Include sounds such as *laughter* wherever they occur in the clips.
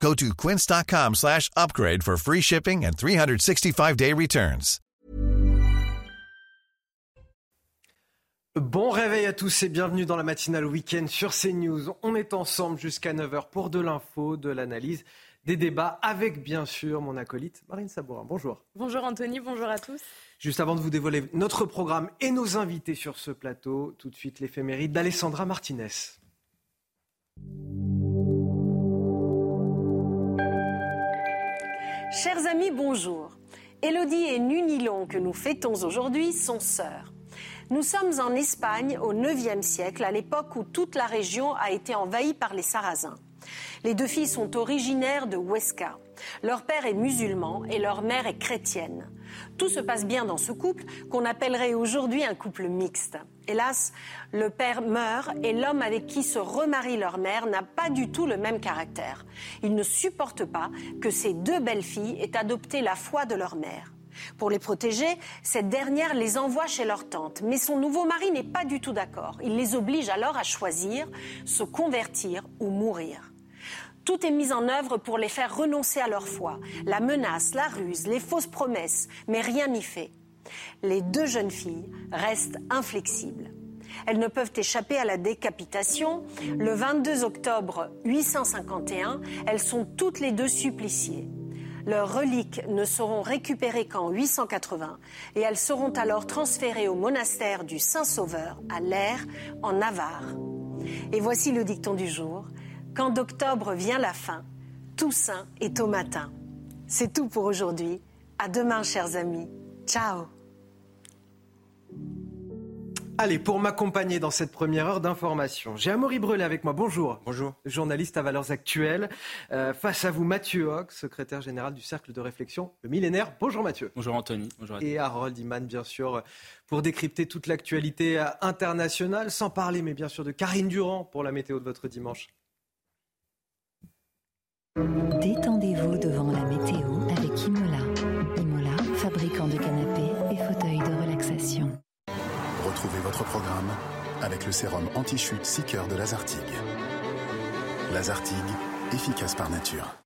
Go to quince.com slash upgrade for free shipping and 365-day returns. Bon réveil à tous et bienvenue dans la matinale week-end sur CNews. On est ensemble jusqu'à 9h pour de l'info, de l'analyse, des débats avec bien sûr mon acolyte Marine Sabourin. Bonjour. Bonjour Anthony, bonjour à tous. Juste avant de vous dévoiler notre programme et nos invités sur ce plateau, tout de suite l'éphéméride d'Alessandra Martinez. Chers amis, bonjour. Élodie et Nunilon que nous fêtons aujourd'hui sont sœurs. Nous sommes en Espagne au IXe siècle, à l'époque où toute la région a été envahie par les Sarrasins. Les deux filles sont originaires de Huesca. Leur père est musulman et leur mère est chrétienne. Tout se passe bien dans ce couple qu'on appellerait aujourd'hui un couple mixte. Hélas, le père meurt et l'homme avec qui se remarie leur mère n'a pas du tout le même caractère. Il ne supporte pas que ces deux belles filles aient adopté la foi de leur mère. Pour les protéger, cette dernière les envoie chez leur tante. Mais son nouveau mari n'est pas du tout d'accord. Il les oblige alors à choisir, se convertir ou mourir. Tout est mis en œuvre pour les faire renoncer à leur foi. La menace, la ruse, les fausses promesses, mais rien n'y fait. Les deux jeunes filles restent inflexibles. Elles ne peuvent échapper à la décapitation. Le 22 octobre 851, elles sont toutes les deux suppliciées. Leurs reliques ne seront récupérées qu'en 880 et elles seront alors transférées au monastère du Saint-Sauveur à l'Air, en Navarre. Et voici le dicton du jour. Quand d'octobre vient la fin, Toussaint est au matin. C'est tout pour aujourd'hui. À demain, chers amis. Ciao. Allez, pour m'accompagner dans cette première heure d'information, j'ai Amaury Brelet avec moi. Bonjour. Bonjour. Journaliste à Valeurs Actuelles. Euh, face à vous, Mathieu Hoc, secrétaire général du Cercle de réflexion Le Millénaire. Bonjour Mathieu. Bonjour Anthony. Bonjour Et Harold Iman, bien sûr, pour décrypter toute l'actualité internationale, sans parler, mais bien sûr, de Karine Durand pour la météo de votre dimanche. Détendez-vous devant la météo avec Imola. Imola, fabricant de canapés et fauteuils de relaxation. Retrouvez votre programme avec le sérum anti-chute Seeker de Lazartigue. Lazartigue, efficace par nature.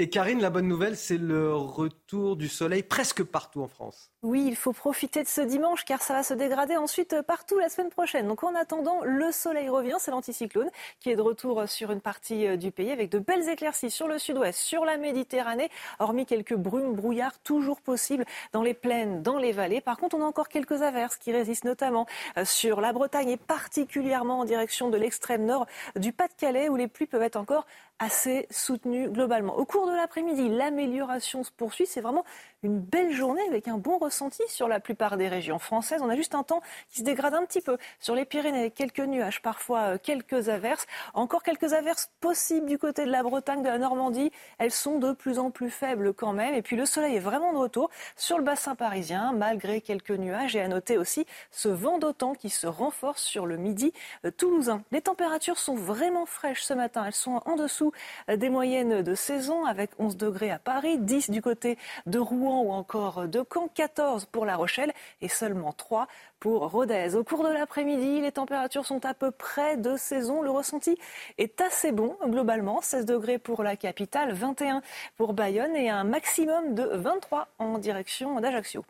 Et Karine, la bonne nouvelle, c'est le retour du soleil presque partout en France. Oui, il faut profiter de ce dimanche car ça va se dégrader ensuite partout la semaine prochaine. Donc en attendant, le soleil revient, c'est l'anticyclone qui est de retour sur une partie euh, du pays avec de belles éclaircies sur le sud-ouest, sur la Méditerranée, hormis quelques brumes, brouillards toujours possibles dans les plaines, dans les vallées. Par contre, on a encore quelques averses qui résistent notamment euh, sur la Bretagne et particulièrement en direction de l'extrême nord du Pas-de-Calais où les pluies peuvent être encore assez soutenues globalement. Au cours de l'après-midi, l'amélioration se poursuit. C'est vraiment une belle journée avec un bon ressenti sur la plupart des régions françaises. On a juste un temps qui se dégrade un petit peu sur les Pyrénées quelques nuages, parfois euh, quelques averses. Encore quelques averses possibles du côté de la Bretagne, de la Normandie. Elles sont de plus en plus faibles quand même. Et puis le soleil est vraiment de retour sur le bassin parisien malgré quelques nuages. Et à noter aussi ce vent d'autant qui se renforce sur le midi euh, toulousain. Les températures sont vraiment fraîches ce matin. Elles sont en dessous euh, des moyennes de saison avec 11 degrés à Paris, 10 du côté de Rouen ou encore de Caen, 14 pour La Rochelle et seulement 3 pour Rodez. Au cours de l'après-midi, les températures sont à peu près de saison. Le ressenti est assez bon globalement, 16 degrés pour la capitale, 21 pour Bayonne et un maximum de 23 en direction d'Ajaccio.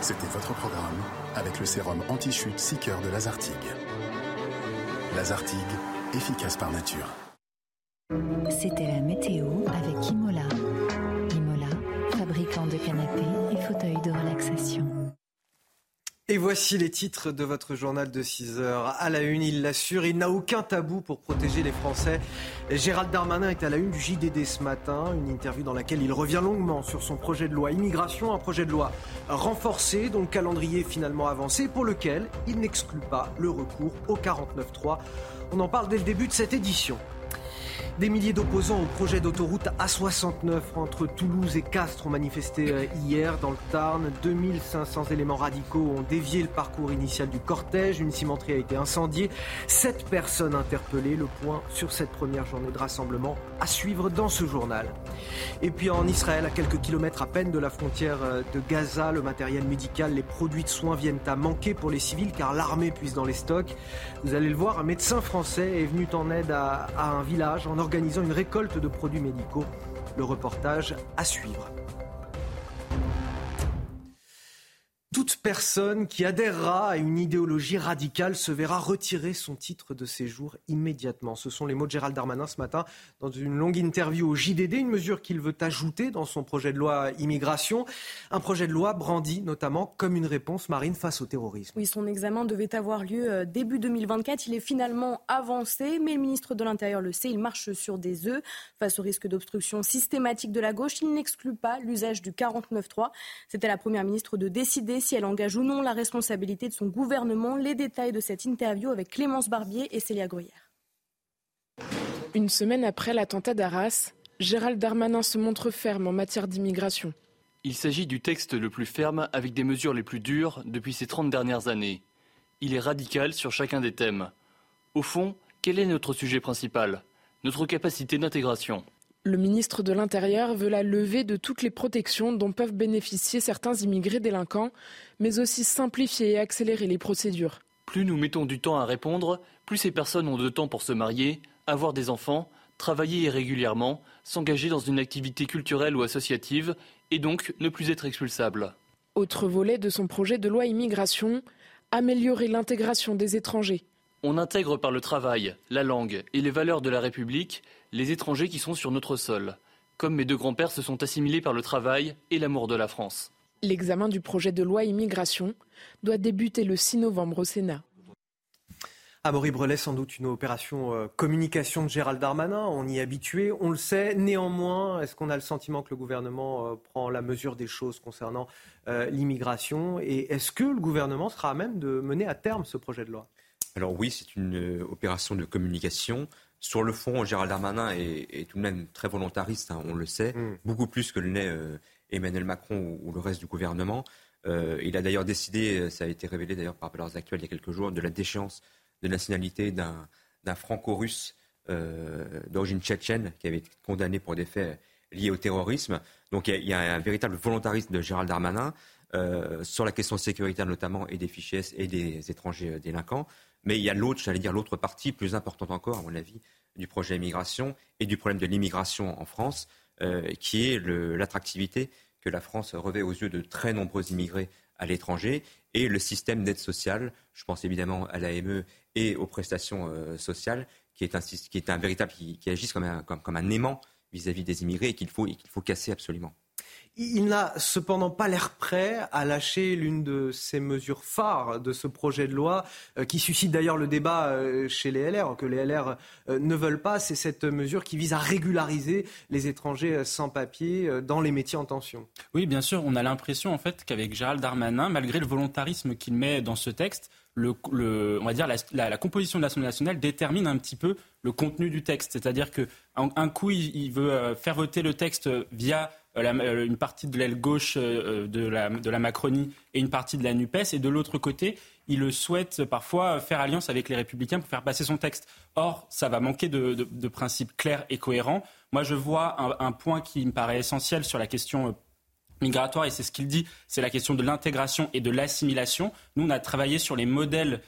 C'était votre programme avec le sérum anti-chute Seeker de Lazartigue. Lazartigue, efficace par nature. C'était la météo avec Imola. Fabricant de canapés et fauteuils de relaxation. Et voici les titres de votre journal de 6 heures. À la une, il l'assure, il n'a aucun tabou pour protéger les Français. Gérald Darmanin est à la une du JDD ce matin, une interview dans laquelle il revient longuement sur son projet de loi immigration, un projet de loi renforcé, dont le calendrier finalement avancé, pour lequel il n'exclut pas le recours au 49.3. On en parle dès le début de cette édition. Des milliers d'opposants au projet d'autoroute A69 entre Toulouse et Castres ont manifesté euh, hier dans le Tarn. 2500 éléments radicaux ont dévié le parcours initial du cortège. Une cimenterie a été incendiée. Sept personnes interpellées. Le point sur cette première journée de rassemblement à suivre dans ce journal. Et puis en Israël, à quelques kilomètres à peine de la frontière euh, de Gaza, le matériel médical, les produits de soins viennent à manquer pour les civils car l'armée puise dans les stocks. Vous allez le voir, un médecin français est venu en aide à, un village organisant une récolte de produits médicaux. Le reportage à suivre. Toute personne qui adhérera à une idéologie radicale se verra retirer son titre de séjour immédiatement. Ce sont les mots de Gérald Darmanin ce matin dans une longue interview au JDD, une mesure qu'il veut ajouter dans son projet de loi immigration, un projet de loi brandi notamment comme une réponse marine face au terrorisme. Oui, son examen devait avoir lieu euh, début 2024. Il est finalement avancé, mais le ministre de l'Intérieur le sait, il marche sur des œufs. Face au risque d'obstruction systématique de la gauche, il n'exclut pas l'usage du 49.3. C'était la première ministre de décider si elle engage ou non la responsabilité de son gouvernement. Les détails de cette interview avec Clémence Barbier et Célia Gruyère. Une semaine après l'attentat d'Arras, Gérald Darmanin se montre ferme en matière d'immigration. Il s'agit du texte le plus ferme avec des mesures les plus dures depuis ces 30 dernières années. Il est radical sur chacun des thèmes. Au fond, quel est notre sujet principal? Notre capacité d'intégration. Le ministre de l'Intérieur veut la levée de toutes les protections dont peuvent bénéficier certains immigrés délinquants, mais aussi simplifier et accélérer les procédures. Plus nous mettons du temps à répondre, plus ces personnes ont de temps pour se marier, avoir des enfants, travailler régulièrement, s'engager dans une activité culturelle ou associative, et donc ne plus être expulsables. Autre volet de son projet de loi immigration, améliorer l'intégration des étrangers. On intègre par le travail, la langue et les valeurs de la République les étrangers qui sont sur notre sol, comme mes deux grands-pères se sont assimilés par le travail et l'amour de la France. L'examen du projet de loi immigration doit débuter le 6 novembre au Sénat. Amaury Brelet, sans doute une opération euh, communication de Gérald Darmanin, on y est habitué, on le sait. Néanmoins, est-ce qu'on a le sentiment que le gouvernement euh, prend la mesure des choses concernant euh, l'immigration? Et est-ce que le gouvernement sera à même de mener à terme ce projet de loi? Alors oui, c'est une opération de communication. Sur le fond, Gérald Darmanin est, tout de même très volontariste, hein, on le sait, mm. beaucoup plus que le n'est euh, Emmanuel Macron ou, le reste du gouvernement. Euh, il a d'ailleurs décidé, ça a été révélé d'ailleurs par Valeurs Actuelles il y a quelques jours, de la déchéance de nationalité d'un franco-russe euh, d'origine tchétchène qui avait été condamné pour des faits liés au terrorisme. Donc il y a, un véritable volontarisme de Gérald Darmanin sur la question sécuritaire notamment et des fichiers et des étrangers délinquants. Mais il y a l'autre, j'allais dire l'autre partie, plus importante encore, à mon avis, du projet immigration et du problème de l'immigration en France, euh, qui est l'attractivité que la France revêt aux yeux de très nombreux immigrés à l'étranger et le système d'aide sociale, je pense évidemment à l'AME et aux prestations euh, sociales, qui est un, qui est un véritable, qui, qui agissent comme un, aimant vis-à-vis des immigrés et qu'il faut, qu'il faut casser absolument. Il n'a cependant pas l'air prêt à lâcher l'une de ces mesures phares de ce projet de loi, euh, qui suscite d'ailleurs le débat euh, chez les LR, que les LR euh, ne veulent pas. C'est cette mesure qui vise à régulariser les étrangers sans papier dans les métiers en tension. Oui, bien sûr. On a l'impression en fait qu'avec Gérald Darmanin, malgré le volontarisme qu'il met dans ce texte, on va dire la, composition de l'Assemblée nationale détermine un petit peu le contenu du texte. C'est-à-dire qu'un coup, il, veut faire voter le texte via euh, euh, une partie de l'aile gauche euh, de la, de la Macronie et une partie de la NUPES. Et de l'autre côté, il souhaite parfois faire alliance avec les Républicains pour faire passer son texte. Or, ça va manquer de, de, principes clairs et cohérents. Moi, je vois un, point qui me paraît essentiel sur la question migratoire, et c'est ce qu'il dit, c'est la question de l'intégration et de l'assimilation. Nous, on a travaillé sur les modèles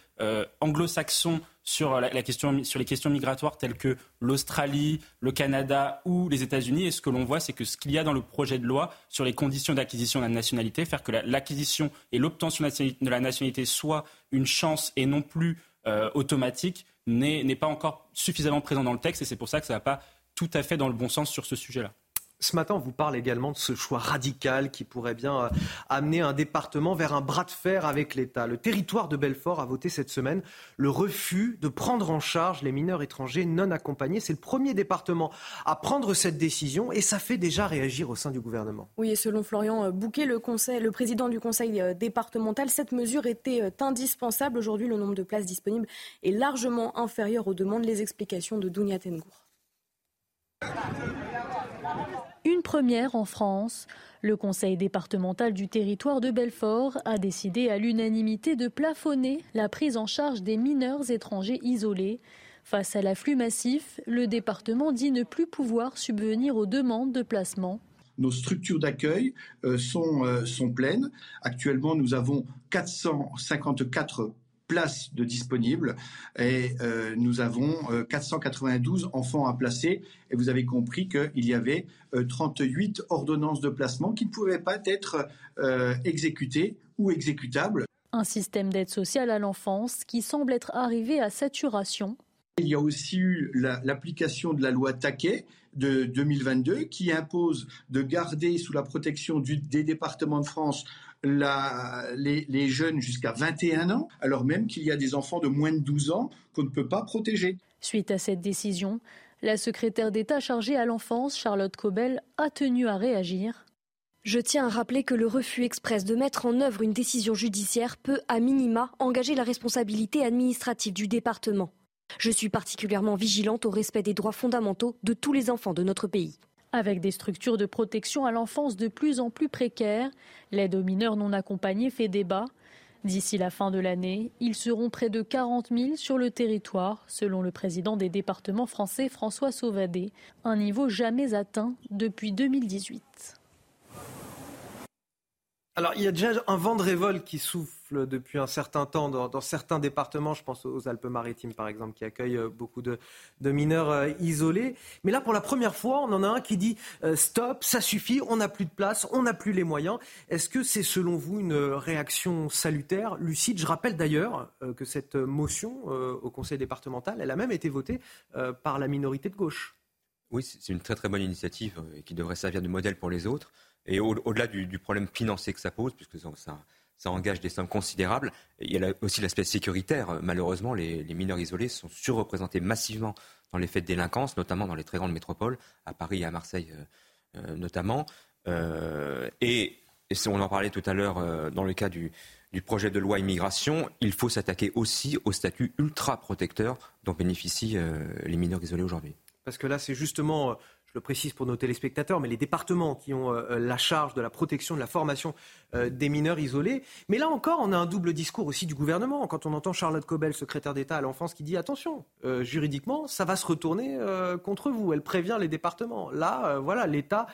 anglo-saxons sur, la, question, sur les questions migratoires telles que l'Australie, le Canada ou les États-Unis. Et ce que l'on voit, c'est que ce qu'il y a dans le projet de loi sur les conditions d'acquisition de la nationalité, faire que l'acquisition et l'obtention de la nationalité soient une chance et non plus euh, automatique, n'est pas encore suffisamment présent dans le texte. Et c'est pour ça que ça ne va pas tout à fait dans le bon sens sur ce sujet-là. Ce matin, on vous parle également de ce choix radical qui pourrait bien euh, amener un département vers un bras de fer avec l'État. Le territoire de Belfort a voté cette semaine le refus de prendre en charge les mineurs étrangers non accompagnés. C'est le premier département à prendre cette décision et ça fait déjà réagir au sein du gouvernement. Oui, et selon Florian euh, Bouquet, le, le président du conseil euh, départemental, cette mesure était indispensable. Aujourd'hui, le nombre de places disponibles est largement inférieur aux demandes. Les explications de Dounia Tengour. Une première en France. Le conseil départemental du territoire de Belfort a décidé à l'unanimité de plafonner la prise en charge des mineurs étrangers isolés. Face à l'afflux massif, le département dit ne plus pouvoir subvenir aux demandes de placement. Nos structures d'accueil euh, sont, euh, sont pleines. Actuellement, nous avons 454 places de disponibles et euh, nous avons 492 enfants à placer. Et vous avez compris qu'il y avait 38 ordonnances de placement qui ne pouvaient pas être exécutées ou exécutables. Un système d'aide sociale à l'enfance qui semble être arrivé à saturation il y a aussi eu l'application de la loi Taquet de 2022 qui impose de garder sous la protection des départements de France les, jeunes jusqu'à 21 ans, alors même qu'il y a des enfants de moins de 12 ans qu'on ne peut pas protéger. Suite à cette décision, la secrétaire d'État chargée à l'enfance, Charlotte Cobel, a tenu à réagir. Je tiens à rappeler que le refus express de mettre en œuvre une décision judiciaire peut, à minima, engager la responsabilité administrative du département. Je suis particulièrement vigilante au respect des droits fondamentaux de tous les enfants de notre pays. Avec des structures de protection à l'enfance de plus en plus précaires, l'aide aux mineurs non accompagnés fait débat. D'ici la fin de l'année, ils seront près de 40 000 sur le territoire, selon le président des départements français François Sauvadet, un niveau jamais atteint depuis 2018. Alors, il y a déjà un vent de révolte qui souffle depuis un certain temps dans, certains départements. Je pense aux Alpes-Maritimes, par exemple, qui accueillent euh, beaucoup de, mineurs euh, isolés. Mais là, pour la première fois, on en a un qui dit euh, stop, ça suffit, on n'a plus de place, on n'a plus les moyens. Est-ce que c'est, selon vous, une réaction salutaire, lucide? Je rappelle d'ailleurs que cette motion au Conseil départemental, elle a même été votée par la minorité de gauche. Oui, c'est une très très bonne initiative qui devrait servir de modèle pour les autres. Et au-delà du, problème financier que ça pose, puisque ça, engage des sommes considérables, il y a aussi l'aspect sécuritaire. Malheureusement, les, mineurs isolés sont surreprésentés massivement dans les faits de délinquance, notamment dans les très grandes métropoles, à Paris et à Marseille euh, euh, notamment. Euh, et, on en parlait tout à l'heure dans le cas du, projet de loi immigration, il faut s'attaquer aussi au statut ultra protecteur dont bénéficient les mineurs isolés aujourd'hui. Parce que là, c'est justement je le précise pour nos téléspectateurs, mais les départements qui ont euh, la charge de la protection, de la formation euh, des mineurs isolés. Mais là encore, on a un double discours aussi du gouvernement. Quand on entend Charlotte Cobel, secrétaire d'État à l'enfance, qui dit attention, euh, juridiquement, ça va se retourner contre vous. Elle prévient les départements. Là, voilà, l'État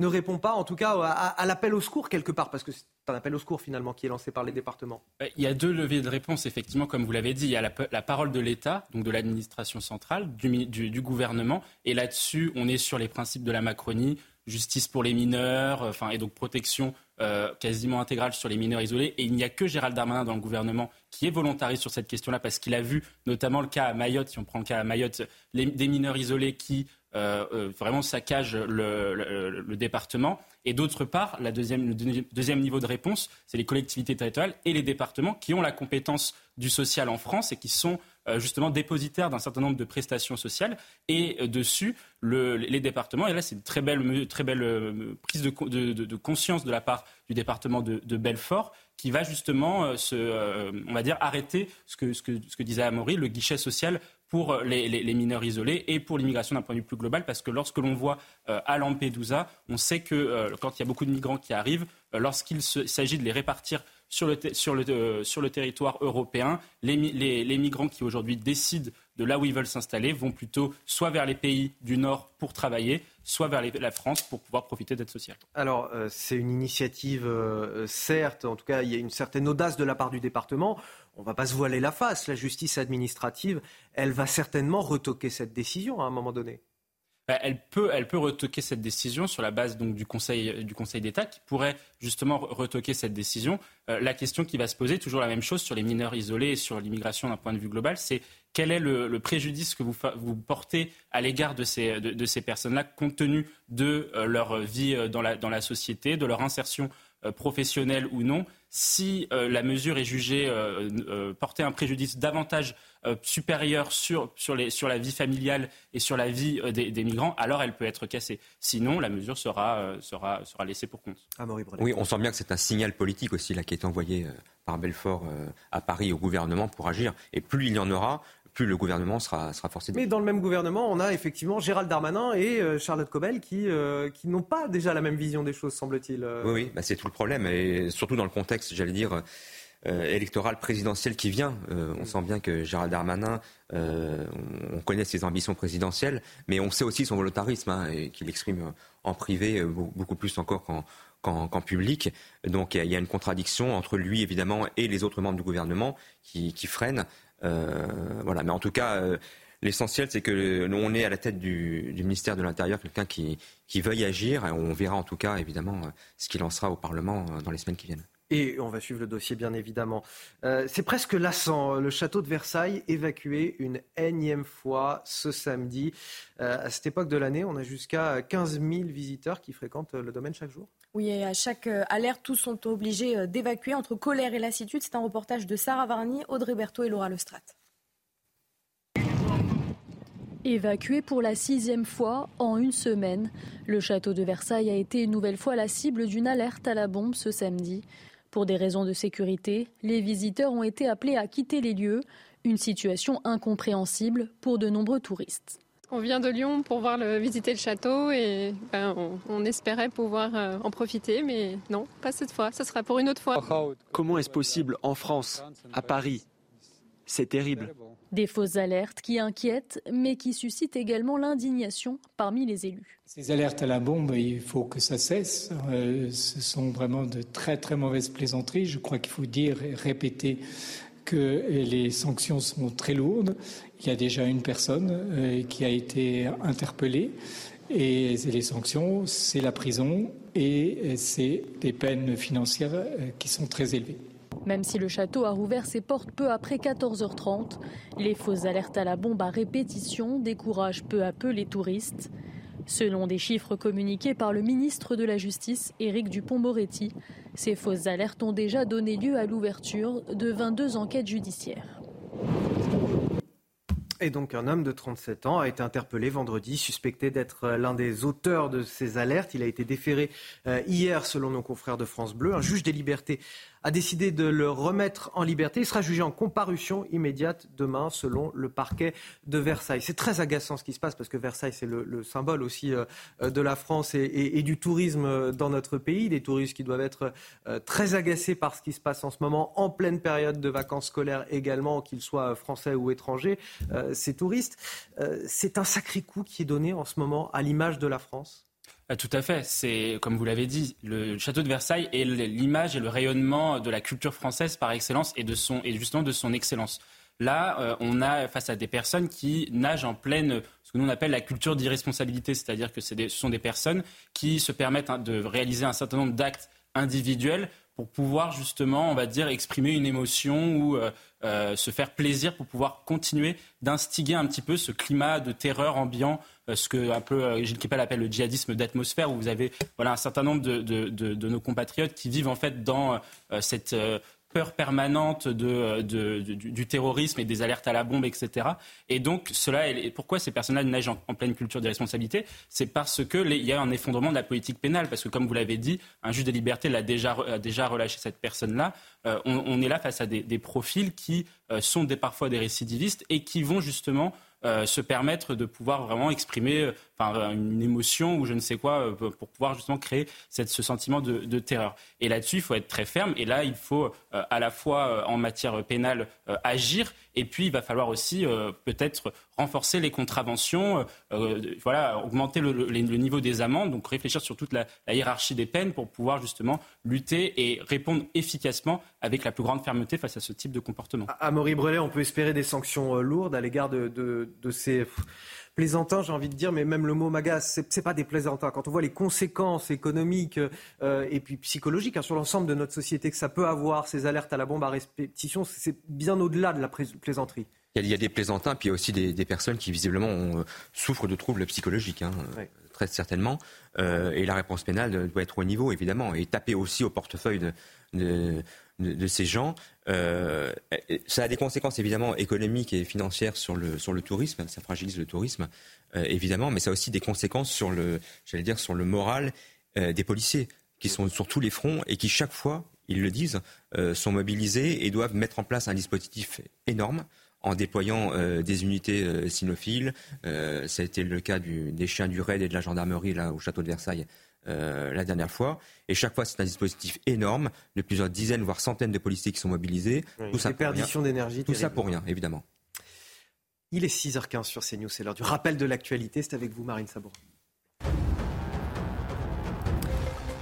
ne répond pas, en tout cas, à l'appel au secours quelque part, parce que un appel au secours finalement qui est lancé par les départements euh, Il y a deux leviers de réponse, effectivement, comme vous l'avez dit. Il y a la, parole de l'État, donc de l'administration centrale, du, gouvernement. Et là-dessus, on est sur les principes de la Macronie, justice pour les mineurs, euh, enfin, et donc protection euh, quasiment intégrale sur les mineurs isolés. Et il n'y a que Gérald Darmanin dans le gouvernement qui est volontariste sur cette question-là, parce qu'il a vu notamment le cas à Mayotte, si on prend le cas à Mayotte, des mineurs isolés qui vraiment saccagent le département. Et d'autre part, la deuxième, le deuxième niveau de réponse, c'est les collectivités territoriales et les départements qui ont la compétence du social en France et qui sont euh, justement dépositaires d'un certain nombre de prestations sociales. Et euh, dessus, le, les départements, et là c'est une très belle, très belle euh, prise de, de, de, conscience de la part du département de, Belfort, qui va justement se, on va dire, arrêter ce que, ce que, ce que disait Amaury, le guichet social pour euh, les, mineurs isolés et pour l'immigration d'un point de vue plus global, parce que lorsque l'on voit euh, à Lampedusa, on sait que euh, quand il y a beaucoup de migrants qui arrivent, lorsqu'il s'agit de les répartir sur le, sur le, sur le territoire européen, les, les migrants qui aujourd'hui décident de là où ils veulent s'installer vont plutôt soit vers les pays du Nord pour travailler, soit vers la France pour pouvoir profiter d'aide sociale. Alors, c'est une initiative, certes, en tout cas, il y a une certaine audace de la part du département on ne va pas se voiler la face. La justice administrative, elle va certainement retoquer cette décision à un moment donné. Bah, elle peut, elle peut retoquer cette décision sur la base donc, du Conseil, du conseil d'État qui pourrait justement retoquer cette décision. Euh, la question qui va se poser, toujours la même chose sur les mineurs isolés et sur l'immigration d'un point de vue global, c'est quel est le, préjudice que vous, vous, portez à l'égard de ces, de, ces personnes-là compte tenu de euh, leur vie euh, dans la, dans la société, de leur insertion professionnelle ou non? Si euh, la mesure est jugée euh, euh, porter un préjudice davantage supérieur sur, sur, les, sur, la vie familiale et sur la vie des, migrants, alors elle peut être cassée. Sinon, la mesure sera, sera, sera laissée pour compte. Ah, oui, on sent bien que c'est un signal politique aussi là, qui est envoyé par Belfort à Paris au gouvernement pour agir. Et plus il y en aura, plus le gouvernement sera, sera forcé de... Mais dans le même gouvernement, on a effectivement Gérald Darmanin et euh, Charlotte Cobel qui, euh, qui n'ont pas déjà la même vision des choses, semble-t-il. Oui, oui bah c'est tout le problème. Et surtout dans le contexte, j'allais dire, électoral présidentiel qui vient. on sent bien que Gérald Darmanin, on connaît ses ambitions présidentielles, mais on sait aussi son volontarisme, hein, et qu'il exprime en privé beaucoup plus encore qu'en qu'en public. Donc il y, a une contradiction entre lui, évidemment, et les autres membres du gouvernement qui, freinent. Euh, voilà. Mais en tout cas, euh, l'essentiel, c'est que nous, on est à la tête du, ministère de l'Intérieur, quelqu'un qui, qui veuille agir. Et on verra en tout cas, évidemment, ce qu'il lancera au Parlement euh, dans les semaines qui viennent. Et on va suivre le dossier, bien évidemment. c'est presque lassant. Le château de Versailles évacué une énième fois ce samedi. à cette époque de l'année, on a jusqu'à 15 000 visiteurs qui fréquentent le domaine chaque jour. Oui, et à chaque euh, alerte, tous sont obligés euh, d'évacuer entre colère et lassitude. C'est un reportage de Sarah Varny, Audrey Berthaud et Laura Lestrade. Évacué pour la sixième fois en une semaine, le château de Versailles a été une nouvelle fois la cible d'une alerte à la bombe ce samedi. Pour des raisons de sécurité, les visiteurs ont été appelés à quitter les lieux, une situation incompréhensible pour de nombreux touristes. On vient de Lyon pour voir le, visiter le château et ben, on, espérait pouvoir euh, en profiter, mais non, pas cette fois. Ce sera pour une autre fois. Comment est-ce possible en France, à Paris? C'est terrible. Des fausses alertes qui inquiètent, mais qui suscitent également l'indignation parmi les élus. Ces alertes à la bombe, il faut que ça cesse. Euh, ce sont vraiment de très très mauvaises plaisanteries. Je crois qu'il faut dire et répéter que les sanctions sont très lourdes. Il y a déjà une personne euh, qui a été interpellée et les sanctions, c'est la prison et c'est des peines financières euh, qui sont très élevées. Même si le château a rouvert ses portes peu après 14h30, les fausses alertes à la bombe à répétition découragent peu à peu les touristes. Selon des chiffres communiqués par le ministre de la Justice, Éric Dupont-Moretti, ces fausses alertes ont déjà donné lieu à l'ouverture de 22 enquêtes judiciaires. Et donc un homme de 37 ans a été interpellé vendredi, suspecté d'être l'un des auteurs de ces alertes. Il a été déféré euh, hier selon nos confrères de France Bleu. Un juge des libertés a décidé de le remettre en liberté. Il sera jugé en comparution immédiate demain, selon le parquet de Versailles. C'est très agaçant ce qui se passe parce que Versailles, c'est le, symbole aussi euh, de la France et, du tourisme dans notre pays. Des touristes qui doivent être euh, très agacés par ce qui se passe en ce moment, en pleine période de vacances scolaires également, qu'ils soient français ou étrangers, euh, ces touristes. c'est un sacré coup qui est donné en ce moment à l'image de la France. Ah, tout à fait. C'est, comme vous l'avez dit, le château de Versailles est l'image et le rayonnement de la culture française par excellence et, de son, et justement de son excellence. Là, euh, on a face à des personnes qui nagent en pleine, ce que nous on appelle la culture d'irresponsabilité, c'est-à-dire que ce sont des personnes qui se permettent de réaliser un certain nombre d'actes individuels pour pouvoir justement, on va dire, exprimer une émotion ou euh, euh, se faire plaisir pour pouvoir continuer d'instiguer un petit peu ce climat de terreur ambiant, euh, ce que un peu Gilles Kepel appelle le djihadisme d'atmosphère, où vous avez voilà un certain nombre de, de, nos compatriotes qui vivent en fait dans cette peur permanente de, du, terrorisme et des alertes à la bombe, etc. Et donc, cela, pourquoi ces personnes-là nagent en, pleine culture des responsabilités? C'est parce qu'il y a un effondrement de la politique pénale. Parce que, comme vous l'avez dit, un juge des libertés l'a déjà, a déjà relâché cette personne-là. Euh, on, est là face à des, profils qui euh, sont des, parfois des récidivistes et qui vont justement euh, se permettre de pouvoir vraiment exprimer euh, enfin, une émotion ou je ne sais quoi euh, pour pouvoir justement créer ce sentiment de, de terreur. Et là-dessus, il faut être très ferme. Et là, il faut à la fois en matière pénale agir et puis il va falloir aussi peut-être renforcer les contraventions, voilà, augmenter le, niveau des amendes, donc réfléchir sur toute la, hiérarchie des peines pour pouvoir justement lutter et répondre efficacement avec la plus grande fermeté face à ce type de comportement. À Maurice Brelet, on peut espérer des sanctions lourdes à l'égard de ces plaisantins, j'ai envie de dire, mais même le mot magasse, ce n'est pas des plaisantins. Quand on voit les conséquences économiques euh, et puis psychologiques hein, sur l'ensemble de notre société que ça peut avoir, ces alertes à la bombe à répétition, c'est bien au-delà de la plaisanterie. Il y, a, des plaisantins, puis il y a aussi des, personnes qui visiblement euh, souffrent de troubles psychologiques, hein, très certainement. Euh, et la réponse pénale doit être au niveau, évidemment, et taper aussi au portefeuille de de, ces gens. Euh, ça a des conséquences évidemment économiques et financières sur le, tourisme, ça fragilise le tourisme euh, évidemment, mais ça a aussi des conséquences sur le, moral euh, des policiers qui sont sur tous les fronts et qui chaque fois, ils le disent, sont mobilisés et doivent mettre en place un dispositif énorme en déployant des unités cynophiles. ça a été le cas des chiens du raid et de la gendarmerie là, au château de Versailles la dernière fois. Et chaque fois, c'est un dispositif énorme de plusieurs dizaines, voire centaines de policiers qui sont mobilisés. tout ça perdition d'énergie. Tout ça pour rien, évidemment. Il est 6h15 sur CNews, c'est l'heure du rappel de l'actualité. C'est avec vous, Marine Sabourin.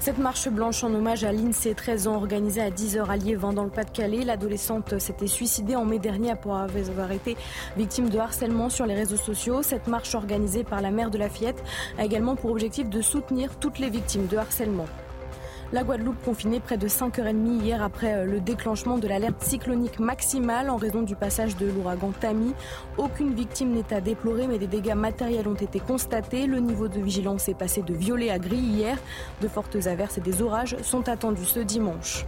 Cette marche blanche en hommage à l'INSEE, 13 ans, organisée à 10h à Liévin dans le Pas-de-Calais. L'adolescente s'était suicidée en mai dernier pour avoir été victime de harcèlement sur les réseaux sociaux. Cette marche organisée par la mère de la fillette a également pour objectif de soutenir toutes les victimes de harcèlement. La Guadeloupe confinée près de 5h30 hier après euh, le déclenchement de l'alerte cyclonique maximale en raison du passage de l'ouragan Tammy. Aucune victime n'est à déplorer mais des dégâts matériels ont été constatés. Le niveau de vigilance est passé de violet à gris hier. De fortes averses et des orages sont attendus ce dimanche.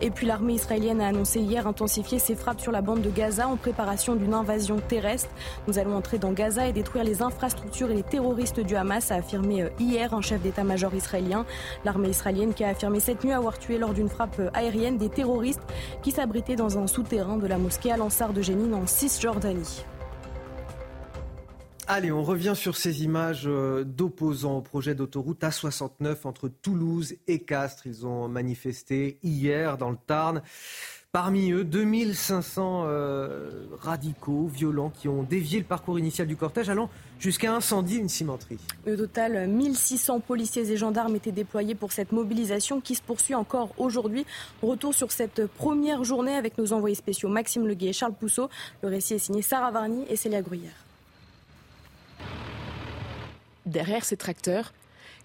Et puis l'armée israélienne a annoncé hier intensifier ses frappes sur la bande de Gaza en préparation d'une invasion terrestre. Nous allons entrer dans Gaza et détruire les infrastructures et les terroristes du Hamas, a affirmé euh, hier un chef d'état-major israélien. L'armée israélienne qui affirmé cette nuit avoir tué lors d'une frappe aérienne des terroristes qui s'abritaient dans un souterrain de la mosquée Al-Ansar de Jénine en Cisjordanie. Allez, on revient sur ces images euh, d'opposants au projet d'autoroute A69 entre Toulouse et Castres. Ils ont manifesté hier dans le Tarn. Parmi eux, 2500 euh, radicaux violents qui ont dévié le parcours initial du cortège, allant jusqu'à incendier une cimenterie. Au total, 1600 policiers et gendarmes étaient déployés pour cette mobilisation qui se poursuit encore aujourd'hui. Retour sur cette première journée avec nos envoyés spéciaux Maxime Leguet et Charles Pousseau. Le récit est signé Sarah Varny et Célia Gruyère. Derrière ces tracteurs,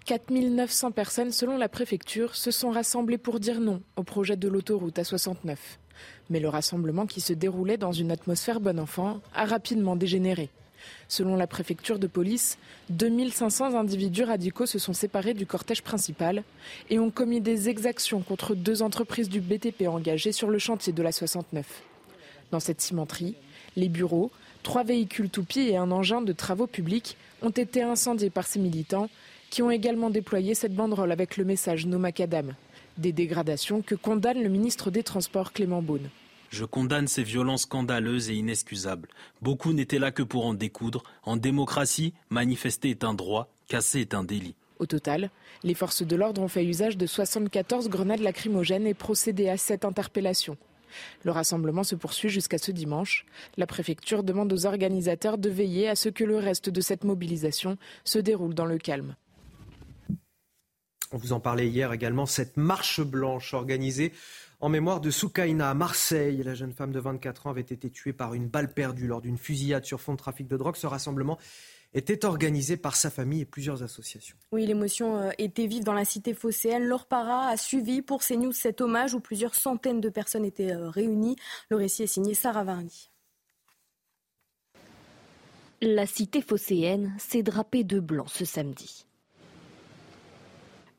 4900 personnes, selon la préfecture, se sont rassemblées pour dire non au projet de l'autoroute A69. Mais le rassemblement qui se déroulait dans une atmosphère bon enfant a rapidement dégénéré. Selon la préfecture de police, 2500 individus radicaux se sont séparés du cortège principal et ont commis des exactions contre deux entreprises du BTP engagées sur le chantier de la 69. Dans cette cimenterie, les bureaux, trois véhicules toupies et un engin de travaux publics ont été incendiés par ces militants qui ont également déployé cette banderole avec le message No Macadam. Des dégradations que condamne le ministre des Transports Clément Beaune. Je condamne ces violences scandaleuses et inexcusables. Beaucoup n'étaient là que pour en découdre. En démocratie, manifester est un droit, casser est un délit. Au total, les forces de l'ordre ont fait usage de 74 grenades lacrymogènes et procédé à cette interpellation. Le rassemblement se poursuit jusqu'à ce dimanche. La préfecture demande aux organisateurs de veiller à ce que le reste de cette mobilisation se déroule dans le calme. On vous en parlait hier également, cette marche blanche organisée en mémoire de Soukaina à Marseille. La jeune femme de 24 ans avait été tuée par une balle perdue lors d'une fusillade sur fond de trafic de drogue. Ce rassemblement était organisé par sa famille et plusieurs associations. Oui, l'émotion euh, était vive dans la cité phocéenne. Laure Para a suivi pour CNews cet hommage où plusieurs centaines de personnes étaient euh, réunies. Le récit est signé Sarah Varny. La cité phocéenne s'est drapée de blanc ce samedi.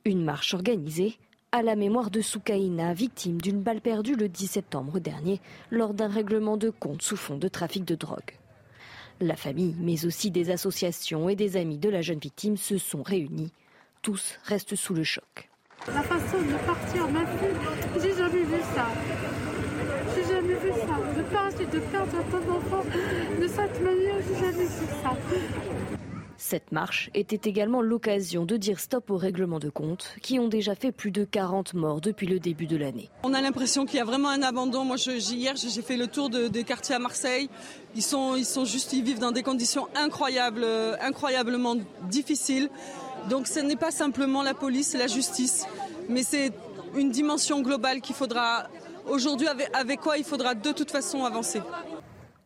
Une marche organisée à la mémoire de Soukaina, victime d'une balle perdue le 10 septembre dernier lors d'un règlement de compte sous fond de trafic de drogue. La famille, mais aussi des associations et des amis de la jeune victime se sont réunis. Tous restent sous le choc. La façon de partir, ma fille, j'ai jamais vu ça. J'ai jamais vu ça. De partir, de perdre ton enfant de cette manière, j'ai jamais vu ça. Cette marche était également l'occasion de dire stop aux règlements de compte qui ont déjà fait plus de 40 morts depuis le début de l'année. On a l'impression qu'il y a vraiment un abandon. Moi, hier, j'ai fait le tour des quartiers à Marseille. Ils sont, ils vivent dans des conditions incroyables, euh, incroyablement difficiles. Donc, ce n'est pas simplement la police et la justice, mais c'est une dimension globale qu'il faudra aujourd'hui, avec quoi il faudra de toute façon avancer.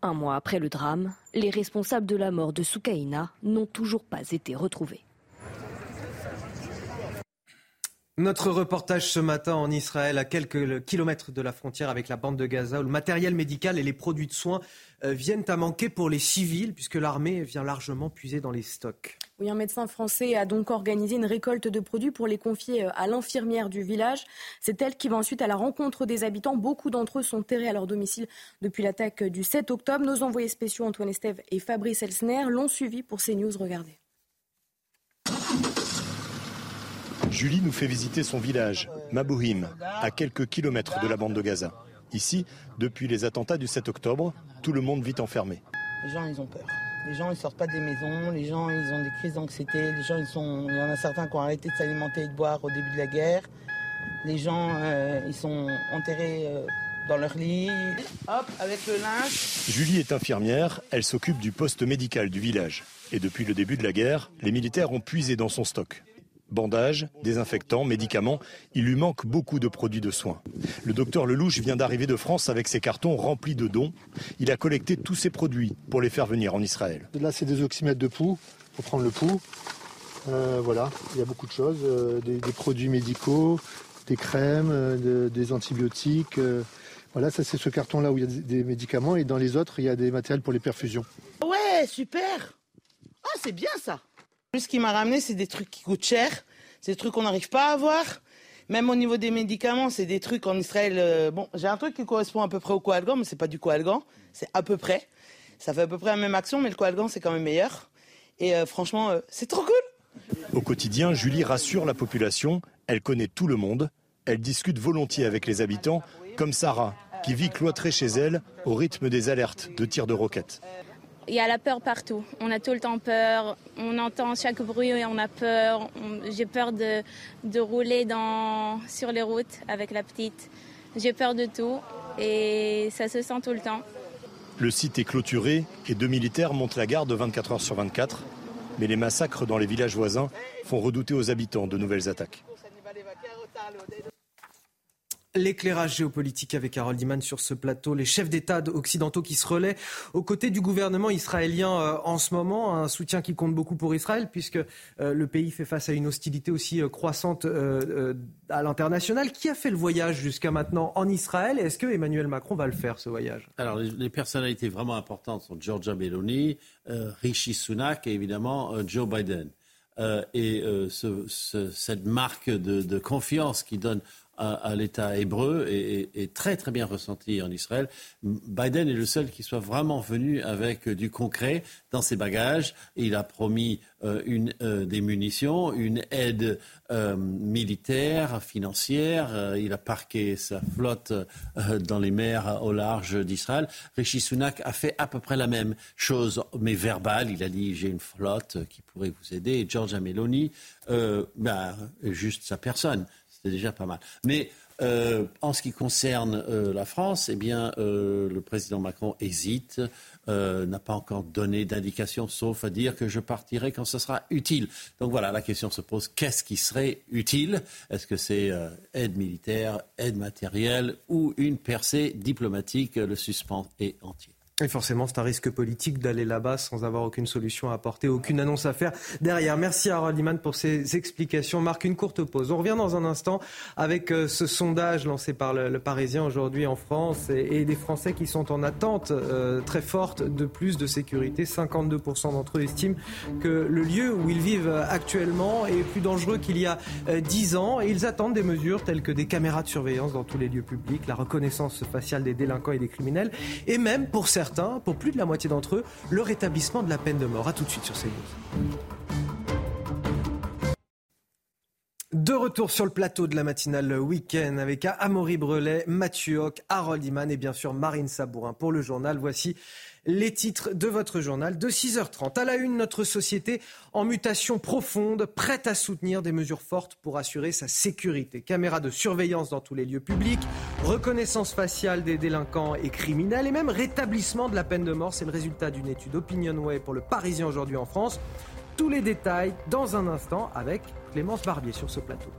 Un mois après le drame, les responsables de la mort de Soukaina n'ont toujours pas été retrouvés. Notre reportage ce matin en Israël, à quelques kilomètres de la frontière avec la bande de Gaza, où le matériel médical et les produits de soins euh, viennent à manquer pour les civils, puisque l'armée vient largement puiser dans les stocks. Oui, un médecin français a donc organisé une récolte de produits pour les confier euh, à l'infirmière du village. C'est elle qui va ensuite à la rencontre des habitants. Beaucoup d'entre eux sont terrés à leur domicile depuis l'attaque du 7 octobre. Nos envoyés spéciaux Antoine Estève et Fabrice Elsner l'ont suivi pour CNews. Regardez. Julie nous fait visiter son village, Mabouhim, à quelques kilomètres de la bande de Gaza. Ici, depuis les attentats du 7 octobre, tout le monde vit enfermé. Les gens, ils ont peur. Les gens, ils sortent pas des maisons. Les gens, ils ont des crises d'anxiété. Les gens, ils sont. Il y en a certains qui ont arrêté de s'alimenter et de boire au début de la guerre. Les gens, euh, ils sont enterrés euh, dans leur lit. Hop, avec le linge. Julie est infirmière. Elle s'occupe du poste médical du village. Et depuis le début de la guerre, les militaires ont puisé dans son stock. Bandages, désinfectants, médicaments, il lui manque beaucoup de produits de soins. Le docteur Lelouch vient d'arriver de France avec ses cartons remplis de dons. Il a collecté tous ces produits pour les faire venir en Israël. Là, c'est des oxymètres de pouls pour prendre le pouls. Euh, voilà, il y a beaucoup de choses, euh, des, des, produits médicaux, des crèmes, euh, de, des antibiotiques. Euh, voilà, ça c'est ce carton-là où il y a des, des médicaments et dans les autres, il y a des matériels pour les perfusions. Ouais, super Ah, c'est bien ça ce qui m'a ramené, c'est des trucs qui coûtent cher, c'est des trucs qu'on n'arrive pas à avoir. Même au niveau des médicaments, c'est des trucs en Israël. Euh, bon, j'ai un truc qui correspond à peu près au coalgan, mais c'est pas du coalgan, c'est à peu près. Ça fait à peu près la même action, mais le coalgan c'est quand même meilleur. Et euh, franchement, euh, c'est trop cool. Au quotidien, Julie rassure la population. Elle connaît tout le monde. Elle discute volontiers avec les habitants, comme Sarah, qui vit cloîtrée chez elle au rythme des alertes de tirs de roquettes. Il y a la peur partout. On a tout le temps peur. On entend chaque bruit et on a peur. J'ai peur de, de rouler dans, sur les routes avec la petite. J'ai peur de tout et ça se sent tout le temps. Le site est clôturé et deux militaires montent la garde 24 heures sur 24. Mais les massacres dans les villages voisins font redouter aux habitants de nouvelles attaques. L'éclairage géopolitique avec Harold Iman sur ce plateau, les chefs d'État occidentaux qui se relaient aux côtés du gouvernement israélien euh, en ce moment, un soutien qui compte beaucoup pour Israël puisque euh, le pays fait face à une hostilité aussi euh, croissante à l'international. Qui a fait le voyage jusqu'à maintenant en Israël? Est-ce que Emmanuel Macron va le faire ce voyage? Alors les, personnalités vraiment importantes sont Georgia Meloni, Rishi Sunak et évidemment Joe Biden. et ce, ce, cette marque de confiance qui donne à, l'État hébreu est, très très bien ressenti en Israël. Biden est le seul qui soit vraiment venu avec du concret dans ses bagages. Il a promis euh, une, euh, des munitions, une aide euh, militaire, financière. Il a parqué sa flotte dans les mers au large d'Israël. Rishi Sunak a fait à peu près la même chose, mais verbale. Il a dit j'ai une flotte qui pourrait vous aider. Et Giorgia Meloni, bah, juste sa personne c'est déjà pas mal. Mais euh, en ce qui concerne euh, la France, eh bien, euh, le président Macron hésite, n'a pas encore donné d'indication, sauf à dire que je partirai quand ce sera utile. Donc voilà, la question se pose qu'est-ce qui serait utile? Est-ce que c'est aide militaire, aide matérielle ou une percée diplomatique? Le suspens est entier. Et forcément, c'est un risque politique d'aller là-bas sans avoir aucune solution à apporter, aucune annonce à faire derrière. Merci à Harold pour ces explications. Marque une courte pause. On revient dans un instant avec euh, ce sondage lancé par le, Parisien aujourd'hui en France et, des Français qui sont en attente euh, très forte de plus de sécurité. 52% d'entre eux estiment que le lieu où ils vivent actuellement est plus dangereux qu'il y a euh, 10 ans et ils attendent des mesures telles que des caméras de surveillance dans tous les lieux publics, la reconnaissance faciale des délinquants et des criminels et même pour certains pour plus de la moitié d'entre eux, le rétablissement de la peine de mort. A tout de suite sur CNews. De retour sur le plateau de la matinale week-end avec Amaury Brelet, Mathieu Hoc, Harold Iman et bien sûr Marine Sabourin pour le journal. Voici les titres de votre journal de 6h30. À la une, notre société en mutation profonde, prête à soutenir des mesures fortes pour assurer sa sécurité. Caméras de surveillance dans tous les lieux publics, reconnaissance faciale des délinquants et criminels et même rétablissement de la peine de mort. C'est le résultat d'une étude Opinionway pour le Parisien aujourd'hui en France. Tous les détails dans un instant avec Clémence Barbier sur ce plateau.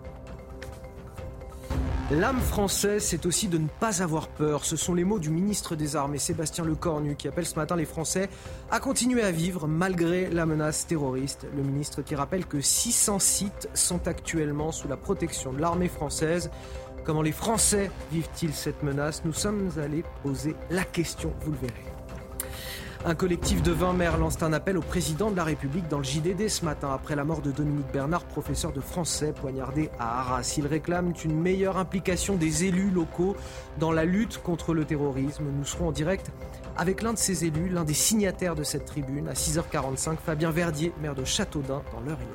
L'âme française, c'est aussi de ne pas avoir peur. Ce sont les mots du ministre des Armées, Sébastien Lecornu, qui appelle ce matin les Français à continuer à vivre malgré la menace terroriste. Le ministre qui rappelle que 600 sites sont actuellement sous la protection de l'armée française. Comment les Français vivent-ils cette menace? Nous sommes allés poser la question, vous le verrez. Un collectif de 20 maires lance un appel au président de la République dans le JDD ce matin après la mort de Dominique Bernard, professeur de français poignardé à Arras. Il réclame une meilleure implication des élus locaux dans la lutte contre le terrorisme. Nous serons en direct avec l'un de ces élus, l'un des signataires de cette tribune, à 6h45, Fabien Verdier, maire de Châteaudun, dans l'heure et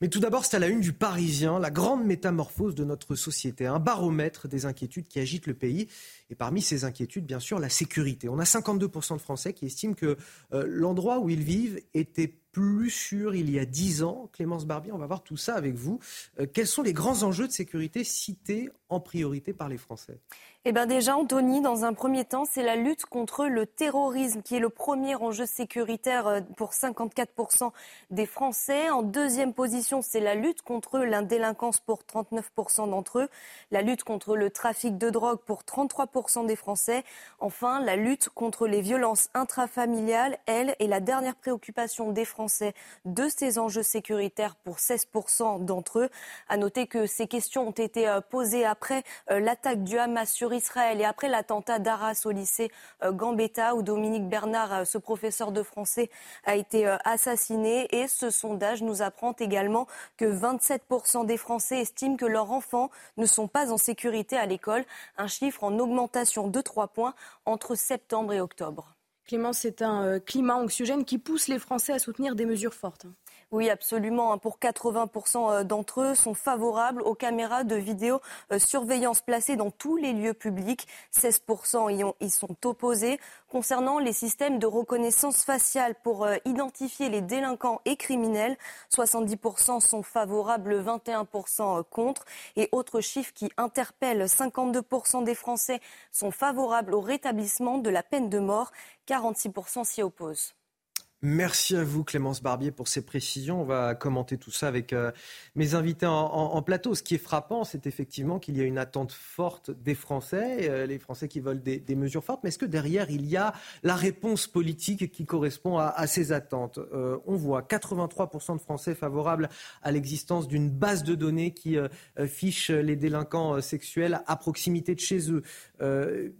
Mais tout d'abord, c'est à la une du Parisien, la grande métamorphose de notre société, un baromètre des inquiétudes qui agitent le pays. Et parmi ces inquiétudes, bien sûr, la sécurité. On a 52% de Français qui estiment que euh, l'endroit où ils vivent était plus sûr il y a 10 ans. Clémence Barbier, on va voir tout ça avec vous. Euh, quels sont les grands enjeux de sécurité cités en priorité par les Français? Eh bien déjà, Anthony, dans un premier temps, c'est la lutte contre le terrorisme qui est le premier enjeu sécuritaire euh, pour 54% des Français. En deuxième position, c'est la lutte contre la délinquance pour 39% d'entre eux. La lutte contre le trafic de drogue pour 33% des Français. Enfin, la lutte contre les violences intrafamiliales, elle, est la dernière préoccupation des Français de ces enjeux sécuritaires pour 16% d'entre eux. À noter que ces questions ont été euh, posées après euh, l'attaque du Hamas sur Et après l'attentat d'Arras au lycée euh, Gambetta où Dominique Bernard, euh, ce professeur de français, a été euh, assassiné. Et ce sondage nous apprend également que 27% des Français estiment que leurs enfants ne sont pas en sécurité à l'école, un chiffre en augmentation de 3 points entre septembre et octobre. Clément, c'est un climat anxiogène qui pousse les Français à soutenir des mesures fortes. Oui, absolument. Hein. Pour 80% euh, d'entre eux sont favorables aux caméras de vidéosurveillance placées dans tous les lieux publics. 16% y, sont opposés. Concernant les systèmes de reconnaissance faciale pour euh, identifier les délinquants et criminels, 70% sont favorables, 21% euh, contre. Et autre chiffre qui interpelle, 52% des Français sont favorables au rétablissement de la peine de mort, 46% s'y opposent. Merci à vous Clémence Barbier pour ces précisions. On va commenter tout ça avec euh, mes invités en, plateau. Ce qui est frappant, c'est effectivement qu'il y a une attente forte des Français, euh, les Français qui veulent des, mesures fortes. Mais est-ce que derrière, il y a la réponse politique qui correspond à, ces attentes? Euh, On voit 83% de Français favorables à l'existence d'une base de données qui fiche les délinquants sexuels à proximité de chez eux,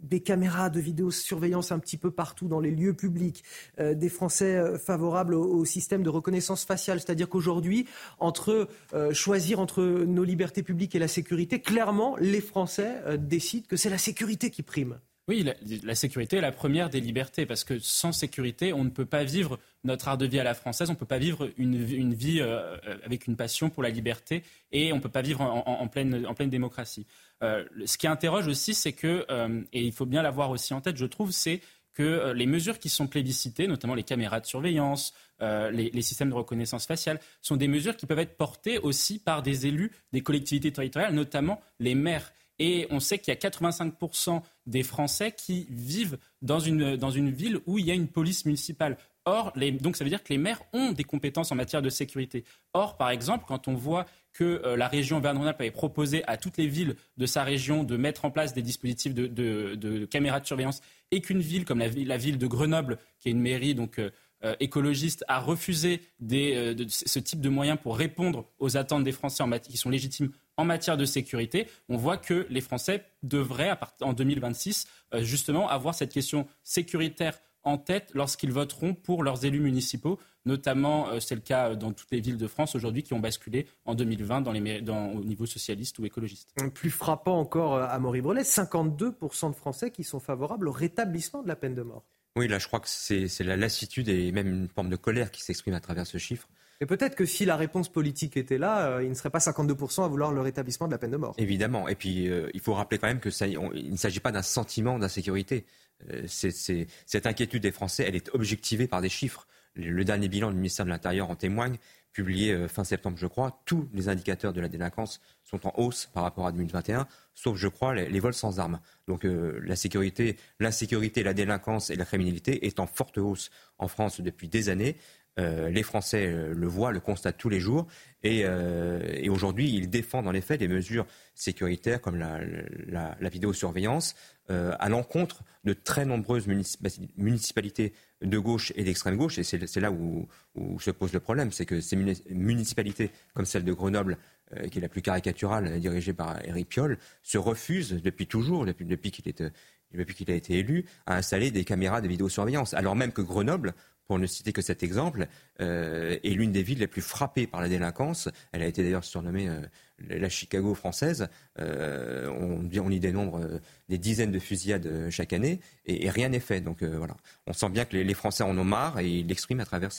des caméras de vidéosurveillance un petit peu partout dans les lieux publics, des Français favorable au, système de reconnaissance faciale. C'est-à-dire qu'aujourd'hui, entre euh, choisir entre nos libertés publiques et la sécurité, clairement, les Français euh, décident que c'est la sécurité qui prime. Oui, la, sécurité est la première des libertés, parce que sans sécurité, on ne peut pas vivre notre art de vie à la française, on ne peut pas vivre une, vie euh, avec une passion pour la liberté, et on ne peut pas vivre en pleine, démocratie. ce qui interroge aussi, c'est que, et il faut bien l'avoir aussi en tête, je trouve, c'est que euh, les mesures qui sont plébiscitées, notamment les caméras de surveillance, euh, les, systèmes de reconnaissance faciale, sont des mesures qui peuvent être portées aussi par des élus des collectivités territoriales, notamment les maires. Et on sait qu'il y a 85% des Français qui vivent dans une, dans une ville où il y a une police municipale. Or, donc ça veut dire que les maires ont des compétences en matière de sécurité. Or, par exemple, quand on voit que euh, la région Auvergne-Rhône-Alpes avait proposé à toutes les villes de sa région de mettre en place des dispositifs de, caméras de surveillance et qu'une ville comme la, ville de Grenoble, qui est une mairie donc euh, euh, écologiste, a refusé ce type de moyens pour répondre aux attentes des Français qui sont légitimes en matière de sécurité, on voit que les Français devraient, en 2026, justement avoir cette question sécuritaire en tête lorsqu'ils voteront pour leurs élus municipaux. Notamment, euh, c'est le cas dans toutes les villes de France aujourd'hui qui ont basculé en 2020 dans les, dans, au niveau socialiste ou écologiste. Plus frappant encore euh, à Maurice-Brelet, 52% de Français qui sont favorables au rétablissement de la peine de mort. Oui, là, je crois que c'est la lassitude et même une forme de colère qui s'exprime à travers ce chiffre. Et peut-être que si la réponse politique était là, euh, il ne serait pas 52% à vouloir le rétablissement de la peine de mort. Évidemment. Et puis, il faut rappeler quand même que ça, il ne s'agit pas d'un sentiment d'insécurité. Euh, cette inquiétude des Français, elle est objectivée par des chiffres. Le dernier bilan du ministère de l'Intérieur en témoigne, publié euh, fin septembre, je crois. Tous les indicateurs de la délinquance sont en hausse par rapport à 2021, sauf, je crois, les, vols sans armes. Donc euh, la sécurité, l'insécurité, la délinquance et la criminalité est en forte hausse en France depuis des années. les Français le voient, le constatent tous les jours. Et, aujourd'hui, ils défendent en effet des mesures sécuritaires comme la, la vidéosurveillance, euh, à l'encontre de très nombreuses municipalités de gauche et d'extrême gauche. Et c'est là où, se pose le problème, c'est que ces municipalités, comme celle de Grenoble, euh, qui est la plus caricaturale, dirigée par Éric Piolle, se refusent depuis toujours, depuis, depuis qu'il a été élu, à installer des caméras de vidéosurveillance. Alors même que Grenoble, pour ne citer que cet exemple, euh, est l'une des villes les plus frappées par la délinquance. Elle a été d'ailleurs surnommée la Chicago française, on, on, y dénombre des dizaines de fusillades chaque année et, rien n'est fait. Donc voilà, on sent bien que les, Français en ont marre et ils l'expriment à travers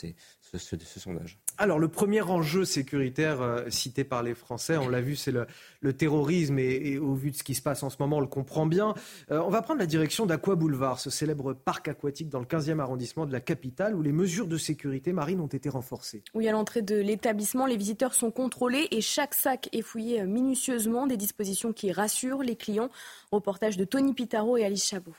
ce, ce sondage. Alors le premier enjeu sécuritaire euh, cité par les Français, on l'a vu, c'est le, terrorisme et, au vu de ce qui se passe en ce moment, on le comprend bien. Euh, on va prendre la direction d'Aqua Boulevard, ce célèbre parc aquatique dans le 15e arrondissement de la capitale où les mesures de sécurité marine ont été renforcées. Oui, à l'entrée de l'établissement, les visiteurs sont contrôlés et chaque sac est fouillé euh, minutieusement, des dispositions qui rassurent les clients. Reportage de Tony Pitaro et Alice Chabot.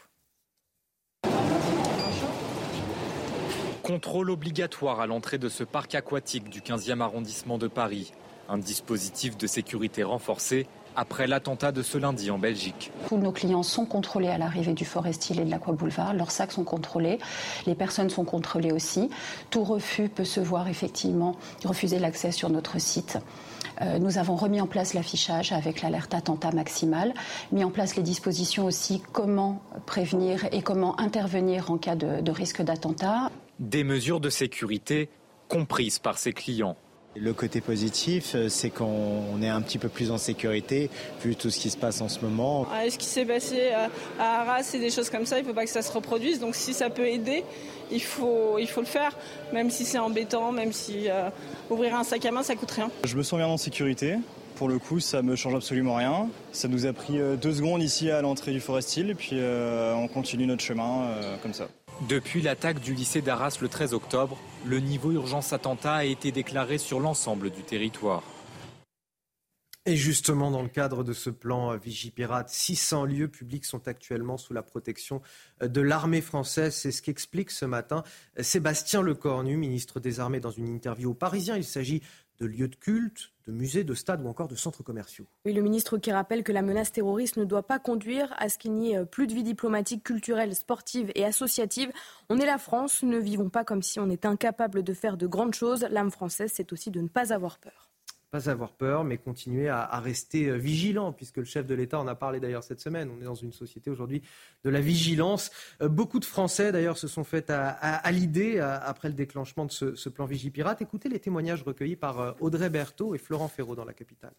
Contrôle obligatoire à l'entrée de ce parc aquatique du 15e arrondissement de Paris. Un dispositif de sécurité renforcé après l'attentat de ce lundi en Belgique. Tous nos clients sont contrôlés à l'arrivée du Forest Hill et de l'Aqua Boulevard. Leurs sacs sont contrôlés. Les personnes sont contrôlées aussi. Tout refus peut se voir effectivement refuser l'accès sur notre site. Euh, nous avons remis en place l'affichage avec l'alerte attentat maximale, mis en place les dispositions aussi comment prévenir et comment intervenir en cas de, de risque d'attentat. Des mesures de sécurité comprises par ses clients. Le côté positif, euh, c'est qu'on est un petit peu plus en sécurité vu tout ce qui se passe en ce moment. ce qui s'est passé à Arras et des choses comme ça, il ne faut pas que ça se reproduise. Donc si ça peut aider, il faut, il faut le faire, même si c'est embêtant, même si euh, ouvrir un sac à main, ça coûte rien. Je me sens bien en sécurité. Pour le coup, ça me change absolument rien. Ça nous a pris euh, deux secondes ici à l'entrée du Forest Hill et puis on continue notre chemin comme ça. Depuis l'attaque du lycée d'Arras le 13 octobre, le niveau urgence attentat a été déclaré sur l'ensemble du territoire. Et justement, dans le cadre de ce plan Vigipirate, 600 lieux publics sont actuellement sous la protection de l'armée française. C'est ce qu'explique ce matin Sébastien Lecornu, ministre des Armées, dans une interview au Parisien. Il s'agit de lieux de culte, de musées, de stades ou encore de centres commerciaux. Oui, le ministre qui rappelle que la menace terroriste ne doit pas conduire à ce qu'il n'y ait plus de vie diplomatique, culturelle, sportive et associative. On est la France, ne vivons pas comme si on était incapable de faire de grandes choses. L'âme française, c'est aussi de ne pas avoir peur pas avoir peur, mais continuer à, rester euh, vigilant, puisque le chef de l'État en a parlé d'ailleurs cette semaine. On est dans une société aujourd'hui de la vigilance. Euh, beaucoup de Français d'ailleurs se sont fait à, l'idée après le déclenchement de ce, plan Vigipirate. Écoutez les témoignages recueillis par euh, Audrey Berthaud et Florent Ferraud dans la capitale.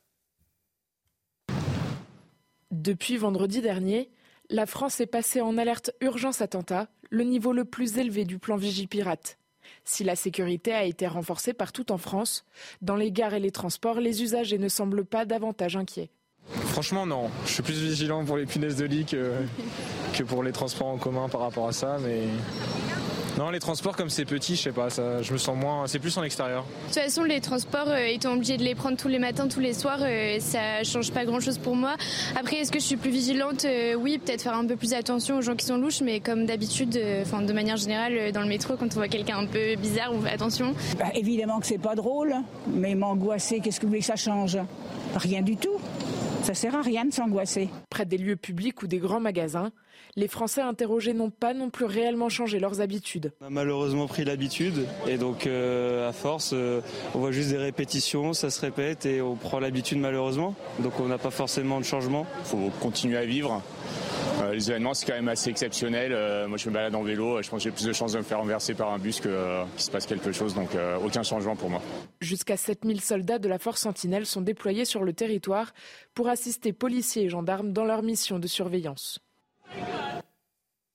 Depuis vendredi dernier, la France est passée en alerte urgence attentat, le niveau le plus élevé du plan Vigipirate. Si la sécurité a été renforcée partout en France, dans les gares et les transports, les usagers ne semblent pas davantage inquiets. Franchement, non. Je suis plus vigilant pour les punaises de lit que, que pour les transports en commun par rapport à ça, mais non, les transports, comme c'est petit, je sais pas, ça, je me sens moins. C'est plus en extérieur. De toute façon, les transports, euh, étant obligé de les prendre tous les matins, tous les soirs, euh, ça change pas grand chose pour moi. Après, est-ce que je suis plus vigilante? Euh, Oui, peut-être faire un peu plus attention aux gens qui sont louches, mais comme d'habitude, enfin, de manière générale, dans le métro, quand on voit quelqu'un un peu bizarre, on fait attention. Bah, évidemment que c'est pas drôle, mais m'angoisser, qu'est-ce que vous voulez que ça change? Rien du tout. Ça sert à rien de s'angoisser. Près des lieux publics ou des grands magasins, les Français interrogés n'ont pas non plus réellement changé leurs habitudes. On a malheureusement pris l'habitude et donc euh, à force, euh, on voit juste des répétitions, ça se répète et on prend l'habitude malheureusement. Donc on n'a pas forcément de changement. Il faut continuer à vivre. Euh, les événements, c'est quand même assez exceptionnel. moi, je me balade en vélo. Je pense que j'ai plus de chances de me faire renverser par un bus que qu'il se passe quelque chose. Donc, aucun changement pour moi. Jusqu'à 7000 soldats de la force Sentinelle sont déployés sur le territoire pour assister policiers et gendarmes dans leur mission de surveillance.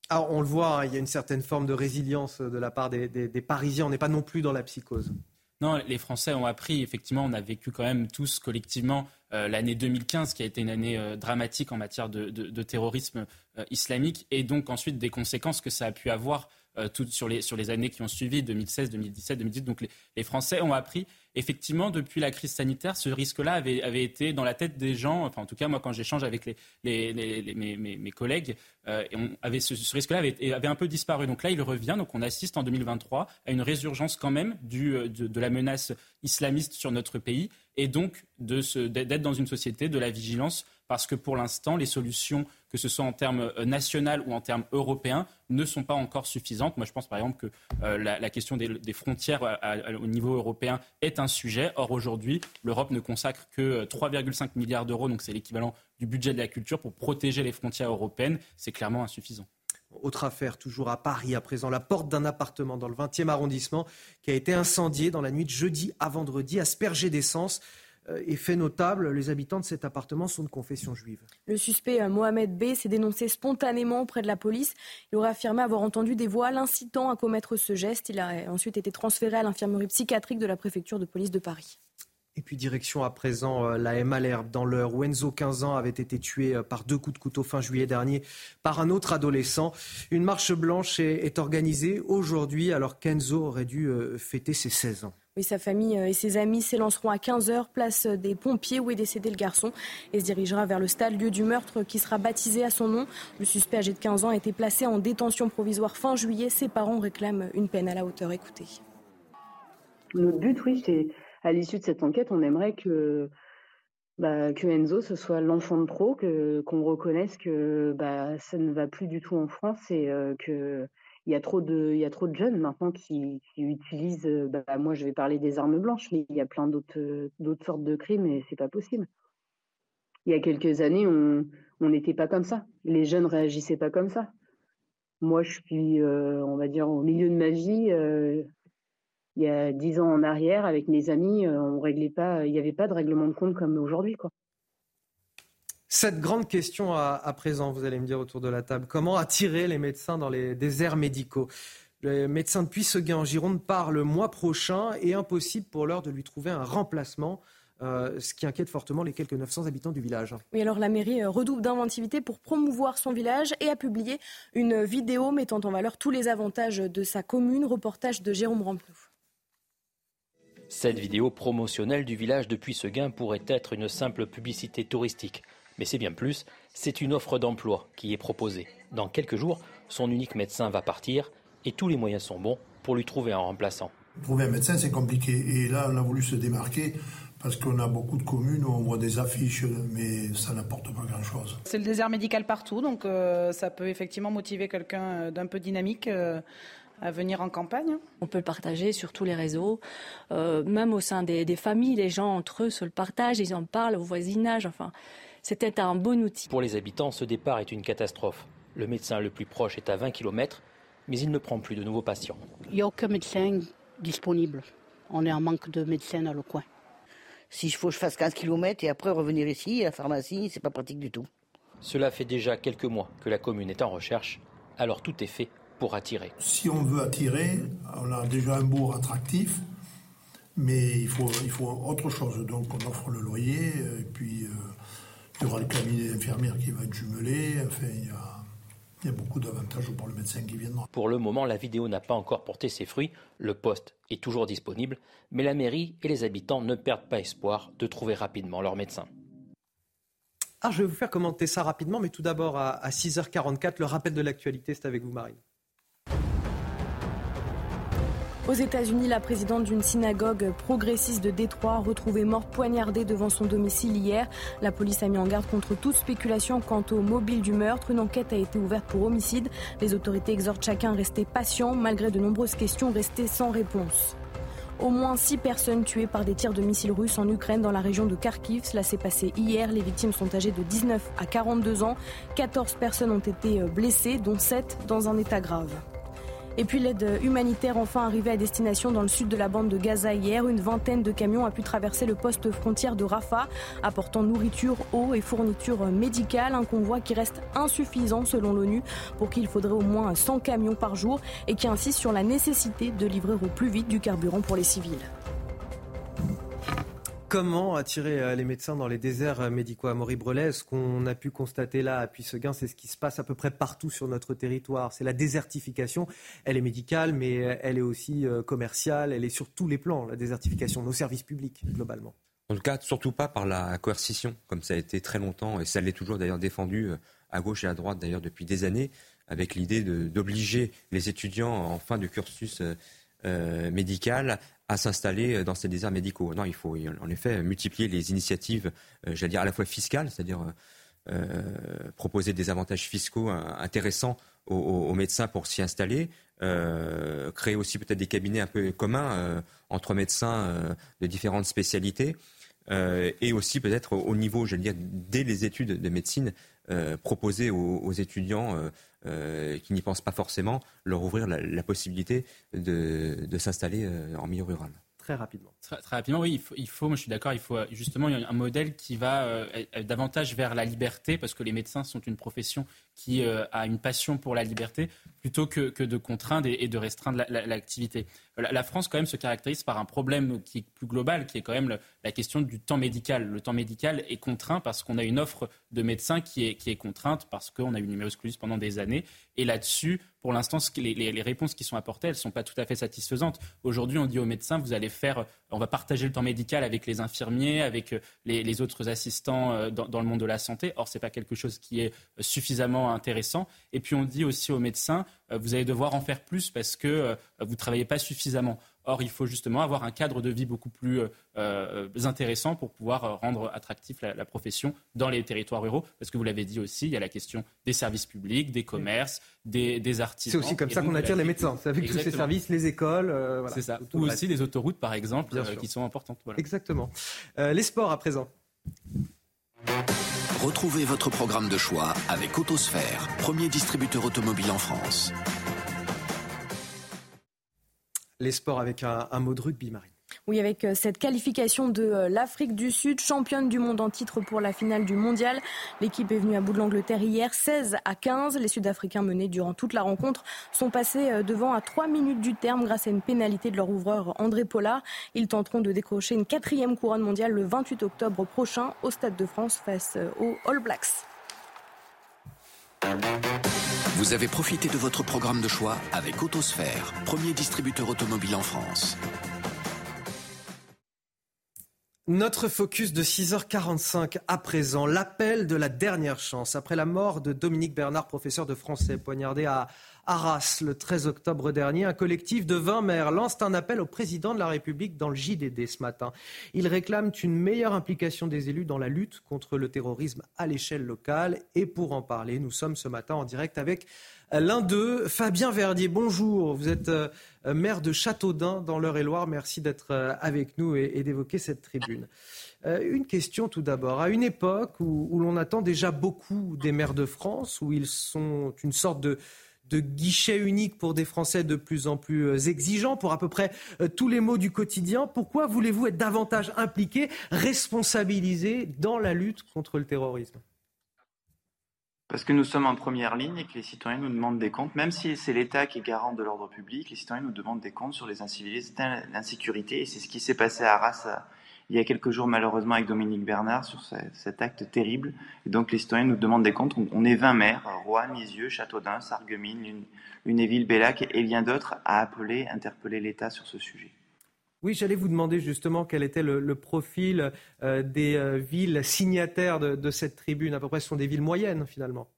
Alors, on le voit, hein, il y a une certaine forme de résilience de la part des, Parisiens. On n'est pas non plus dans la psychose. Non, les Français ont appris. Effectivement, on a vécu quand même tous collectivement euh, l'année 2015, qui a été une année euh, dramatique en matière de, terrorisme euh, islamique, et donc ensuite des conséquences que ça a pu avoir sur, les, sur les années qui ont suivi, 2016, 2017, 2018. Donc les Français ont appris effectivement, depuis la crise sanitaire, ce risque-là avait, avait, été dans la tête des gens. Enfin, en tout cas, moi, quand j'échange avec les, mes, mes, collègues, euh, on avait, ce, risque-là avait, avait, un peu disparu. Donc là, il revient. Donc on assiste en 2023 à une résurgence quand même du, euh, de, de la menace islamiste sur notre pays et donc d'être dans une société de la vigilance parce que pour l'instant, les solutions, que ce soit en termes euh, national ou en termes européens, ne sont pas encore suffisantes. Moi, je pense par exemple que euh, la, question des, frontières au niveau européen est un sujet. Or, aujourd'hui, l'Europe ne consacre que 3,5 euh, milliards d'euros, donc c'est l'équivalent du budget de la culture, pour protéger les frontières européennes. C'est clairement insuffisant. Autre affaire, toujours à Paris, à présent, la porte d'un appartement dans le 20e arrondissement qui a été incendié dans la nuit de jeudi à vendredi, aspergé d'essence. Et fait notable, les habitants de cet appartement sont de confession juive. Le suspect Mohamed B s'est dénoncé spontanément auprès de la police. Il aurait affirmé avoir entendu des voix l'incitant à commettre ce geste. Il a ensuite été transféré à l'infirmerie psychiatrique de la préfecture de police de Paris. Et puis direction à présent euh, la M Malherbe dans l'heure où Enzo, 15 ans, avait été tué euh, par deux coups de couteau fin juillet dernier par un autre adolescent. Une marche blanche est, organisée aujourd'hui alors qu'Enzo aurait dû euh, fêter ses 16 ans. Oui, sa famille et ses amis s'élanceront à 15h, place des pompiers où est décédé le garçon, et se dirigera vers le stade, lieu du meurtre qui sera baptisé à son nom. Le suspect âgé de 15 ans a été placé en détention provisoire fin juillet. Ses parents réclament une peine à la hauteur. Écoutez. Notre but, oui, c'est à l'issue de cette enquête, on aimerait que, bah, que Enzo, ce soit l'enfant de pro, que, qu'on reconnaisse que bah, ça ne va plus du tout en France et euh, qu'il y, a trop de, y a trop de jeunes maintenant qui, utilisent, bah, moi je vais parler des armes blanches, mais il y a plein d'autres, d'autres sortes de crimes et c'est pas possible. Il y a quelques années, on n'était pas comme ça. Les jeunes réagissaient pas comme ça. Moi, je suis, euh, on va dire, au milieu de ma vie. Euh, il y a dix ans en arrière, avec mes amis, euh, on réglait pas, il n'y avait pas de règlement de compte comme aujourd'hui, quoi. Cette grande question à, présent, vous allez me dire autour de la table, comment attirer les médecins dans les déserts médicaux? Le médecin de Puisseguin en Gironde part le mois prochain et impossible pour l'heure de lui trouver un remplacement. Euh, ce qui inquiète fortement les quelques 900 habitants du village. Oui, alors la mairie euh, redouble d'inventivité pour promouvoir son village et a publié une vidéo mettant en valeur tous les avantages de sa commune. Reportage de Jérôme Ramplou. Cette vidéo promotionnelle du village de Puisseguin pourrait être une simple publicité touristique. Mais c'est bien plus, c'est une offre d'emploi qui est proposée. Dans quelques jours, son unique médecin va partir et tous les moyens sont bons pour lui trouver un remplaçant. Trouver un médecin, c'est compliqué. Et là, on a voulu se démarquer parce qu'on a beaucoup de communes où on voit des affiches, mais ça n'apporte pas grand-chose. C'est le désert médical partout, donc euh, ça peut effectivement motiver quelqu'un euh, d'un peu dynamique. Euh, à venir en campagne On peut le partager sur tous les réseaux, euh, même au sein des, familles, les gens entre eux se le partagent, ils en parlent au voisinage, enfin, c'était un bon outil. Pour les habitants, ce départ est une catastrophe. Le médecin le plus proche est à 20 km, mais il ne prend plus de nouveaux patients. Il n'y a aucun médecin disponible. On est en manque de médecins dans le coin. Si faut que je fasse 15 km et après revenir ici, à la pharmacie, c'est pas pratique du tout. Cela fait déjà quelques mois que la commune est en recherche, alors tout est fait pour attirer Si on veut attirer, on a déjà un bourg attractif, mais il faut, il faut autre chose. Donc on offre le loyer, et puis euh, il y aura le cabinet d'infirmière qui va être jumelé. Enfin, il y a, il y a beaucoup d'avantages pour le médecin qui viendra. Pour le moment, la vidéo n'a pas encore porté ses fruits. Le poste est toujours disponible, mais la mairie et les habitants ne perdent pas espoir de trouver rapidement leur médecin. Ah, je vais vous faire commenter ça rapidement, mais tout d'abord à, à 6h44, le rappel de l'actualité, c'est avec vous Marine. Aux États-Unis, la présidente d'une synagogue progressiste de Détroit, retrouvée morte poignardée devant son domicile hier. La police a mis en garde contre toute spéculation quant au mobile du meurtre. Une enquête a été ouverte pour homicide. Les autorités exhortent chacun à rester patient malgré de nombreuses questions restées sans réponse. Au moins six personnes tuées par des tirs de missiles russes en Ukraine dans la région de Kharkiv. Cela s'est passé hier. Les victimes sont âgées de 19 à 42 ans. 14 personnes ont été blessées, dont 7 dans un état grave. Et puis l'aide humanitaire enfin arrivée à destination dans le sud de la bande de Gaza hier. Une vingtaine de camions a pu traverser le poste frontière de Rafah, apportant nourriture, eau et fournitures médicales. Un convoi qui reste insuffisant selon l'ONU, pour qu'il faudrait au moins 100 camions par jour et qui insiste sur la nécessité de livrer au plus vite du carburant pour les civils. Comment attirer euh, les médecins dans les déserts euh, médicaux à Ce qu'on a pu constater là à Puisseguin, c'est ce qui se passe à peu près partout sur notre territoire. C'est la désertification. Elle est médicale, mais euh, elle est aussi commerciale. Elle est sur tous les plans, la désertification, nos services publics, globalement. En tout cas, surtout pas par la coercition, comme ça a été très longtemps, et ça l'est toujours d'ailleurs défendu à gauche et à droite d'ailleurs depuis des années, avec l'idée d'obliger les étudiants en fin de cursus médical à s'installer euh, dans ces déserts médicaux. Non, il faut en effet multiplier les initiatives, euh, j'allais dire à la fois fiscales, c'est-à-dire euh, proposer des avantages fiscaux intéressants aux, médecins pour s'y installer, créer aussi peut-être des cabinets un peu communs entre médecins de différentes spécialités, et aussi peut-être au niveau, je veux dire, dès les études de médecine, proposer aux, étudiants qui n'y pensent pas forcément, leur ouvrir la, possibilité de s'installer en milieu rural. très rapidement. Très, rapidement, oui, il faut, moi je suis d'accord, il faut justement un modèle qui va davantage vers la liberté, parce que les médecins sont une profession qui a une passion pour la liberté, plutôt que, de contraindre et, de restreindre l'activité. La, France, quand même, se caractérise par un problème qui est plus global, qui est quand même la question du temps médical. Le temps médical est contraint parce qu'on a une offre de médecins qui est, qui est contrainte, parce qu'on a eu numéro clausus pendant des années. Et là-dessus, pour l'instant, les, réponses qui sont apportées, elles ne sont pas tout à fait satisfaisantes. Aujourd'hui, on dit aux médecins, vous allez faire, on va partager le temps médical avec les infirmiers, avec euh, les, autres assistants euh, dans, le monde de la santé. Or, ce n'est pas quelque chose qui est suffisamment intéressant. Et puis, on dit aussi aux médecins, euh, vous allez devoir en faire plus parce que vous ne travaillez pas suffisamment. Or, il faut justement avoir un cadre de vie beaucoup plus euh, euh, intéressant pour pouvoir euh, rendre attractif la, profession dans les territoires ruraux. Parce que vous l'avez dit aussi, il y a la question des services publics, des commerces, des, des artisans. C'est aussi comme ça qu'on attire les médecins. C'est avec tous ces services, les écoles. voilà, C'est ça. Ou aussi les autoroutes, par exemple, qui sont importantes. Exactement. les sports à présent. Retrouvez votre programme de choix avec Autosphère, premier distributeur automobile en France. Les sports avec un, mot de rugby, Marine. Oui, avec euh, cette qualification de euh, l'Afrique du Sud, championne du monde en titre pour la finale du mondial. L'équipe est venue à bout de l'Angleterre hier, 16 à 15. Les Sud-Africains menés durant toute la rencontre sont passés euh, devant à 3 minutes du terme grâce à une pénalité de leur ouvreur André Pollard. Ils tenteront de décrocher une quatrième couronne mondiale le 28 octobre prochain au Stade de France face aux All Blacks. Vous avez profité de votre programme de choix avec Autosphère, premier distributeur automobile en France. Notre focus de 6h45 à présent, l'appel de la dernière chance. Après la mort de Dominique Bernard, professeur de français, poignardé à Arras le 13 octobre dernier, un collectif de 20 maires lance un appel au président de la République dans le JDD ce matin. Ils réclament une meilleure implication des élus dans la lutte contre le terrorisme à l'échelle locale. Et pour en parler, nous sommes ce matin en direct avec l'un d'eux, Fabien Verdier. Bonjour, vous êtes euh, maire de Châteaudun dans l'Eure-et-Loire. Merci d'être euh, avec nous et, d'évoquer cette tribune. Euh, une question tout d'abord. À une époque où l'on attend déjà beaucoup des maires de France, où ils sont une sorte de de guichet unique pour des Français de plus en plus euh, exigeants pour à peu près euh, tous les maux du quotidien. Pourquoi voulez-vous être davantage impliqué, responsabilisé dans la lutte contre le terrorisme? Parce que nous sommes en première ligne et que les citoyens nous demandent des comptes, même si c'est l'État qui est garant de l'ordre public, les citoyens nous demandent des comptes sur les incivilités, l'insécurité, et c'est ce qui s'est passé à Arras il y a quelques jours malheureusement avec Dominique Bernard sur cet acte terrible. Et donc les citoyens nous demandent des comptes. On est 20 maires, Rouen, Lisieux, Châteaudun, Sarreguemines, Lunéville, Bellac et bien d'autres à appeler, interpeller l'État sur ce sujet. Oui, j'allais vous demander justement quel était le, profil euh, des euh, villes signataires de, de, cette tribune. À peu près, ce sont des villes moyennes finalement.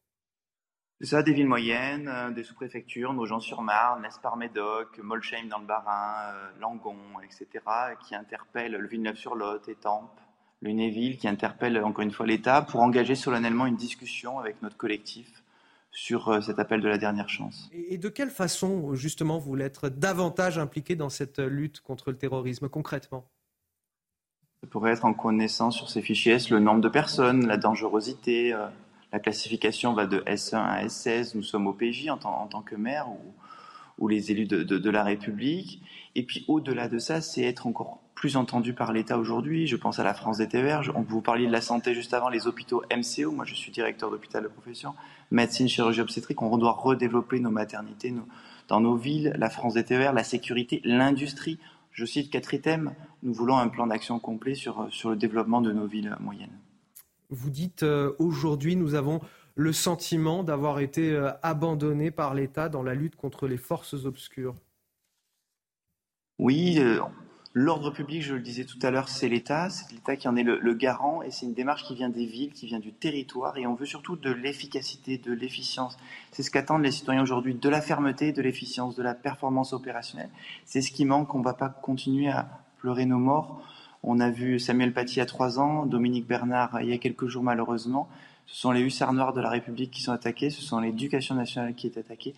C'est ça, des villes moyennes, euh, des sous-préfectures, Nogent-sur-Marne, Espar-Médoc, Molsheim dans le Bas-Rhin, euh, Langon, etc., qui interpellent le Villeneuve-sur-Lot, Étampes, Lunéville, qui interpellent encore une fois l'État pour engager solennellement une discussion avec notre collectif sur euh, cet appel de la dernière chance. Et de quelle façon, justement, vous voulez être davantage impliqué dans cette lutte contre le terrorisme, concrètement? Ça pourrait être en connaissant sur ces fichiers le nombre de personnes, la dangerosité, la classification va de S1 à S16. Nous sommes au PJ en, tant que maire ou, les élus de, la République. Et puis au-delà de ça, c'est être encore plus entendu par l'État aujourd'hui. Je pense à la France des. On vous parliez de la santé juste avant, les hôpitaux MCO. Moi, je suis directeur d'hôpital de profession. Médecine, chirurgie obstétrique. On doit redévelopper nos maternités dans nos villes. La France des TVR, la sécurité, l'industrie. Je cite quatre items. Nous voulons un plan d'action complet sur le développement de nos villes moyennes. Vous dites euh, aujourd'hui, nous avons le sentiment d'avoir été euh, abandonnés par l'État dans la lutte contre les forces obscures. Oui, euh, l'ordre public, je le disais tout à l'heure, c'est l'État, c'est l'État qui en est le, garant, et c'est une démarche qui vient des villes, qui vient du territoire, et on veut surtout de l'efficacité, de l'efficience. C'est ce qu'attendent les citoyens aujourd'hui, de la fermeté, de l'efficience, de la performance opérationnelle. C'est ce qui manque, on ne va pas continuer à pleurer nos morts. On a vu Samuel Paty a trois ans, Dominique Bernard il y a quelques jours malheureusement. Ce sont les hussards noirs de la République qui sont attaqués, ce sont l'éducation nationale qui est attaquée.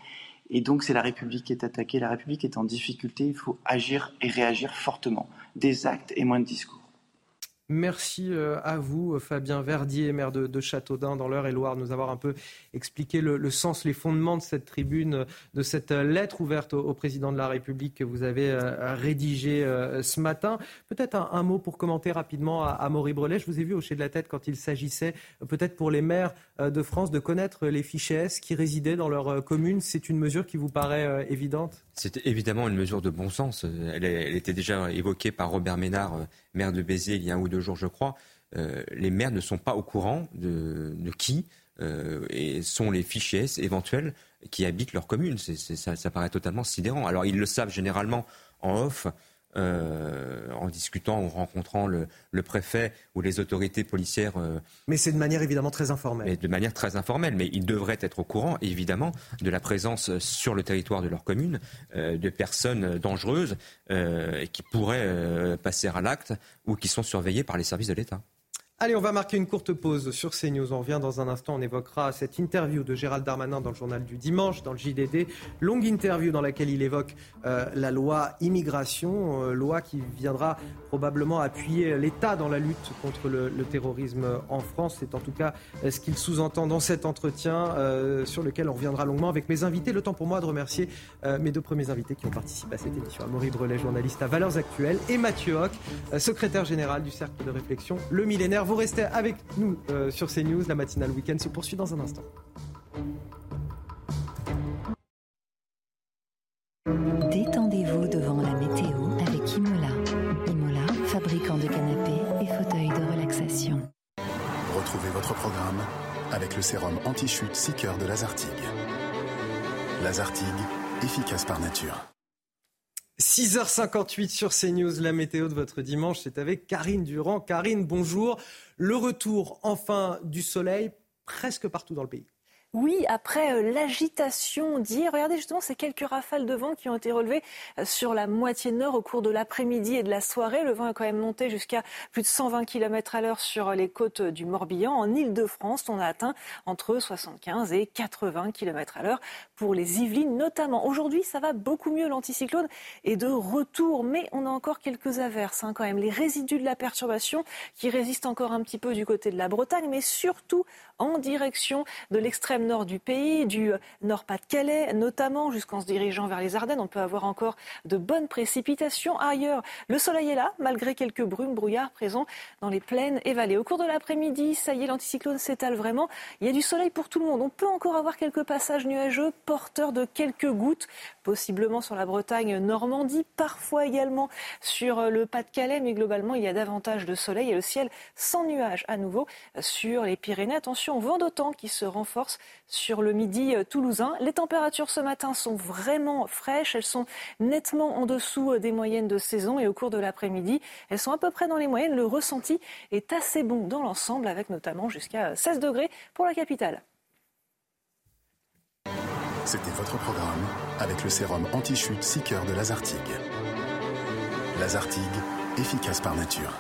Et donc c'est la République qui est attaquée. La République est en difficulté, il faut agir et réagir fortement. Des actes et moins de discours. Merci euh, à vous, Fabien Verdier, maire de, Châteaudun dans l'Eure-et-Loire, de nous avoir un peu expliqué le, sens, les fondements de cette tribune, de cette lettre ouverte au, président de la République que vous avez euh, rédigée euh, ce matin. Peut-être un, mot pour commenter rapidement à, à Maurice Brelet. Je vous ai vu hocher de la tête quand il s'agissait, peut-être pour les maires de France, de connaître les fichiers S qui résidaient dans leur commune. C'est une mesure qui vous paraît évidente? C'est évidemment une mesure de bon sens. Elle, était déjà évoquée par Robert Ménard maire de Béziers il y a un ou deux jours, je crois, euh, les maires ne sont pas au courant de, qui euh, sont les fichiers éventuels qui habitent leur commune. ça, paraît totalement sidérant. Alors ils le savent généralement en off, euh, en discutant ou en rencontrant le, préfet ou les autorités policières. Euh, mais c'est de manière évidemment très informelle. Mais de manière très informelle, mais ils devraient être au courant, évidemment, de la présence sur le territoire de leur commune euh, de personnes dangereuses qui pourraient passer à l'acte ou qui sont surveillées par les services de l'État. Allez, on va marquer une courte pause sur CNews. On revient dans un instant. On évoquera cette interview de Gérald Darmanin dans le journal du dimanche, dans le JDD. Longue interview dans laquelle il évoque euh, la loi immigration, euh, loi qui viendra probablement appuyer l'État dans la lutte contre le, terrorisme en France. C'est en tout cas euh, ce qu'il sous-entend dans cet entretien sur lequel on reviendra longuement avec mes invités. Le temps pour moi de remercier mes deux premiers invités qui ont participé à cette émission. Maurice Brelet, journaliste à Valeurs Actuelles, et Mathieu Hoc, secrétaire général du Cercle de réflexion Le Millénaire. Vous restez avec nous euh, sur CNews. La matinale week-end se poursuit dans un instant. Détendez-vous devant la météo avec Imola. Imola, fabricant de canapés et fauteuils de relaxation. Retrouvez votre programme avec le sérum anti-chute 6 cœurs de Lazartigue. Lazartigue, efficace par nature. 6h58 sur CNews, la météo de votre dimanche, c'est avec Karine Durand. Karine, bonjour. Le retour enfin du soleil presque partout dans le pays. Oui, après euh, l'agitation d'hier, regardez justement ces quelques rafales de vent qui ont été relevées euh, sur la moitié nord au cours de l'après-midi et de la soirée. Le vent a quand même monté jusqu'à plus de 120 km à l'heure sur les côtes du Morbihan. En Ile-de-France, on a atteint entre 75 et 80 km à l'heure pour les Yvelines notamment. Aujourd'hui, ça va beaucoup mieux. L'anticyclone est de retour, mais on a encore quelques averses hein, quand même. Les résidus de la perturbation qui résistent encore un petit peu du côté de la Bretagne, mais surtout en direction de l'extrême nord du pays, du Nord-Pas-de-Calais notamment, jusqu'en se dirigeant vers les Ardennes. On peut avoir encore de bonnes précipitations. Ailleurs, le soleil est là, malgré quelques brumes, brouillards présents dans les plaines et vallées. Au cours de l'après-midi, ça y est, l'anticyclone s'étale vraiment. Il y a du soleil pour tout le monde. On peut encore avoir quelques passages nuageux porteurs de quelques gouttes, possiblement sur la Bretagne, Normandie, parfois également sur le Pas-de-Calais, mais globalement, il y a davantage de soleil et le ciel sans nuages à nouveau sur les Pyrénées. Attention vent d'autant qui se renforce sur le midi euh, toulousain. Les températures ce matin sont vraiment fraîches. Elles sont nettement en dessous euh, des moyennes de saison et au cours de l'après-midi, elles sont à peu près dans les moyennes. Le ressenti est assez bon dans l'ensemble avec notamment jusqu'à 16 degrés pour la capitale. C'était votre programme avec le sérum anti-chute 6 cœurs de Lazartigue. Lazartigue, efficace par nature.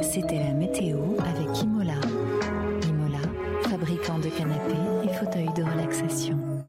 C'était la météo avec Imola fabricant de canapés et fauteuils de relaxation.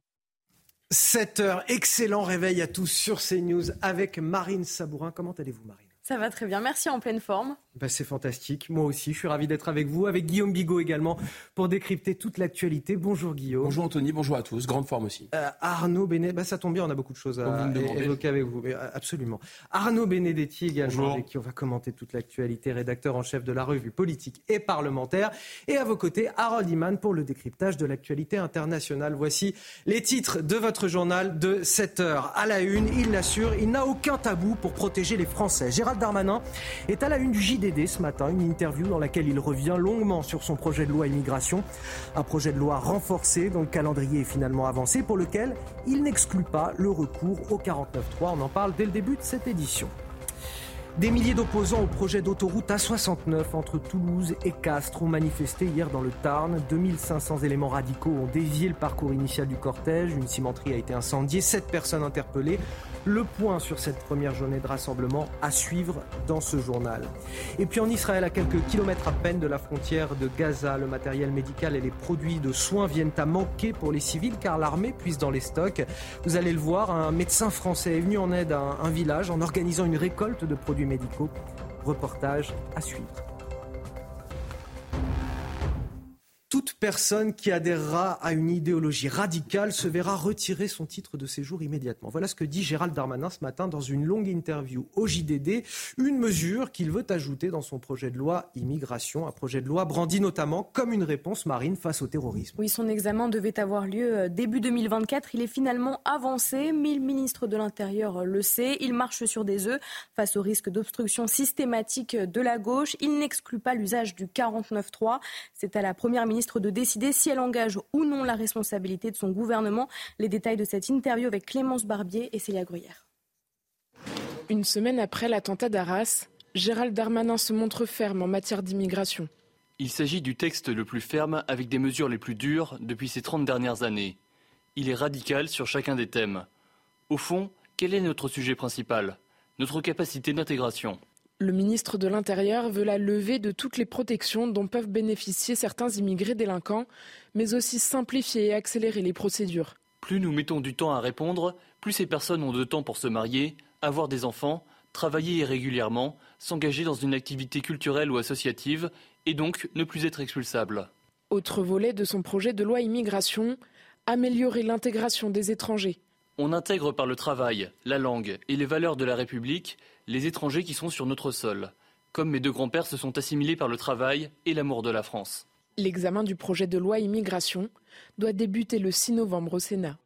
7 heures, excellent réveil à tous sur CNews avec Marine Sabourin. Comment allez-vous Marine? Ça va très bien, merci en pleine forme. Bah, c'est fantastique. Moi aussi, je suis ravi d'être avec vous, avec Guillaume Bigot également, pour décrypter toute l'actualité. Bonjour Guillaume. Bonjour Anthony, bonjour à tous. Grande forme aussi. Euh, Arnaud Benedetti, bah, ça tombe bien, on a beaucoup de choses à évoquer avec vous. Euh, absolument. Arnaud Benedetti également, avec qui on va commenter toute l'actualité, rédacteur en chef de la revue politique et parlementaire. Et à vos côtés, Harold Iman pour le décryptage de l'actualité internationale. Voici les titres de votre journal de 7 heures. À la une, il l'assure, il n'a aucun tabou pour protéger les Français. Gérald Darmanin est à la une du JD ce matin, une interview dans laquelle il revient longuement sur son projet de loi immigration. Un projet de loi renforcé dont le calendrier est finalement avancé, pour lequel il n'exclut pas le recours au 49.3. On en parle dès le début de cette édition. Des milliers d'opposants au projet d'autoroute A69 entre Toulouse et Castres ont manifesté hier dans le Tarn. 2500 éléments radicaux ont dévié le parcours initial du cortège. Une cimenterie a été incendiée, 7 personnes interpellées. Le point sur cette première journée de rassemblement à suivre dans ce journal. Et puis en Israël, à quelques kilomètres à peine de la frontière de Gaza, le matériel médical et les produits de soins viennent à manquer pour les civils car l'armée puise dans les stocks. Vous allez le voir, un médecin français est venu en aide à un village en organisant une récolte de produits médicaux. Reportage à suivre. Toute personne qui adhérera à une idéologie radicale se verra retirer son titre de séjour immédiatement. Voilà ce que dit Gérald Darmanin ce matin dans une longue interview au JDD, une mesure qu'il veut ajouter dans son projet de loi immigration, un projet de loi brandi notamment comme une réponse marine face au terrorisme. Oui, son examen devait avoir lieu euh, début 2024. Il est finalement avancé, mais le ministre de l'Intérieur le sait. Il marche sur des œufs face au risque d'obstruction systématique de la gauche. Il n'exclut pas l'usage du 49.3. C'est à la première ministre de décider si elle engage ou non la responsabilité de son gouvernement. Les détails de cette interview avec Clémence Barbier et Célia Gruyère. Une semaine après l'attentat d'Arras, Gérald Darmanin se montre ferme en matière d'immigration. Il s'agit du texte le plus ferme avec des mesures les plus dures depuis ces 30 dernières années. Il est radical sur chacun des thèmes. Au fond, quel est notre sujet principal? Notre capacité d'intégration. Le ministre de l'Intérieur veut la levée de toutes les protections dont peuvent bénéficier certains immigrés délinquants, mais aussi simplifier et accélérer les procédures. Plus nous mettons du temps à répondre, plus ces personnes ont de temps pour se marier, avoir des enfants, travailler irrégulièrement, s'engager dans une activité culturelle ou associative, et donc ne plus être expulsables. Autre volet de son projet de loi immigration, améliorer l'intégration des étrangers. On intègre par le travail, la langue et les valeurs de la République les étrangers qui sont sur notre sol, comme mes deux grands-pères se sont assimilés par le travail et l'amour de la France. L'examen du projet de loi immigration doit débuter le 6 novembre au Sénat.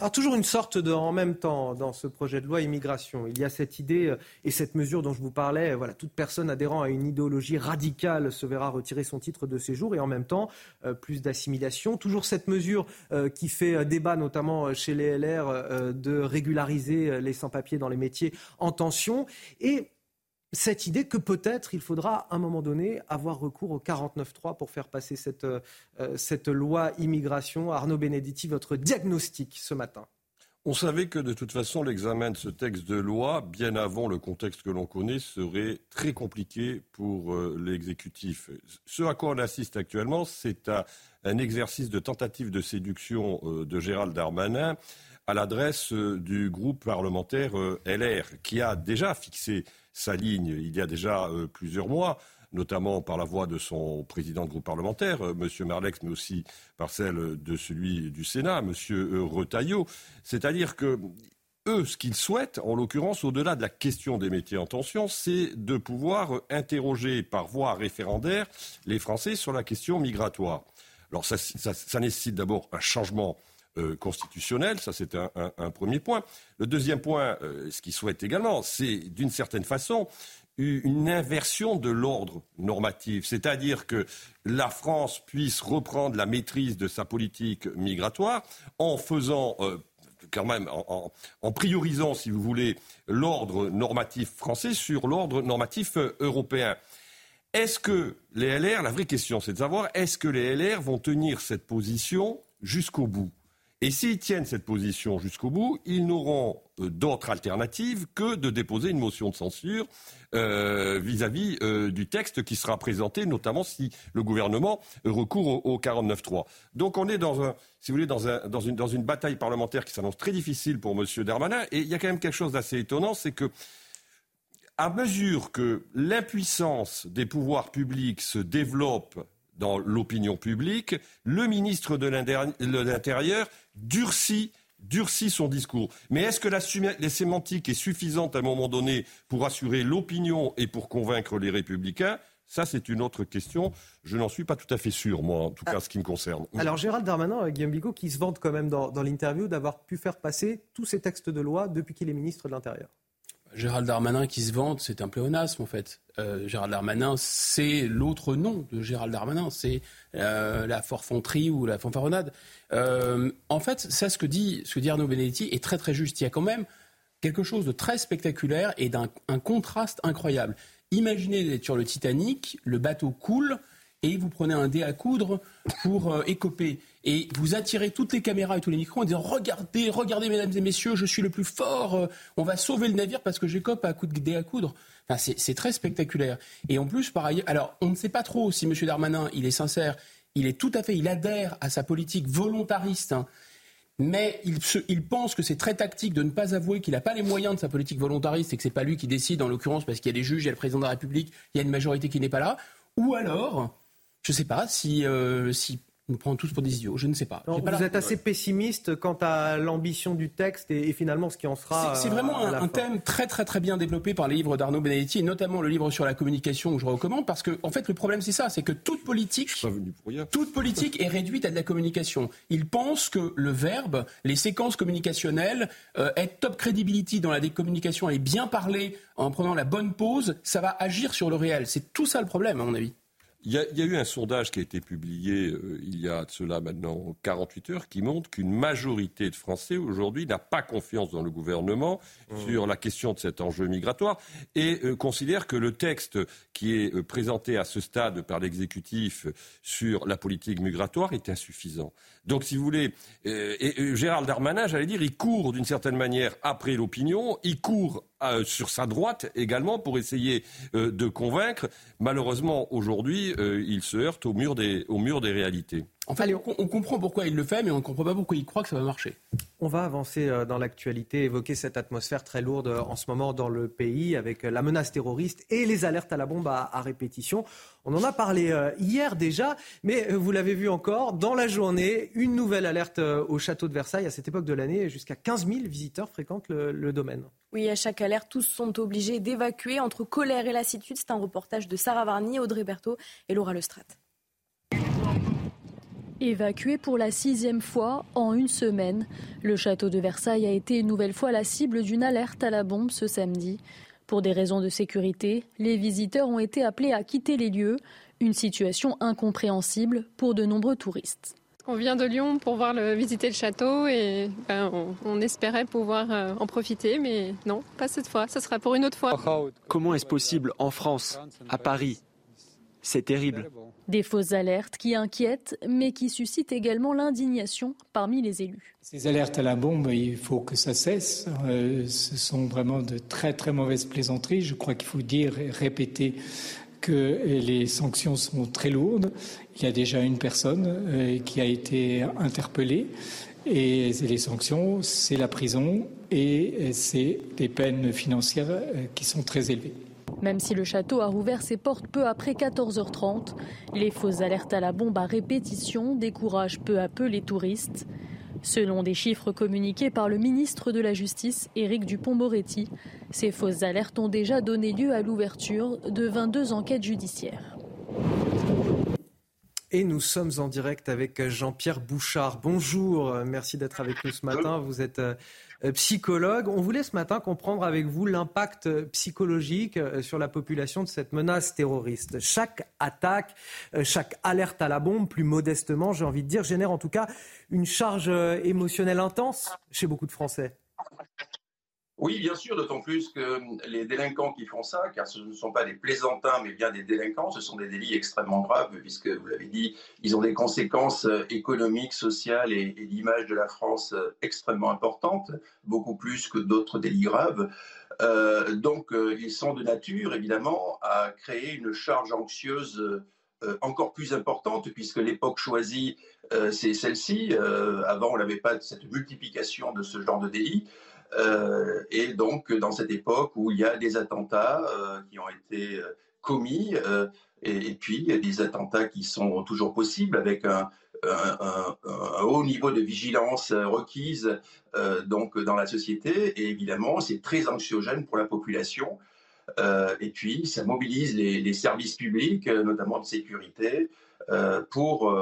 Alors toujours une sorte de en même temps dans ce projet de loi immigration. Il y a cette idée euh, et cette mesure dont je vous parlais. Voilà, toute personne adhérant à une idéologie radicale se verra retirer son titre de séjour et en même temps euh, plus d'assimilation. Toujours cette mesure euh, qui fait débat notamment chez les LR de régulariser les sans-papiers dans les métiers en tension et cette idée que peut-être il faudra à un moment donné avoir recours au 49.3 pour faire passer cette, euh, cette loi immigration. Arnaud Benedetti, votre diagnostic ce matin. On savait que de toute façon, l'examen de ce texte de loi, bien avant le contexte que l'on connaît, serait très compliqué pour euh, l'exécutif. Ce à quoi on assiste actuellement, c'est à un exercice de tentative de séduction euh, de Gérald Darmanin à l'adresse du groupe parlementaire LR, qui a déjà fixé sa ligne il y a déjà euh, plusieurs mois notamment par la voix de son président de groupe parlementaire, euh, M. Marlex, mais aussi par celle de celui du Sénat, M. Retailleau. C'est-à-dire que eux, ce qu'ils souhaitent, en l'occurrence, au-delà de la question des métiers en tension, c'est de pouvoir interroger par voie référendaire les Français sur la question migratoire. Alors ça, nécessite d'abord un changement euh, constitutionnel, ça c'est un, premier point. Le deuxième point, euh, ce qu'ils souhaitent également, c'est d'une certaine façon une inversion de l'ordre normatif, c'est-à-dire que la France puisse reprendre la maîtrise de sa politique migratoire en faisant euh, quand même en, priorisant, si vous voulez, l'ordre normatif français sur l'ordre normatif européen. Est-ce que les LR, la vraie question c'est de savoir, est-ce que les LR vont tenir cette position jusqu'au bout? Et s'ils tiennent cette position jusqu'au bout, ils n'auront euh, d'autre alternative que de déposer une motion de censure euh, vis-à-vis euh, du texte qui sera présenté, notamment si le gouvernement recourt au, 49-3. Donc on est dans un, si vous voulez, dans, un, dans, une, dans une bataille parlementaire qui s'annonce très difficile pour M. Darmanin. Et il y a quand même quelque chose d'assez étonnant, c'est que à mesure que l'impuissance des pouvoirs publics se développe dans l'opinion publique, le ministre de l'Intérieur durcit durcit son discours. Mais est-ce que la, sémantique est suffisante à un moment donné pour assurer l'opinion et pour convaincre les républicains? Ça, c'est une autre question. Je n'en suis pas tout à fait sûr, moi, en tout cas, ce qui me concerne. Alors, Gérald Darmanin, Guillaume Bigot, qui se vante quand même dans l'interview d'avoir pu faire passer tous ces textes de loi depuis qu'il est ministre de l'Intérieur. Gérald Darmanin qui se vante, c'est un pléonasme en fait. Euh, Gérald Darmanin, c'est l'autre nom de Gérald Darmanin, c'est euh, la forfanterie ou la fanfaronnade. Euh, en fait, ça, ce que dit, ce Arnaud Benedetti est très très juste. Il y a quand même quelque chose de très spectaculaire et d'un contraste incroyable. Imaginez sur le Titanic, le bateau coule et vous prenez un dé à coudre pour écoper et vous attirez toutes les caméras et tous les micros en disant regardez, regardez mesdames et messieurs, je suis le plus fort, euh, on va sauver le navire parce que j'écope à coup de dé à coudre. C'est très spectaculaire. Et en plus, par ailleurs, alors on ne sait pas trop si M. Darmanin, il est sincère, il est tout à fait, il adhère à sa politique volontariste. Hein. mais il, pense que c'est très tactique de ne pas avouer qu'il n'a pas les moyens de sa politique volontariste et que c'est pas lui qui décide, en l'occurrence, parce qu'il y a des juges, il y a le président de la République, il y a une majorité qui n'est pas là, ou alors, je ne sais pas, si, euh, si nous prenons tous pour des idiots. Je ne sais pas. vous êtes assez pessimiste quant à l'ambition du texte et, finalement ce qui en sera. C'est vraiment un, thème très très très bien développé par les livres d'Arnaud Benedetti et notamment le livre sur la communication que je recommande parce que en fait le problème c'est ça, c'est que toute politique, toute politique est réduite à de la communication. Il pense que le verbe, les séquences communicationnelles, euh, être top credibility dans la communication et bien parler en prenant la bonne pause, ça va agir sur le réel. C'est tout ça le problème à mon avis. Il y, a, eu un sondage qui a été publié euh, il y a de cela maintenant 48 heures qui montre qu'une majorité de Français aujourd'hui n'a pas confiance dans le gouvernement mmh. sur la question de cet enjeu migratoire et euh, considère que le texte qui est euh, présenté à ce stade par l'exécutif sur la politique migratoire est insuffisant. Donc, si vous voulez, et, Gérald Darmanin, j'allais dire, il court d'une certaine manière après l'opinion, il court euh, sur sa droite également pour essayer euh, de convaincre. Malheureusement, aujourd'hui, euh, il se heurte au mur des réalités. En fait, on, comprend pourquoi il le fait, mais on ne comprend pas pourquoi il croit que ça va marcher. On va avancer dans l'actualité, évoquer cette atmosphère très lourde en ce moment dans le pays, avec la menace terroriste et les alertes à la bombe à, répétition. On en a parlé hier déjà, mais vous l'avez vu encore, dans la journée, une nouvelle alerte au château de Versailles. À cette époque de l'année, jusqu'à 15 000 visiteurs fréquentent le domaine. Oui, à chaque alerte, tous sont obligés d'évacuer entre colère et lassitude. C'est un reportage de Sarah Varny, Audrey Berthaud et Laura Lestrade. Évacué pour la sixième fois en une semaine, le château de Versailles a été une nouvelle fois la cible d'une alerte à la bombe ce samedi. Pour des raisons de sécurité, les visiteurs ont été appelés à quitter les lieux, une situation incompréhensible pour de nombreux touristes. On vient de Lyon pour voir le, visiter le château et ben, on, espérait pouvoir euh, en profiter, mais non, pas cette fois. Ça sera pour une autre fois. Comment est-ce possible en France, à Paris C'est terrible. Des fausses alertes qui inquiètent, mais qui suscitent également l'indignation parmi les élus. Ces alertes à la bombe, il faut que ça cesse. Euh, ce sont vraiment de très très mauvaises plaisanteries. Je crois qu'il faut dire et répéter que les sanctions sont très lourdes. Il y a déjà une personne euh, qui a été interpellée. Et les sanctions, c'est la prison et c'est des peines financières euh, qui sont très élevées. Même si le château a rouvert ses portes peu après 14h30, les fausses alertes à la bombe à répétition découragent peu à peu les touristes. Selon des chiffres communiqués par le ministre de la Justice, Éric Dupont-Moretti, ces fausses alertes ont déjà donné lieu à l'ouverture de 22 enquêtes judiciaires. Et nous sommes en direct avec Jean-Pierre Bouchard. Bonjour, merci d'être avec nous ce matin. Vous êtes euh, psychologue. On voulait ce matin comprendre avec vous l'impact psychologique euh, sur la population de cette menace terroriste. Chaque attaque, euh, chaque alerte à la bombe, plus modestement, j'ai envie de dire, génère en tout cas une charge émotionnelle intense chez beaucoup de Français. Oui, bien sûr, d'autant plus que les délinquants qui font ça, car ce ne sont pas des plaisantins, mais bien des délinquants, ce sont des délits extrêmement graves, puisque, vous l'avez dit, ils ont des conséquences euh, économiques, sociales et, d'image de la France euh, extrêmement importantes, beaucoup plus que d'autres délits graves. Euh, donc, ils sont de nature, évidemment, à créer une charge anxieuse encore plus importante, puisque l'époque choisie, c'est celle-ci. avant, on n'avait pas cette multiplication de ce genre de délits. Euh, et donc, dans cette époque où il y a des attentats euh, qui ont été euh, commis, et, puis des attentats qui sont toujours possibles avec un, haut niveau de vigilance requise donc dans la société. Et évidemment, c'est très anxiogène pour la population. et puis, ça mobilise les, les services publics, notamment de sécurité, pour,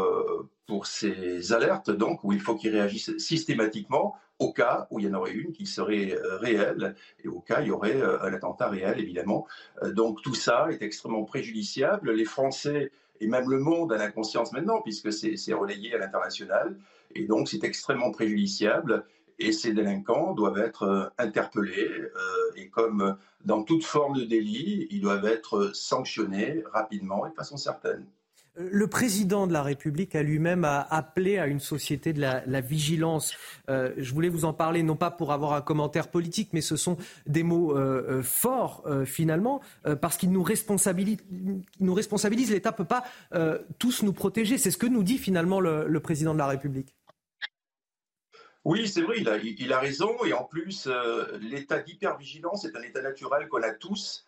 pour ces alertes, donc, où il faut qu'ils réagissent systématiquement au cas où il y en aurait une qui serait euh, réelle et au cas où il y aurait euh, un attentat réel, évidemment. Euh, donc tout ça est extrêmement préjudiciable. Les Français et même le monde a la conscience maintenant, puisque c'est relayé à l'international. Et donc c'est extrêmement préjudiciable. Et ces délinquants doivent être interpellés. et comme dans toute forme de délit, ils doivent être sanctionnés rapidement et de façon certaine. Le président de la République a lui-même appelé à une société de la, vigilance. Euh, je voulais vous en parler, non pas pour avoir un commentaire politique, mais ce sont des mots euh, euh, forts finalement, parce qu'ils nous responsabilisent. Nous. L'État ne peut pas tous nous protéger. C'est ce que nous dit finalement le président de la République. Oui, c'est vrai, il a, il a, raison. Et en plus, l'état d'hypervigilance est un état naturel qu'on a tous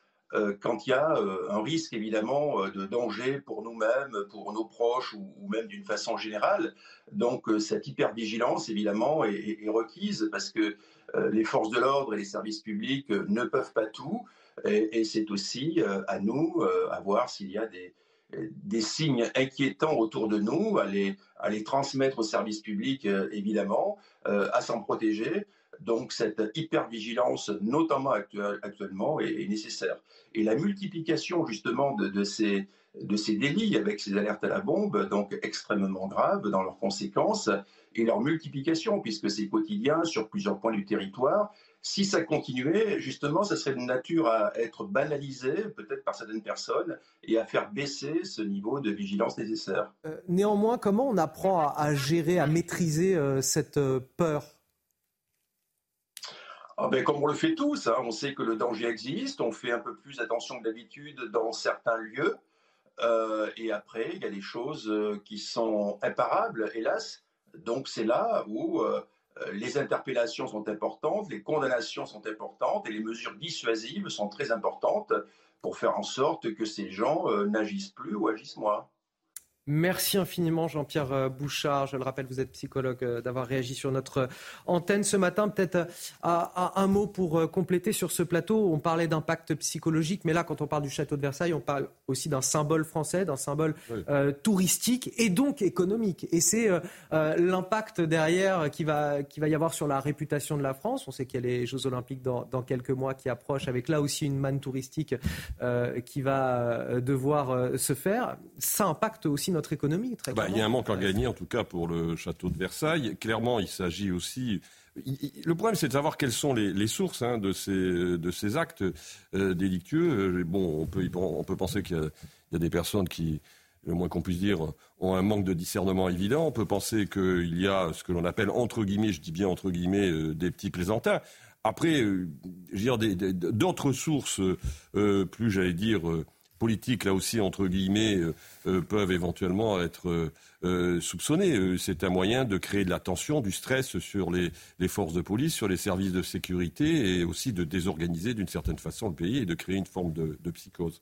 quand il y a euh, un risque, évidemment, de danger pour nous-mêmes, pour nos proches ou, même d'une façon générale. Donc, cette hypervigilance, évidemment, est, requise parce que les forces de l'ordre et les services publics ne peuvent pas tout. Et, c'est aussi à nous à voir s'il y a des, signes inquiétants autour de nous, à les, à les transmettre aux services publics, euh, évidemment, euh, à s'en protéger. Donc cette hypervigilance, notamment actuellement, est, nécessaire. Et la multiplication justement de, ces délits avec ces alertes à la bombe, donc extrêmement graves dans leurs conséquences, et leur multiplication, puisque c'est quotidien sur plusieurs points du territoire, si ça continuait, justement, ça serait de nature à être banalisé, peut-être par certaines personnes, et à faire baisser ce niveau de vigilance nécessaire. Euh, néanmoins, comment on apprend à, gérer, à maîtriser euh, cette euh, peur? Ah ben, comme on le fait tous, hein. on sait que le danger existe, on fait un peu plus attention que d'habitude dans certains lieux, et après, il y a des choses qui sont imparables, hélas. Donc c'est là où euh, les interpellations sont importantes, les condamnations sont importantes et les mesures dissuasives sont très importantes pour faire en sorte que ces gens euh, n'agissent plus ou agissent moins. Merci infiniment Jean-Pierre euh, Bouchard. Je le rappelle, vous êtes psychologue, euh, d'avoir réagi sur notre euh, antenne ce matin. Peut-être un mot pour compléter sur ce plateau. On parlait d'impact psychologique, mais là, quand on parle du château de Versailles, on parle aussi d'un symbole français, d'un symbole touristique et donc économique. Et c'est l'impact derrière qui va, qui va y avoir sur la réputation de la France. On sait qu'il y a les Jeux Olympiques dans, quelques mois qui approchent, avec là aussi une manne touristique qui va devoir se faire. Ça impacte aussi notre économie. Très bah, il y a un manque à gagner, en tout cas, pour le château de Versailles. Clairement, il s'agit aussi. Le problème, c'est de savoir quelles sont les, sources hein, de, ces, de ces actes euh, délictueux. Euh, bon, on peut, on peut penser qu'il y, a des personnes qui, le moins qu'on puisse dire, ont un manque de discernement évident. On peut penser qu'il y a ce que l'on appelle, entre guillemets, je dis bien entre guillemets, euh, des petits plaisantins. Après, je veux dire, d'autres sources, plus, j'allais dire, politiques, là aussi, entre guillemets, euh, euh, peuvent éventuellement être euh, soupçonnés. C'est un moyen de créer de la tension, du stress sur les, forces de police, sur les services de sécurité et aussi de désorganiser d'une certaine façon le pays et de créer une forme de, psychose.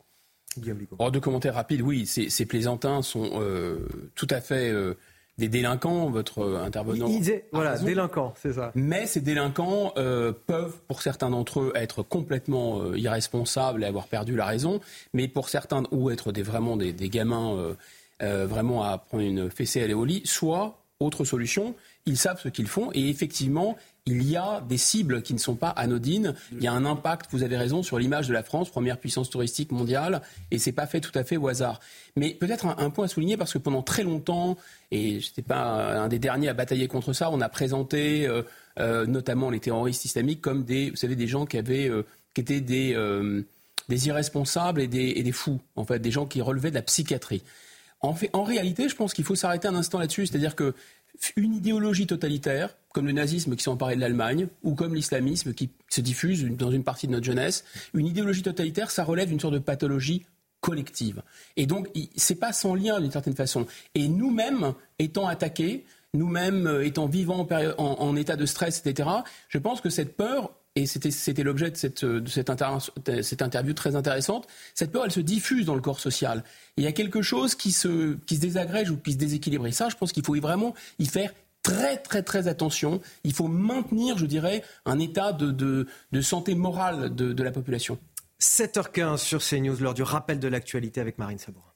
Oh, deux commentaires rapides. Oui, ces, plaisantins sont tout à fait des délinquants, votre intervenant. Il voilà, délinquants, c'est ça. Mais ces délinquants euh, peuvent, pour certains d'entre eux, être complètement euh, irresponsables et avoir perdu la raison, mais pour certains, ou être des, vraiment des, gamins euh, vraiment à prendre une fessée à aller au lit, soit, autre solution, ils savent ce qu'ils font et effectivement, il y a des cibles qui ne sont pas anodines. Il y a un impact, vous avez raison, sur l'image de la France, première puissance touristique mondiale, et c'est pas fait tout à fait au hasard. Mais peut-être un, point à souligner parce que pendant très longtemps, et je n'étais pas un des derniers à batailler contre ça, on a présenté euh, euh, notamment les terroristes islamiques comme des, vous savez, des gens qui avaient, euh, qui étaient des, des irresponsables et des, et des fous, en fait, des gens qui relevaient de la psychiatrie. En, fait, en réalité, je pense qu'il faut s'arrêter un instant là-dessus, c'est-à-dire que une idéologie totalitaire, comme le nazisme qui s'est emparé de l'Allemagne, ou comme l'islamisme qui se diffuse dans une partie de notre jeunesse, une idéologie totalitaire, ça relève d'une sorte de pathologie collective. Et donc, c'est pas sans lien d'une certaine façon. Et nous-mêmes, étant attaqués, nous-mêmes euh, étant vivants en, en, état de stress, etc., je pense que cette peur, et c'était l'objet de, cette, interview très intéressante, cette peur, elle se diffuse dans le corps social. il y a quelque chose qui se, désagrège ou qui se déséquilibre. Et ça, je pense qu'il faut vraiment y faire très très très attention. Il faut maintenir, je dirais, un état de, santé morale de, de la population. 7h15 sur CNews, lors du rappel de l'actualité avec Marine Sabourin.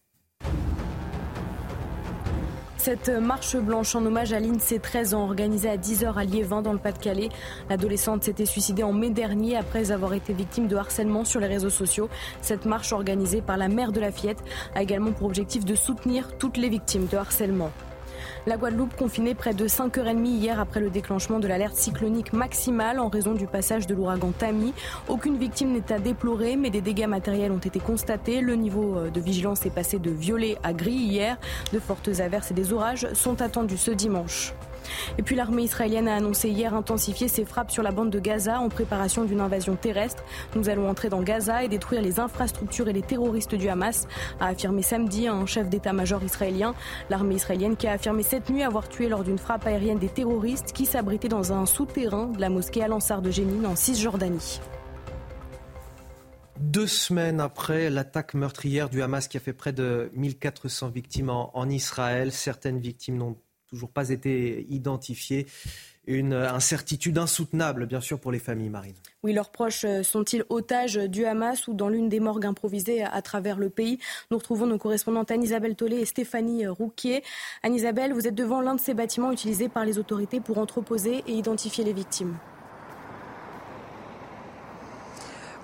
Cette marche blanche en hommage à l'INSEE 13 ans organisée à 10h à Liévin dans le Pas-de-Calais. L'adolescente s'était suicidée en mai dernier après avoir été victime de harcèlement sur les réseaux sociaux. Cette marche organisée par la mère de la fillette a également pour objectif de soutenir toutes les victimes de harcèlement. La Guadeloupe confinée près de 5h30 hier après le déclenchement de l'alerte cyclonique maximale en raison du passage de l'ouragan Tammy. Aucune victime n'est à déplorer, mais des dégâts matériels ont été constatés. Le niveau euh, de vigilance est passé de violet à gris hier. De fortes averses et des orages sont attendus ce dimanche. Et puis l'armée israélienne a annoncé hier intensifier ses frappes sur la bande de Gaza en préparation d'une invasion terrestre. Nous allons entrer dans Gaza et détruire les infrastructures et les terroristes du Hamas, a affirmé samedi un chef d'état-major israélien. L'armée israélienne qui a affirmé cette nuit avoir tué lors d'une frappe aérienne des terroristes qui s'abritaient dans un souterrain de la mosquée Al-Ansar de Jénine en Cisjordanie. Deux semaines après l'attaque meurtrière du Hamas qui a fait près de 1400 victimes en, Israël, certaines victimes n'ont toujours pas été identifiées. Une incertitude insoutenable, bien sûr, pour les familles marines. Oui, leurs proches euh, sont-ils otages du Hamas ou dans l'une des morgues improvisées à travers le pays? Nous retrouvons nos correspondantes Anne-Isabelle Tollet et Stéphanie Rouquier. Anne-Isabelle, vous êtes devant l'un de ces bâtiments utilisés par les autorités pour entreposer et identifier les victimes.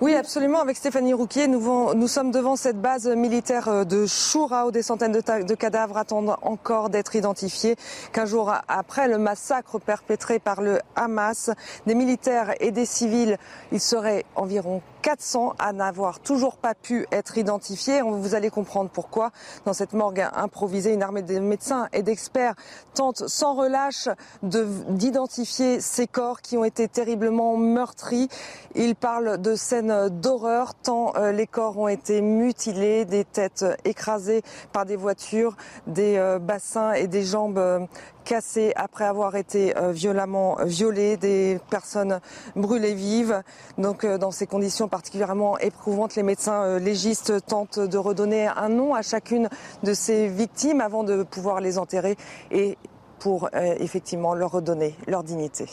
Oui, absolument. Avec Stéphanie Rouquier, nous, nous, sommes devant cette base militaire euh, de Choura où des centaines de, de cadavres attendent encore d'être identifiés. Qu'un jour après le massacre perpétré par le Hamas, des militaires et des civils, il serait environ 400 à n'avoir toujours pas pu être identifiés. Vous allez comprendre pourquoi. Dans cette morgue improvisée, une armée de médecins et d'experts tente sans relâche d'identifier ces corps qui ont été terriblement meurtris. Ils parlent de scènes d'horreur tant euh, les corps ont été mutilés, des têtes écrasées par des voitures, des euh, bassins et des jambes euh, cassés après avoir été euh, violemment violés, des personnes brûlées vives. Donc euh, dans ces conditions particulièrement éprouvantes, les médecins euh, légistes tentent de redonner un nom à chacune de ces victimes avant de pouvoir les enterrer et pour effectivement leur redonner leur dignité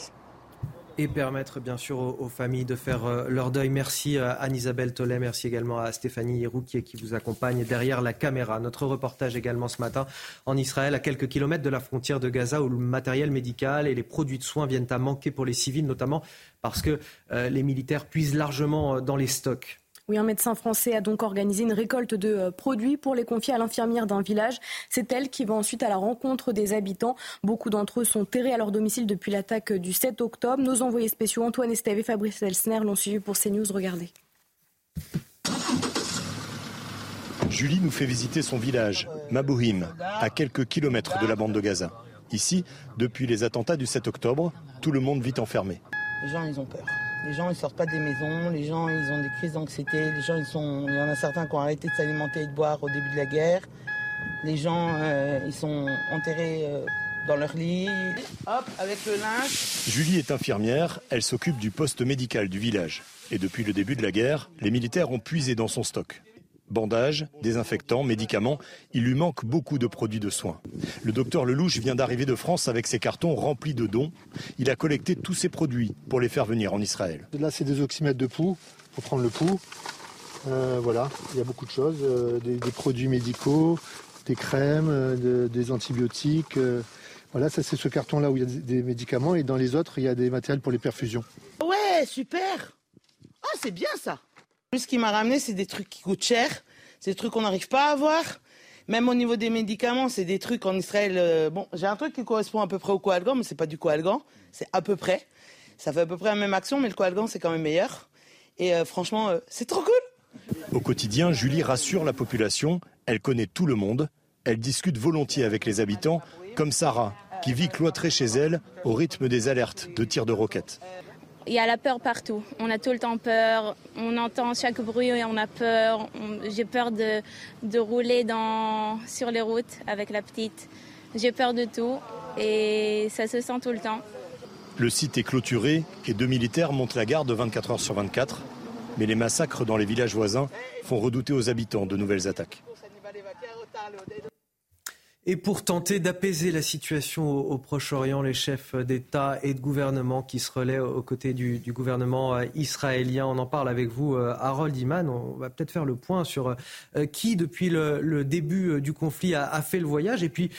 et permettre bien sûr aux, familles de faire euh, leur deuil. Merci à Anne-Isabelle Tollet, merci également à Stéphanie Rouquier qui vous accompagne derrière la caméra. Notre reportage également ce matin en Israël, à quelques kilomètres de la frontière de Gaza, où le matériel médical et les produits de soins viennent à manquer pour les civils, notamment parce que euh, les militaires puisent largement euh, dans les stocks. Oui, un médecin français a donc organisé une récolte de euh, produits pour les confier à l'infirmière d'un village. C'est elle qui va ensuite à la rencontre des habitants. Beaucoup d'entre eux sont terrés à leur domicile depuis l'attaque du 7 octobre. Nos envoyés spéciaux Antoine Estève et Fabrice Elsner l'ont suivi pour CNews. Regardez. Julie nous fait visiter son village, Mabouhim, à quelques kilomètres de la bande de Gaza. Ici, depuis les attentats du 7 octobre, tout le monde vit enfermé. Les gens, ils ont peur. Les gens, ils sortent pas des maisons. Les gens, ils ont des crises d'anxiété. Les gens, ils sont. Il y en a certains qui ont arrêté de s'alimenter et de boire au début de la guerre. Les gens, euh, ils sont enterrés euh, dans leur lit. Hop, avec le linge. Julie est infirmière. Elle s'occupe du poste médical du village. Et depuis le début de la guerre, les militaires ont puisé dans son stock. Bandages, désinfectants, médicaments, il lui manque beaucoup de produits de soins. Le docteur Lelouch vient d'arriver de France avec ses cartons remplis de dons. Il a collecté tous ces produits pour les faire venir en Israël. Là, c'est des oxymètres de pouls pour prendre le pouls. Euh, voilà, il y a beaucoup de choses, euh, des, produits médicaux, des crèmes, euh, des antibiotiques. voilà, ça c'est ce carton-là où il y a des médicaments et dans les autres, il y a des matériels pour les perfusions. Ouais, super Ah, c'est bien ça ce qui m'a ramené, c'est des trucs qui coûtent cher, c'est des trucs qu'on n'arrive pas à avoir. Même au niveau des médicaments, c'est des trucs en Israël. Euh, bon, j'ai un truc qui correspond à peu près au coalgan, mais c'est pas du coalgan, c'est à peu près. Ça fait à peu près la même action, mais le coalgan c'est quand même meilleur. Et euh, franchement, euh, c'est trop cool. Au quotidien, Julie rassure la population. Elle connaît tout le monde. Elle discute volontiers avec les habitants, comme Sarah, qui vit cloîtrée chez elle au rythme des alertes de tirs de roquettes il y a la peur partout. On a tout le temps peur. On entend chaque bruit et on a peur. J'ai peur de, de rouler dans, sur les routes avec la petite. J'ai peur de tout et ça se sent tout le temps. Le site est clôturé et deux militaires montent la garde 24 heures sur 24. Mais les massacres dans les villages voisins font redouter aux habitants de nouvelles attaques. Et pour tenter d'apaiser la situation au, Proche-Orient, les chefs d'État et de gouvernement qui se relaient aux côtés du, gouvernement euh, israélien, on en parle avec vous, euh, Harold Iman. On va peut-être faire le point sur euh, qui, depuis le, début du conflit, a, fait le voyage et puis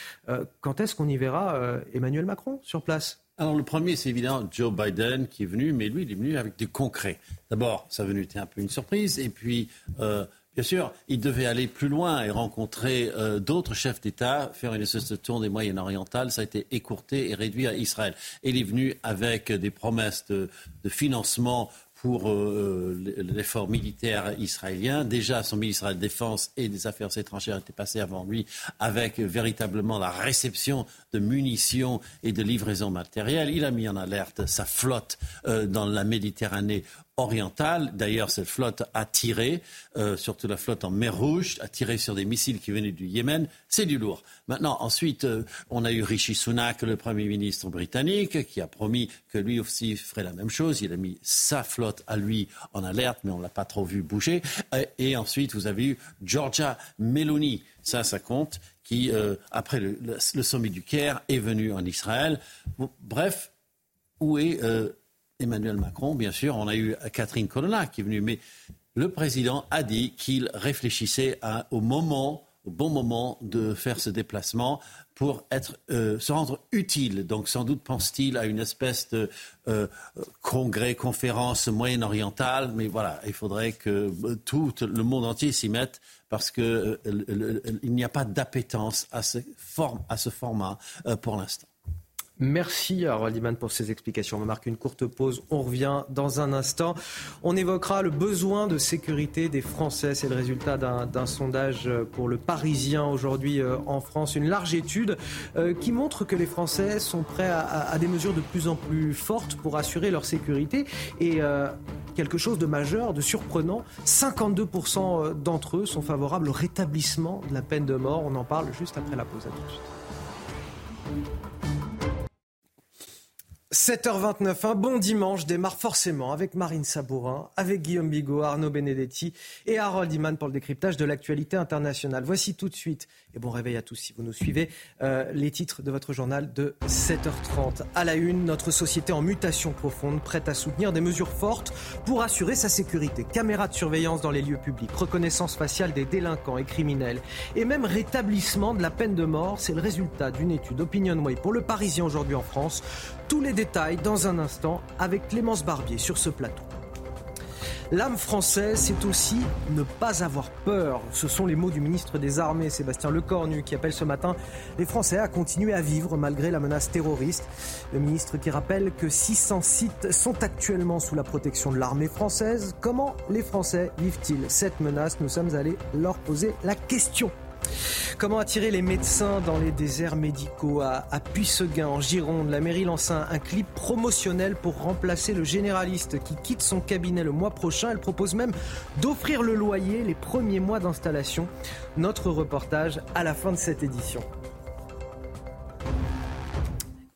quand est-ce qu'on y verra Emmanuel Macron sur place? Alors le premier, c'est évidemment Joe Biden qui est venu, mais lui, il est venu avec du concret. D'abord, sa venue était un peu une surprise, et puis Bien sûr, il devait aller plus loin et rencontrer euh, d'autres chefs d'État, faire une espèce de tour des Moyen-Orientales. Ça a été écourté et réduit à Israël. Il est venu avec des promesses de, financement pour euh, l'effort militaire israélien. Déjà, son ministre de la Défense et des Affaires étrangères était passé avant lui avec véritablement la réception de munitions et de livraisons matérielles. Il a mis en alerte sa flotte euh, dans la Méditerranée orientale. D'ailleurs, cette flotte a tiré, euh, surtout la flotte en mer Rouge, a tiré sur des missiles qui venaient du Yémen. C'est du lourd. Maintenant, ensuite, euh, on a eu Rishi Sunak, le Premier ministre britannique, qui a promis que lui aussi ferait la même chose. Il a mis sa flotte à lui en alerte, mais on ne l'a pas trop vu bouger. Et, ensuite, vous avez eu Georgia Meloni. Ça, ça compte qui, euh, après le, sommet du Caire, est venu en Israël. Bref, où est Emmanuel Macron, bien sûr. On a eu Catherine Colonna qui est venue, mais le président a dit qu'il réfléchissait au moment, au bon moment de faire ce déplacement pour être, euh, se rendre utile. Donc sans doute pense-t-il à une espèce de euh, congrès, conférence moyen-orientale, mais voilà, il faudrait que tout le monde entier s'y mette parce qu'il euh, n'y a pas d'appétence à à ce format pour l'instant. Merci à Iman pour ces explications. On va marquer une courte pause. On revient dans un instant. On évoquera le besoin de sécurité des Français. C'est le résultat d'un sondage pour le Parisien aujourd'hui euh, en France. Une large étude euh, qui montre que les Français sont prêts à, des mesures de plus en plus fortes pour assurer leur sécurité. Et euh, quelque chose de majeur, de surprenant, 52% d'entre eux sont favorables au rétablissement de la peine de mort. On en parle juste après la pause. À tout de suite. 7h29, un bon dimanche démarre forcément avec Marine Sabourin, avec Guillaume Bigot, Arnaud Benedetti et Harold Iman pour le décryptage de l'actualité internationale. Voici tout de suite, et bon réveil à tous si vous nous suivez, euh, les titres de votre journal de 7h30. À la une, notre société en mutation profonde, prête à soutenir des mesures fortes pour assurer sa sécurité. Caméras de surveillance dans les lieux publics, reconnaissance faciale des délinquants et criminels, et même rétablissement de la peine de mort. C'est le résultat d'une étude Opinionway pour le Parisien aujourd'hui en France. Tous les détails dans un instant avec Clémence Barbier sur ce plateau. L'âme française, c'est aussi ne pas avoir peur. Ce sont les mots du ministre des Armées, Sébastien Lecornu, qui appelle ce matin les Français à continuer à vivre malgré la menace terroriste. Le ministre qui rappelle que 600 sites sont actuellement sous la protection de l'armée française. Comment les Français vivent-ils cette menace? Nous sommes allés leur poser la question. Comment attirer les médecins dans les déserts médicaux à, à Puisseguin, en Gironde? La mairie lance un, un, clip promotionnel pour remplacer le généraliste qui quitte son cabinet le mois prochain. Elle propose même d'offrir le loyer les premiers mois d'installation. Notre reportage à la fin de cette édition.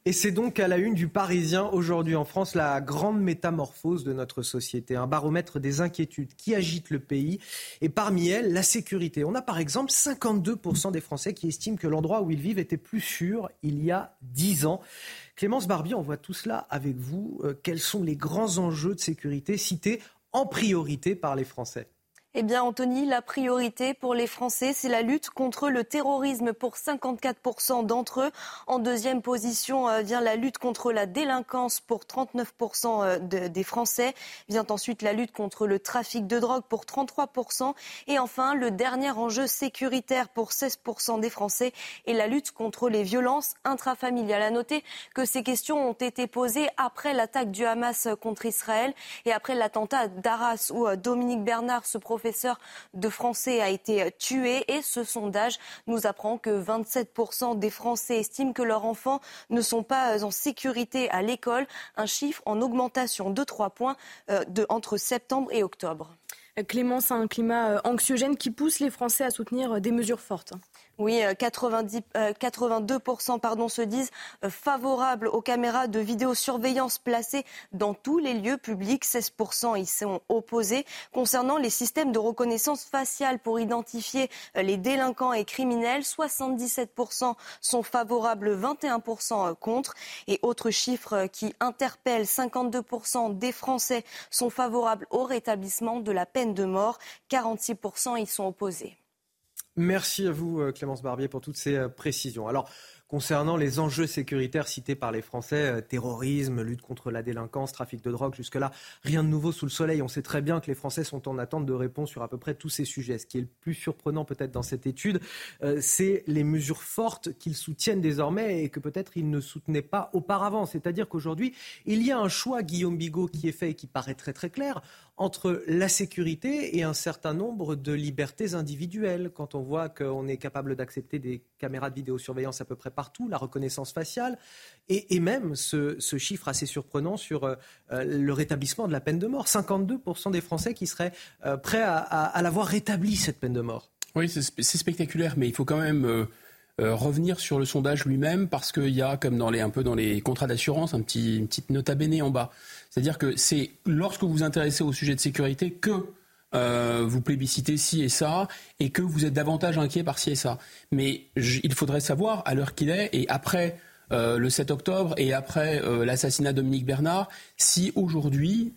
Et c'est donc à la une du Parisien aujourd'hui en France la grande métamorphose de notre société, un baromètre des inquiétudes qui agitent le pays et parmi elles la sécurité. On a par exemple 52% des Français qui estiment que l'endroit où ils vivent était plus sûr il y a 10 ans. Clémence Barbier, on voit tout cela avec vous. Euh, quels sont les grands enjeux de sécurité cités en priorité par les Français? Eh bien, Anthony, la priorité pour les Français, c'est la lutte contre le terrorisme pour 54% d'entre eux. En deuxième position euh, vient la lutte contre la délinquance pour 39% euh, des Français. Vient ensuite la lutte contre le trafic de drogue pour 33%. Et enfin, le dernier enjeu sécuritaire pour 16% des Français est la lutte contre les violences intrafamiliales. À noter que ces questions ont été posées après l'attaque du Hamas contre Israël et après l'attentat d'Arras où euh, Dominique Bernard se professe professeur de français a été tué et ce sondage nous apprend que 27% des Français estiment que leurs enfants ne sont pas en sécurité à l'école, un chiffre en augmentation de 3 points euh, entre septembre et octobre. Clémence, un climat euh, anxiogène qui pousse les Français à soutenir euh, des mesures fortes. Oui, 90, euh, 82% euh, se disent euh, favorables aux caméras de vidéosurveillance placées dans tous les lieux publics. 16% y sont opposés. Concernant les systèmes de reconnaissance faciale pour identifier les délinquants et criminels, 77% sont favorables, 21% contre. Et autre chiffre qui interpelle, 52% des Français sont favorables au rétablissement de la peine de mort. 46% y sont opposés. Merci à vous, euh, Clémence Barbier, pour toutes ces euh, précisions. Alors, concernant les enjeux sécuritaires cités par les Français, euh, terrorisme, lutte contre la délinquance, trafic de drogue. Jusque-là, rien de nouveau sous le soleil. On sait très bien que les Français sont en attente de réponses sur à peu près tous ces sujets. Ce qui est le plus surprenant peut-être dans cette étude, c'est les mesures fortes qu'ils soutiennent désormais et que peut-être ils ne soutenaient pas auparavant. C'est-à-dire qu'aujourd'hui, il y a un choix, Guillaume Bigot, qui est fait et qui paraît très très clair entre la sécurité et un certain nombre de libertés individuelles. Quand on voit qu'on est capable d'accepter des caméras de vidéosurveillance à peu près partout, la reconnaissance faciale, et, même ce, chiffre assez surprenant sur euh, le rétablissement de la peine de mort. 52% des Français qui seraient euh, prêts à, l'avoir rétabli, cette peine de mort. Oui, c'est spectaculaire, mais il faut quand même... Euh, revenir sur le sondage lui-même parce qu'il y a, comme dans les, un peu dans les contrats d'assurance, un petit, une petite nota bene en bas. C'est-à-dire que c'est lorsque vous vous intéressez au sujet de sécurité que euh, vous plébiscitez ci et ça, et que vous êtes davantage inquiet par ci et ça. Mais il faudrait savoir, à l'heure qu'il est, et après euh, le 7 octobre, et après euh, l'assassinat de Dominique Bernard, si aujourd'hui,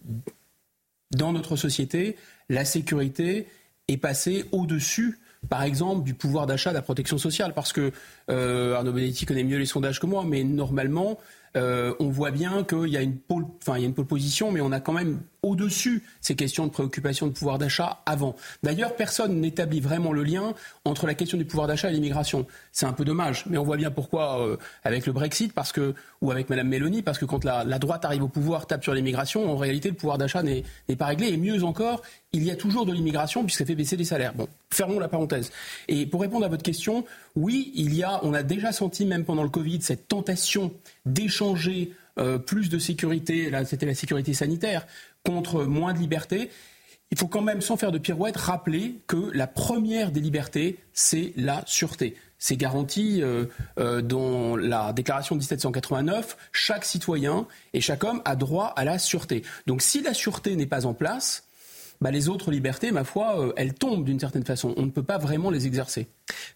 dans notre société, la sécurité est passée au-dessus par exemple, du pouvoir d'achat de la protection sociale. Parce que Arnaud Benetti connaît mieux les sondages que moi, mais normalement, on voit bien qu'il y a une pole, enfin il y a une pole position, mais on a quand même au-dessus ces questions de préoccupation de pouvoir d'achat avant. D'ailleurs, personne n'établit vraiment le lien entre la question du pouvoir d'achat et l'immigration. C'est un peu dommage, mais on voit bien pourquoi euh, avec le Brexit, parce que ou avec Madame Mélanie, parce que quand la, droite arrive au pouvoir, tape sur l'immigration, en réalité le pouvoir d'achat n'est pas réglé. Et mieux encore, il y a toujours de l'immigration puisque ça fait baisser les salaires. Bon, fermons la parenthèse. Et pour répondre à votre question, oui, il y a, on a déjà senti même pendant le Covid cette tentation d'échanger euh, plus de sécurité, là c'était la sécurité sanitaire, contre moins de liberté. Il faut quand même, sans faire de pirouette, rappeler que la première des libertés, c'est la sûreté. C'est garanti euh, euh, dans la déclaration de 1789. Chaque citoyen et chaque homme a droit à la sûreté. Donc si la sûreté n'est pas en place, bah, les autres libertés, ma foi, euh, elles tombent d'une certaine façon. On ne peut pas vraiment les exercer.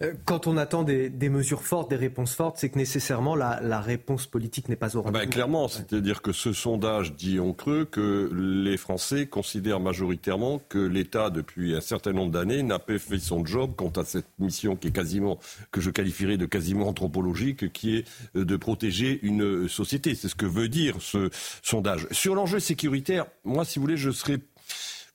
Euh, quand on attend des, mesures fortes, des réponses fortes, c'est que nécessairement la, réponse politique n'est pas au rendez-vous. Ben, clairement, c'est-à-dire que ce sondage dit en creux que les Français considèrent majoritairement que l'État, depuis un certain nombre d'années, n'a pas fait son job quant à cette mission qui est quasiment, que je qualifierais de quasiment anthropologique, qui est euh, de protéger une société. C'est ce que veut dire ce sondage. Sur l'enjeu sécuritaire, moi, si vous voulez, je serais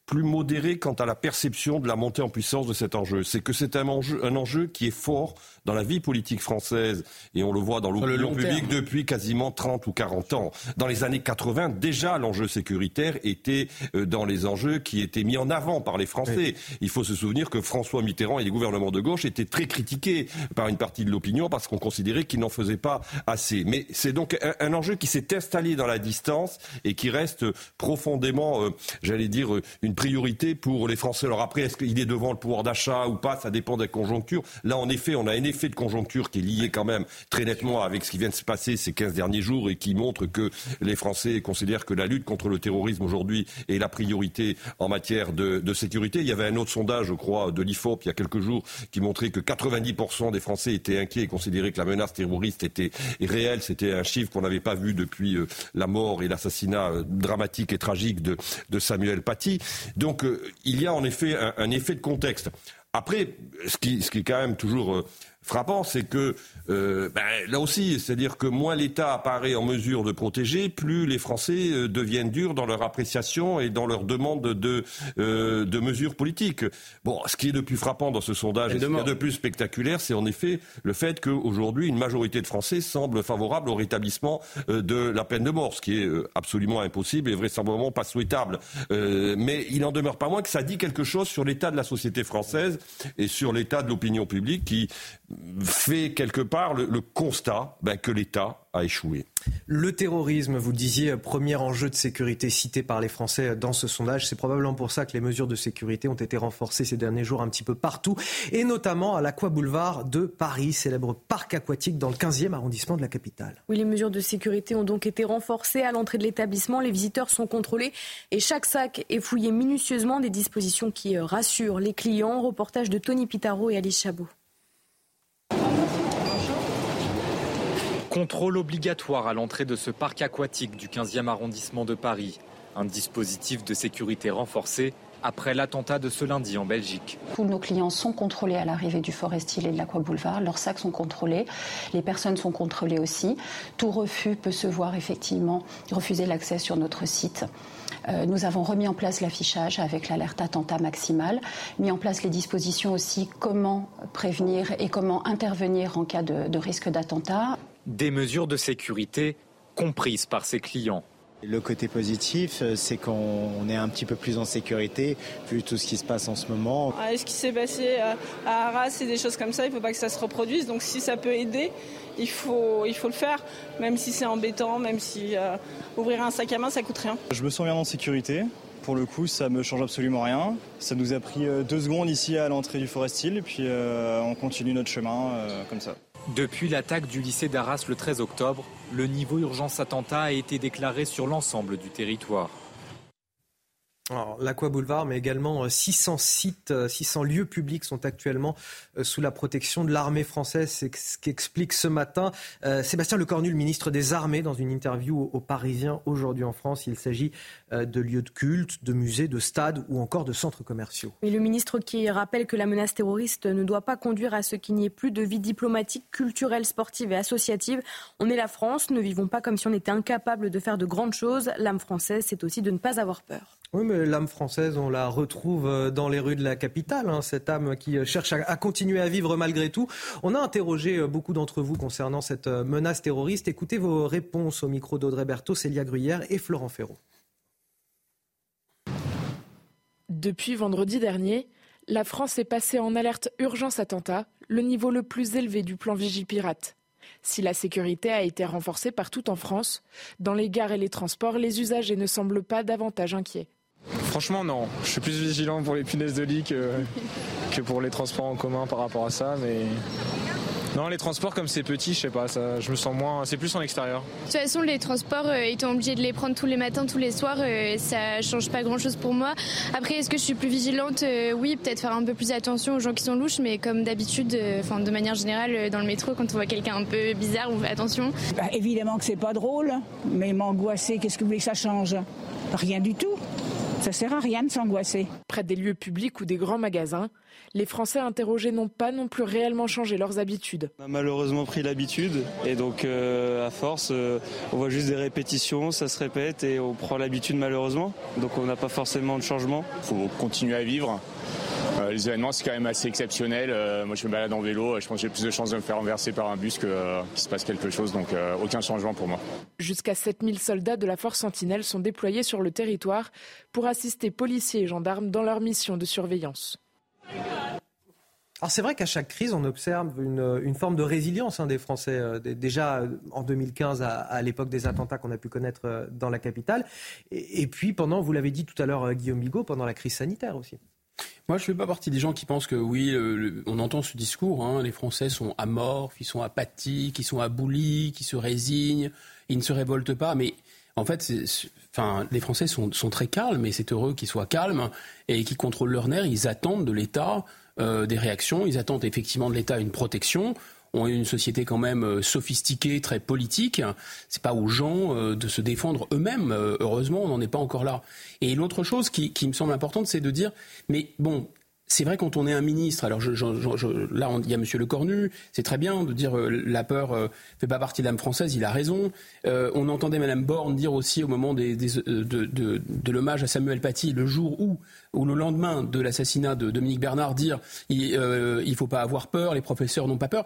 plus modéré quant à la perception de la montée en puissance de cet enjeu. C'est que c'est un enjeu, un enjeu qui est fort dans la vie politique française, et on le voit dans l'opinion publique depuis quasiment 30 ou 40 ans. Dans les années 80, déjà l'enjeu sécuritaire était euh, dans les enjeux qui étaient mis en avant par les Français. Il faut se souvenir que François Mitterrand et les gouvernements de gauche étaient très critiqués par une partie de l'opinion parce qu'on considérait qu'ils n'en faisaient pas assez. Mais c'est donc un, enjeu qui s'est installé dans la distance et qui reste profondément, euh, j'allais dire, une priorité pour les Français. Alors après, est-ce qu'il est devant le pouvoir d'achat ou pas Ça dépend des conjonctures. Là, en effet, on a un effet de conjoncture qui est lié quand même très nettement avec ce qui vient de se passer ces 15 derniers jours et qui montre que les Français considèrent que la lutte contre le terrorisme aujourd'hui est la priorité en matière de, de sécurité. Il y avait un autre sondage, je crois, de l'IFOP il y a quelques jours qui montrait que 90% des Français étaient inquiets et considéraient que la menace terroriste était réelle. C'était un chiffre qu'on n'avait pas vu depuis euh, la mort et l'assassinat euh, dramatique et tragique de, de Samuel Paty. Donc euh, il y a en effet un, effet de contexte. Après, ce qui, est quand même toujours euh, frappant, c'est que euh, ben, là aussi, c'est-à-dire que moins l'État apparaît en mesure de protéger, plus les Français euh, deviennent durs dans leur appréciation et dans leur demande de, euh, de mesures politiques. Bon, ce qui est le plus frappant dans ce sondage, et ce qui est de plus spectaculaire, c'est en effet le fait qu'aujourd'hui, une majorité de Français semble favorable au rétablissement de la peine de mort, ce qui est absolument impossible et vraisemblablement pas souhaitable. mais il n'en demeure pas moins que ça dit quelque chose sur l'état de la société française et sur l'état de l'opinion publique qui fait quelque part le, constat ben, que l'État a échoué. Le terrorisme, vous le disiez, premier enjeu de sécurité cité par les Français dans ce sondage. C'est probablement pour ça que les mesures de sécurité ont été renforcées ces derniers jours un petit peu partout, et notamment à l'Aqua Boulevard de Paris, célèbre parc aquatique dans le 15e arrondissement de la capitale. Oui, les mesures de sécurité ont donc été renforcées à l'entrée de l'établissement. Les visiteurs sont contrôlés et chaque sac est fouillé minutieusement. Des dispositions qui rassurent les clients. Reportage de Tony Pitaro et Alice Chabot. Contrôle obligatoire à l'entrée de ce parc aquatique du 15e arrondissement de Paris. Un dispositif de sécurité renforcé après l'attentat de ce lundi en Belgique. Tous nos clients sont contrôlés à l'arrivée du Forest Hill et de l'Aqua Boulevard. Leurs sacs sont contrôlés. Les personnes sont contrôlées aussi. Tout refus peut se voir effectivement refuser l'accès sur notre site. Euh, nous avons remis en place l'affichage avec l'alerte attentat maximale, mis en place les dispositions aussi comment prévenir et comment intervenir en cas de, de risque d'attentat. Des mesures de sécurité comprises par ses clients. Le côté positif, euh, c'est qu'on est un petit peu plus en sécurité vu tout ce qui se passe en ce moment. ce qui s'est passé à Arras et des choses comme ça, il ne faut pas que ça se reproduise. Donc si ça peut aider, il faut, il faut le faire, même si c'est embêtant, même si euh, ouvrir un sac à main, ça coûte rien. Je me sens bien en sécurité. Pour le coup, ça me change absolument rien. Ça nous a pris euh, deux secondes ici à l'entrée du Forest Hill, et puis on continue notre chemin comme ça. Depuis l'attaque du lycée d'Arras le 13 octobre, le niveau urgence attentat a été déclaré sur l'ensemble du territoire. L'Aqua Boulevard, mais également 600 euh, sites, 600 euh, lieux publics sont actuellement euh, sous la protection de l'armée française. C'est ce qu'explique ce matin Sébastien Lecornu, le ministre des Armées, dans une interview aux Parisiens aujourd'hui en France. Il s'agit de lieux de culte, de musées, de stades ou encore de centres commerciaux. Et le ministre qui rappelle que la menace terroriste ne doit pas conduire à ce qu'il n'y ait plus de vie diplomatique, culturelle, sportive et associative. On est la France, ne vivons pas comme si on était incapable de faire de grandes choses. L'âme française, c'est aussi de ne pas avoir peur. Oui, mais l'âme française, on la retrouve euh, dans les rues de la capitale, hein, cette âme qui euh, cherche à, continuer à vivre malgré tout. On a interrogé euh, beaucoup d'entre vous concernant cette menace terroriste. Écoutez vos réponses au micro d'Audrey Berthaud, Célia Gruyère et Florent Ferraud. Depuis vendredi dernier, la France est passée en alerte urgence attentat, le niveau le plus élevé du plan Vigipirate. Si la sécurité a été renforcée partout en France, dans les gares et les transports, les usagers ne semblent pas davantage inquiets. Franchement, non. Je suis plus vigilant pour les punaises de lit que, *laughs* que pour les transports en commun par rapport à ça, mais non, les transports, comme c'est petit, je sais pas, ça, je me sens moins. C'est plus en extérieur. De toute façon, les transports, euh, étant obligés de les prendre tous les matins, tous les soirs, euh, ça change pas grand chose pour moi. Après, est-ce que je suis plus vigilante? Euh, Oui, peut-être faire un peu plus attention aux gens qui sont louches, mais comme d'habitude, enfin, de manière générale, dans le métro, quand on voit quelqu'un un peu bizarre, on fait attention. Bah, évidemment que c'est pas drôle, mais m'angoisser, qu'est-ce que vous voulez que ça change? Rien du tout. Ça sert à rien de s'angoisser. Près des lieux publics ou des grands magasins, les Français interrogés n'ont pas non plus réellement changé leurs habitudes. On a malheureusement pris l'habitude et donc euh, à force, euh, on voit juste des répétitions, ça se répète et on prend l'habitude malheureusement. Donc on n'a pas forcément de changement. Il faut continuer à vivre. Euh, les événements, c'est quand même assez exceptionnel. moi, je me balade en vélo. Je pense que j'ai plus de chances de me faire renverser par un bus qu'il se passe quelque chose. Donc, aucun changement pour moi. Jusqu'à 7000 soldats de la force Sentinelle sont déployés sur le territoire pour assister policiers et gendarmes dans leur mission de surveillance. Alors c'est vrai qu'à chaque crise, on observe une, forme de résilience hein, des Français. Euh, déjà euh, en 2015, à, l'époque des attentats qu'on a pu connaître euh, dans la capitale, et, puis pendant, vous l'avez dit tout à l'heure, Guillaume Bigot, pendant la crise sanitaire aussi. Moi, je ne fais pas partie des gens qui pensent que oui, on entend ce discours, hein, les Français sont amorphes, ils sont apathiques, ils sont aboulis, ils se résignent, ils ne se révoltent pas, mais en fait, enfin, les Français sont, sont très calmes, et c'est heureux qu'ils soient calmes et qu'ils contrôlent leurs nerfs. Ils attendent de l'État euh, des réactions. Ils attendent effectivement de l'État une protection. On est une société quand même euh, sophistiquée, très politique. C'est pas aux gens euh, de se défendre eux-mêmes. Heureusement, on n'en est pas encore là. Et l'autre chose qui, qui me semble importante, c'est de dire, mais bon, c'est vrai quand on est un ministre, alors je, là il y a Monsieur Le Cornu, c'est très bien de dire euh, la peur euh, fait pas partie de l'âme française, il a raison. Euh, on entendait Madame Borne dire aussi au moment des, de, de, l'hommage à Samuel Paty, le jour où, ou le lendemain de l'assassinat de Dominique Bernard, dire il ne faut pas avoir peur, les professeurs n'ont pas peur.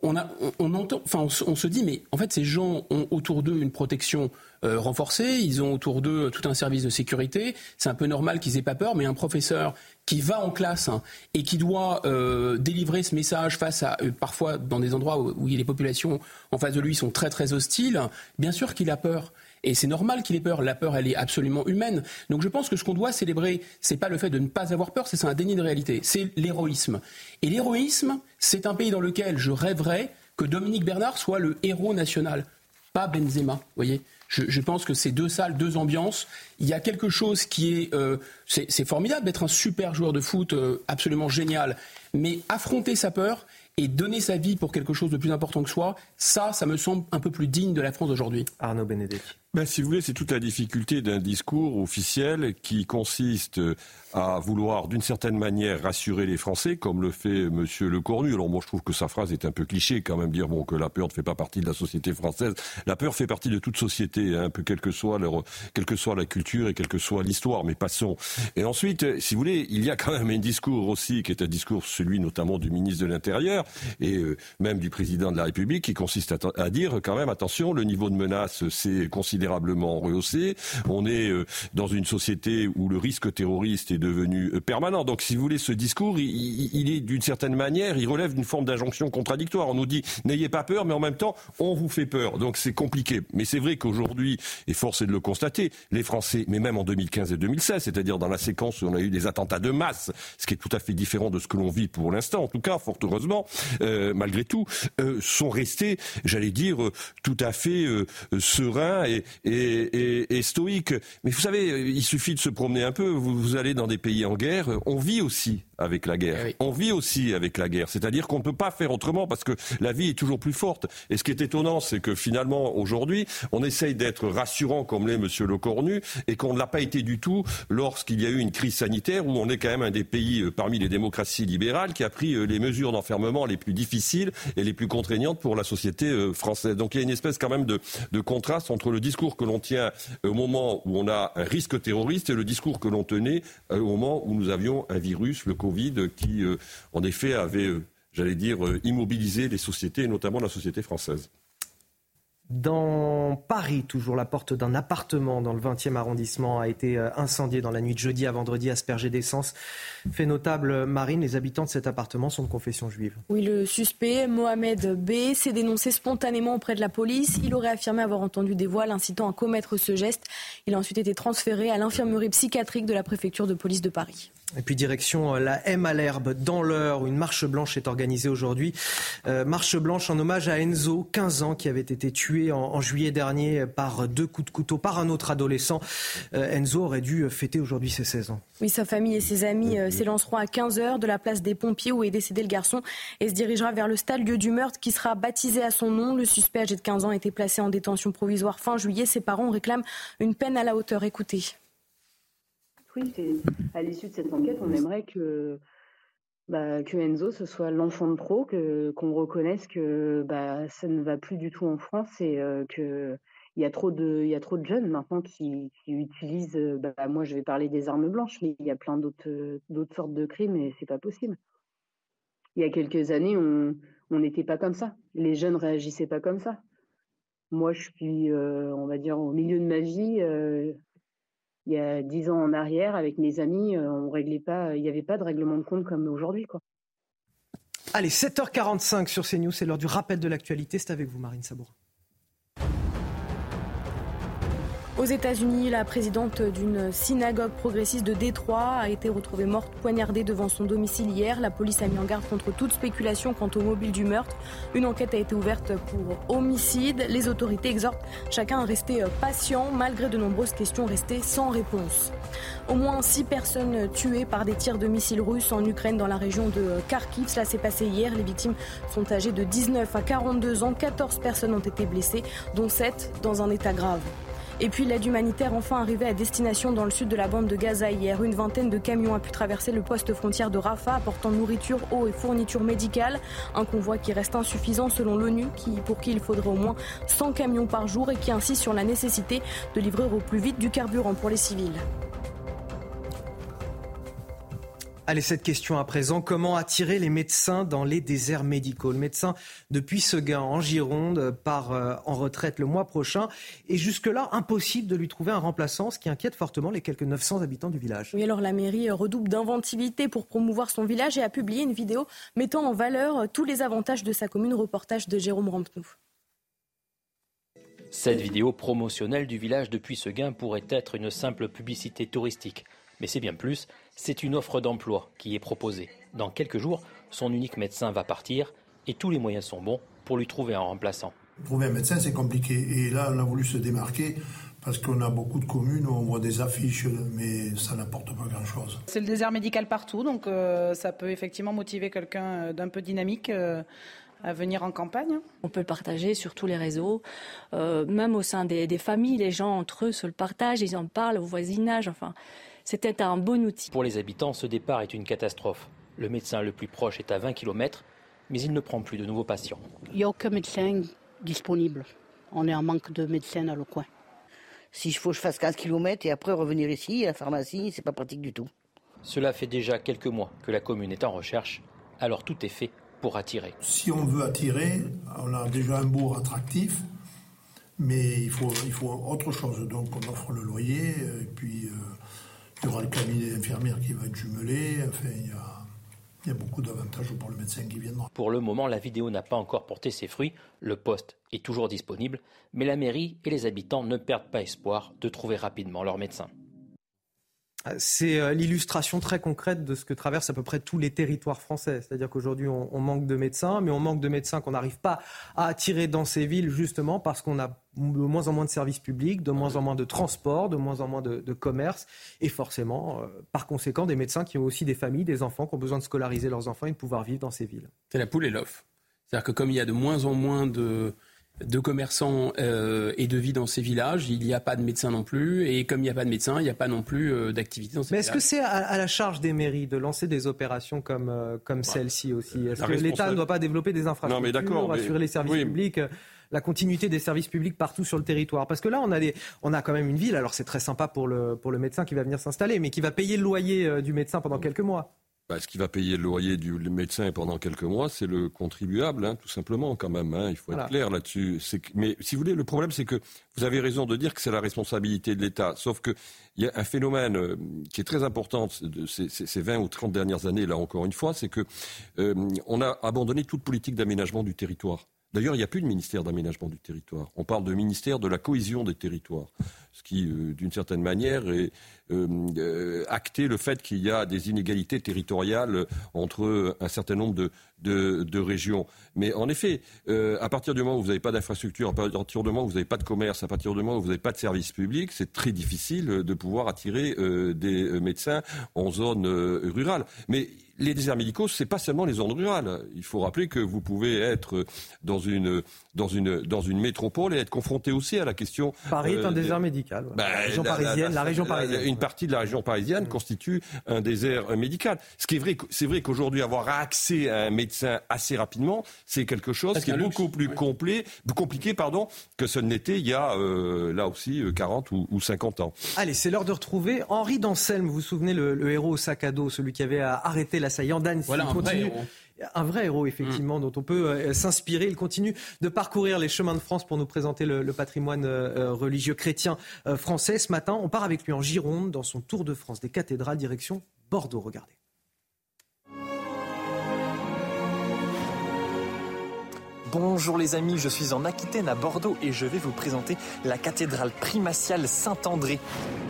On, a, on, entend, enfin on, se dit mais en fait ces gens ont autour d'eux une protection renforcée, ils ont autour d'eux tout un service de sécurité. C'est un peu normal qu'ils aient pas peur, mais un professeur qui va en classe hein, et qui doit euh, délivrer ce message face à euh, parfois dans des endroits où, les populations en face de lui sont très très hostiles, bien sûr qu'il a peur. Et c'est normal qu'il ait peur. La peur, elle est absolument humaine. Donc je pense que ce qu'on doit célébrer, c'est pas le fait de ne pas avoir peur, c'est un déni de réalité. C'est l'héroïsme. Et l'héroïsme, c'est un pays dans lequel je rêverais que Dominique Bernard soit le héros national, pas Benzema. Vous voyez je, pense que c'est deux salles, deux ambiances. Il y a quelque chose qui est... Euh, c'est formidable d'être un super joueur de foot, euh, absolument génial. Mais affronter sa peur et donner sa vie pour quelque chose de plus important que soi, ça, ça me semble un peu plus digne de la France d'aujourd'hui. Arnaud Benedetti. Ben, si vous voulez, c'est toute la difficulté d'un discours officiel qui consiste à vouloir d'une certaine manière rassurer les Français, comme le fait Monsieur Le Cornu. Alors moi, je trouve que sa phrase est un peu cliché, quand même dire bon que la peur ne fait pas partie de la société française. La peur fait partie de toute société, hein, un peu quelle que soit leur, quelle que soit la culture et quelle que soit l'histoire. Mais passons. Et ensuite, si vous voulez, il y a quand même un discours aussi qui est un discours, celui notamment du ministre de l'Intérieur et euh, même du président de la République, qui consiste à, à, dire quand même attention, le niveau de menace s'est considérablement rehaussé. On est euh, dans une société où le risque terroriste est devenu euh, permanent. Donc, si vous voulez, ce discours, il, est d'une certaine manière, il relève d'une forme d'injonction contradictoire. On nous dit n'ayez pas peur, mais en même temps, on vous fait peur. Donc, c'est compliqué. Mais c'est vrai qu'aujourd'hui, et force est de le constater, les Français, mais même en 2015 et 2016, c'est-à-dire dans la séquence où on a eu des attentats de masse, ce qui est tout à fait différent de ce que l'on vit pour l'instant, en tout cas, fort heureusement, euh, malgré tout, euh, sont restés, j'allais dire, euh, tout à fait euh, sereins et, et, stoïques. Mais vous savez, il suffit de se promener un peu. Vous allez dans des pays en guerre, on vit aussi avec la guerre. Oui. On vit aussi avec la guerre. C'est-à-dire qu'on ne peut pas faire autrement parce que la vie est toujours plus forte. Et ce qui est étonnant, c'est que finalement, aujourd'hui, on essaye d'être rassurant comme l'est Monsieur Le Cornu et qu'on ne l'a pas été du tout lorsqu'il y a eu une crise sanitaire où on est quand même un des pays euh, parmi les démocraties libérales qui a pris euh, les mesures d'enfermement les plus difficiles et les plus contraignantes pour la société euh, française. Donc il y a une espèce quand même de, de contraste entre le discours que l'on tient au moment où on a un risque terroriste et le discours que l'on tenait au moment où nous avions un virus, le Covid, qui en effet avait j'allais dire, immobiliser les sociétés, et notamment la société française. Dans Paris, toujours la porte d'un appartement dans le 20e arrondissement a été incendiée dans la nuit de jeudi à vendredi, aspergée d'essence. Fait notable, Marine, les habitants de cet appartement sont de confession juive. Oui, le suspect, Mohamed B, s'est dénoncé spontanément auprès de la police. Il aurait affirmé avoir entendu des voix l'incitant à commettre ce geste. Il a ensuite été transféré à l'infirmerie psychiatrique de la préfecture de police de Paris. Et puis direction la M à l'herbe, dans l'heure, une marche blanche est organisée aujourd'hui. Euh, marche blanche en hommage à Enzo, 15 ans, qui avait été tué en, en, juillet dernier par deux coups de couteau par un autre adolescent. Euh, Enzo aurait dû fêter aujourd'hui ses 16 ans. Oui, sa famille et ses amis euh, s'élanceront à 15h de la place des pompiers où est décédé le garçon et se dirigera vers le stade lieu du meurtre qui sera baptisé à son nom. Le suspect âgé de 15 ans a été placé en détention provisoire fin juillet. Ses parents réclament une peine à la hauteur. Écoutez oui, à l'issue de cette enquête, on aimerait que, bah, que Enzo ce soit l'enfant de trop, que qu'on reconnaisse que bah, ça ne va plus du tout en France et euh, que il y a trop de trop de jeunes maintenant qui, utilisent bah, moi je vais parler des armes blanches mais il y a plein d'autres d'autres sortes de crimes et c'est pas possible. Il y a quelques années on on n'était pas comme ça. Les jeunes réagissaient pas comme ça. Moi je suis euh, on va dire au milieu de ma vie euh, il y a dix ans en arrière, avec mes amis, on réglait pas, il n'y avait pas de règlement de compte comme aujourd'hui, quoi. Allez, 7h45 sur CNews, c'est l'heure du rappel de l'actualité. C'est avec vous, Marine Sabour. Aux États-Unis, la présidente d'une synagogue progressiste de Détroit a été retrouvée morte poignardée devant son domicile hier. La police a mis en garde contre toute spéculation quant au mobile du meurtre. Une enquête a été ouverte pour homicide. Les autorités exhortent chacun à rester patient malgré de nombreuses questions restées sans réponse. Au moins six personnes tuées par des tirs de missiles russes en Ukraine dans la région de Kharkiv. Cela s'est passé hier. Les victimes sont âgées de 19 à 42 ans. 14 personnes ont été blessées, dont 7 dans un état grave. Et puis l'aide humanitaire enfin arrivée à destination dans le sud de la bande de Gaza hier. Une vingtaine de camions a pu traverser le poste frontière de Rafah apportant nourriture, eau et fournitures médicales. Un convoi qui reste insuffisant selon l'ONU pour qui il faudrait au moins 100 camions par jour et qui insiste sur la nécessité de livrer au plus vite du carburant pour les civils. Allez, cette question à présent. Comment attirer les médecins dans les déserts médicaux? Le médecin de Puisseguin en Gironde part euh, en retraite le mois prochain. Et jusque-là, impossible de lui trouver un remplaçant, ce qui inquiète fortement les quelques 900 habitants du village. Oui, alors la mairie redouble d'inventivité pour promouvoir son village et a publié une vidéo mettant en valeur tous les avantages de sa commune. Reportage de Jérôme Rampenou. Cette vidéo promotionnelle du village de Puisseguin pourrait être une simple publicité touristique. Mais c'est bien plus, c'est une offre d'emploi qui est proposée. Dans quelques jours, son unique médecin va partir et tous les moyens sont bons pour lui trouver un remplaçant. Trouver un médecin, c'est compliqué. Et là, on a voulu se démarquer parce qu'on a beaucoup de communes où on voit des affiches, mais ça n'apporte pas grand-chose. C'est le désert médical partout, donc euh, ça peut effectivement motiver quelqu'un d'un peu dynamique. Euh, à venir en campagne. On peut le partager sur tous les réseaux, euh, même au sein des, des, familles, les gens entre eux se le partagent, ils en parlent au voisinage, enfin, c'était un bon outil. Pour les habitants, ce départ est une catastrophe. Le médecin le plus proche est à 20 km, mais il ne prend plus de nouveaux patients. Il n'y a aucun médecin disponible. On est en manque de médecins dans le coin. Si faut que je fasse 15 km et après revenir ici, à la pharmacie, c'est pas pratique du tout. Cela fait déjà quelques mois que la commune est en recherche, alors tout est fait pour attirer. Si on veut attirer, on a déjà un bourg attractif, mais il faut, il faut autre chose. Donc on offre le loyer, et puis euh, il y aura le cabinet d'infirmière qui va être jumelé. Enfin, il y a, il y a beaucoup d'avantages pour le médecin qui viendra. Pour le moment, la vidéo n'a pas encore porté ses fruits. Le poste est toujours disponible, mais la mairie et les habitants ne perdent pas espoir de trouver rapidement leur médecin. C'est euh, l'illustration très concrète de ce que traversent à peu près tous les territoires français. C'est-à-dire qu'aujourd'hui, on, manque de médecins, mais on manque de médecins qu'on n'arrive pas à attirer dans ces villes, justement parce qu'on a de moins en moins de services publics, de moins en moins de transports, de moins en moins de, de commerce, et forcément, euh, par conséquent, des médecins qui ont aussi des familles, des enfants, qui ont besoin de scolariser leurs enfants et de pouvoir vivre dans ces villes. C'est la poule et l'œuf. C'est-à-dire que comme il y a de moins en moins de de commerçants euh, et de vie dans ces villages. Il n'y a pas de médecins non plus. Et comme il n'y a pas de médecins, il n'y a pas non plus euh, d'activité dans ces Mais est-ce que c'est à, à, la charge des mairies de lancer des opérations comme, euh, comme bah, celle-ci aussi Est-ce que l'État ne doit pas développer des infrastructures, non, mais assurer les services oui. publics la continuité des services publics partout sur le territoire? Parce que là, on a, des, on a quand même une ville, alors c'est très sympa pour le, pour le médecin qui va venir s'installer, mais qui va payer le loyer du médecin pendant quelques mois. Bah, ce qui va payer le loyer du médecin pendant quelques mois, c'est le contribuable, hein, tout simplement, quand même. Hein, il faut voilà. être clair là-dessus. Mais si vous voulez, le problème, c'est que vous avez raison de dire que c'est la responsabilité de l'État. Sauf qu'il y a un phénomène euh, qui est très important de ces, ces, 20 ou 30 dernières années, là encore une fois, c'est que euh, on a abandonné toute politique d'aménagement du territoire. D'ailleurs, il n'y a plus de ministère d'aménagement du territoire. On parle de ministère de la cohésion des territoires, ce qui, euh, d'une certaine manière, est acté le fait qu'il y a des inégalités territoriales entre un certain nombre de, de, de régions. Mais en effet, euh, à partir du moment où vous n'avez pas d'infrastructure, à partir du moment où vous n'avez pas de commerce, à partir du moment où vous n'avez pas de services publics, c'est très difficile de pouvoir attirer euh, des médecins en zone euh, rurale. Mais les déserts médicaux, c'est pas seulement les zones rurales. Il faut rappeler que vous pouvez être dans une dans une dans une métropole et être confronté aussi à la question. Paris est un désert médical. Ouais. Bah, la région la, parisienne, la, la région parisienne. Une partie de la région parisienne mmh. constitue un désert médical. Ce qui est vrai, c'est vrai qu'aujourd'hui avoir accès à un médecin assez rapidement, c'est quelque chose Parce qui est beaucoup luxe. plus complet, compliqué, pardon, que ce n'était il y a euh, là aussi 40 ou, ou 50 ans. Allez, c'est l'heure de retrouver Henri Danselme. Vous vous souvenez le, le, héros au sac à dos, celui qui avait arrêté l'assaillant d'Annecy. Voilà, un vrai héros un vrai héros effectivement mmh. dont on peut euh, s'inspirer. Il continue de parcourir les chemins de France pour nous présenter le, le patrimoine euh, religieux chrétien euh, français. Ce matin, on part avec lui en Gironde dans son tour de France des cathédrales direction Bordeaux. Regardez. Bonjour les amis, je suis en Aquitaine à Bordeaux et je vais vous présenter la cathédrale primatiale Saint-André.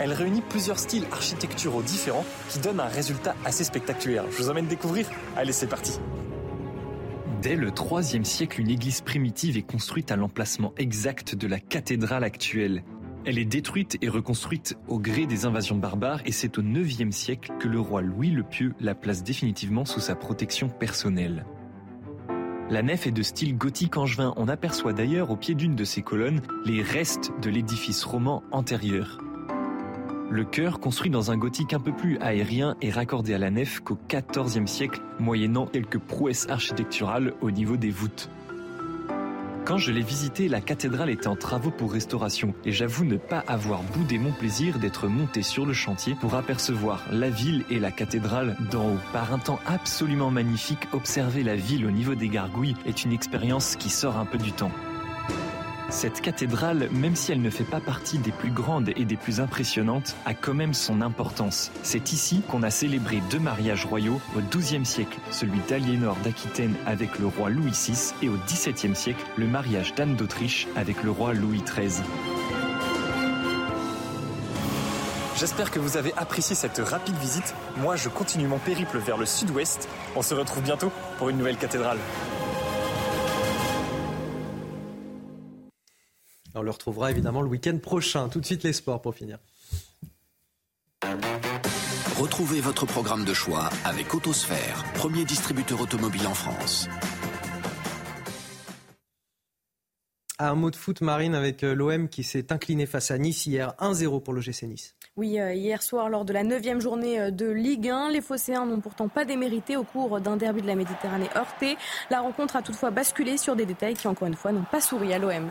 Elle réunit plusieurs styles architecturaux différents qui donnent un résultat assez spectaculaire. Je vous emmène découvrir. Allez, c'est parti. Dès le IIIe siècle, une église primitive est construite à l'emplacement exact de la cathédrale actuelle. Elle est détruite et reconstruite au gré des invasions barbares et c'est au IXe siècle que le roi Louis le Pieux la place définitivement sous sa protection personnelle. La nef est de style gothique angevin. On aperçoit d'ailleurs au pied d'une de ces colonnes les restes de l'édifice roman antérieur. Le chœur, construit dans un gothique un peu plus aérien, est raccordé à la nef qu'au XIVe siècle, moyennant quelques prouesses architecturales au niveau des voûtes. Quand je l'ai visité, la cathédrale était en travaux pour restauration et j'avoue ne pas avoir boudé mon plaisir d'être monté sur le chantier pour apercevoir la ville et la cathédrale d'en haut. Par un temps absolument magnifique, observer la ville au niveau des gargouilles est une expérience qui sort un peu du temps. Cette cathédrale, même si elle ne fait pas partie des plus grandes et des plus impressionnantes, a quand même son importance. C'est ici qu'on a célébré deux mariages royaux au XIIe siècle, celui d'Aliénor d'Aquitaine avec le roi Louis VI et au XVIIe siècle, le mariage d'Anne d'Autriche avec le roi Louis XIII. J'espère que vous avez apprécié cette rapide visite. Moi, je continue mon périple vers le sud-ouest. On se retrouve bientôt pour une nouvelle cathédrale. On le retrouvera évidemment le week-end prochain. Tout de suite les sports pour finir. Retrouvez votre programme de choix avec Autosphère, premier distributeur automobile en France. Un mot de foot marine avec euh, l'OM qui s'est incliné face à Nice hier 1-0 pour le GC Nice. Oui, euh, hier soir, lors de la neuvième journée euh, de Ligue 1, les Phocéens n'ont pourtant pas démérité au cours d'un derby de la Méditerranée heurté. La rencontre a toutefois basculé sur des détails qui, encore une fois, n'ont pas souri à l'OM.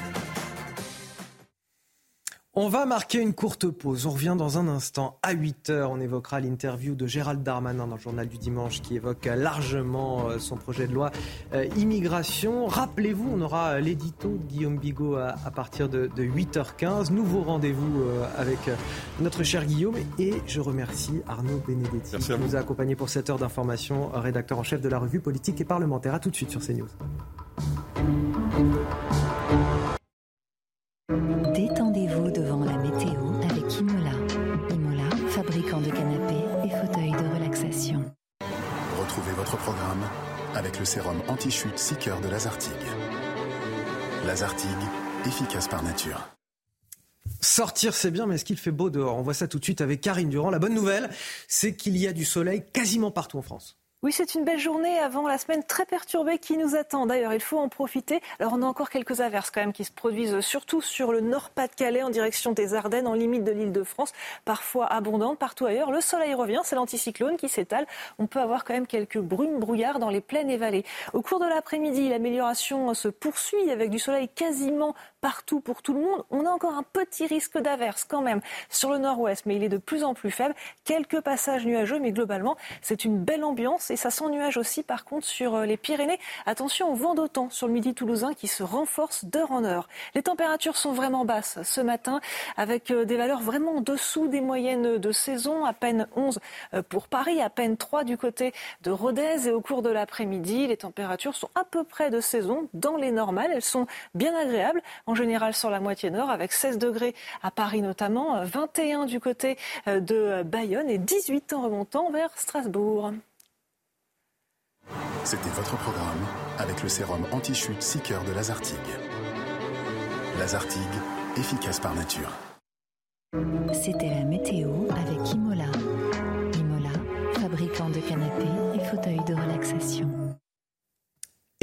On va marquer une courte pause. On revient dans un instant. À 8 heures, on évoquera l'interview de Gérald Darmanin dans le journal du dimanche qui évoque largement euh, son projet de loi euh, immigration. Rappelez-vous, on aura l'édito de Guillaume Bigot à, partir de, 8h15. Nouveau rendez-vous euh, avec notre cher Guillaume. Et je remercie Arnaud Benedetti qui nous a accompagnés pour cette heure d'information, rédacteur en chef de la revue politique et parlementaire. A tout de suite sur CNews. Le sérum anti-chute Seeker de Lazartigue. Lazartigue, efficace par nature. Sortir, c'est bien, mais est-ce qu'il fait beau dehors? On voit ça tout de suite avec Karine Durand. La bonne nouvelle, c'est qu'il y a du soleil quasiment partout en France. Oui, c'est une belle journée avant la semaine très perturbée qui nous attend. D'ailleurs, il faut en profiter. Alors, on a encore quelques averses quand même qui se produisent surtout sur le nord-Pas-de-Calais en direction des Ardennes, en limite de l'île de France, parfois abondantes partout ailleurs. Le soleil revient, c'est l'anticyclone qui s'étale. On peut avoir quand même quelques brumes brouillards dans les plaines et vallées. Au cours de l'après-midi, l'amélioration se poursuit avec du soleil quasiment partout pour tout le monde. On a encore un petit risque d'averse quand même sur le nord-ouest, mais il est de plus en plus faible. Quelques passages nuageux, mais globalement, c'est une belle ambiance et ça sent nuage aussi par contre sur euh, les Pyrénées. Attention au vent d'autant sur le midi toulousain qui se renforce d'heure en heure. Les températures sont vraiment basses ce matin avec euh, des valeurs vraiment en dessous des moyennes de saison, à peine 11 euh, pour Paris, à peine 3 du côté de Rodez et au cours de l'après-midi, les températures sont à peu près de saison dans les normales, elles sont bien agréables général sur la moitié nord, avec 16 degrés à Paris notamment, 21 du côté euh, de Bayonne et 18 en remontant vers Strasbourg. C'était votre programme avec le sérum anti-chute Seeker de Lazartigue. Lazartigue, efficace par nature. C'était la météo avec Imola. Imola, fabricant de canapés et fauteuils de relaxation.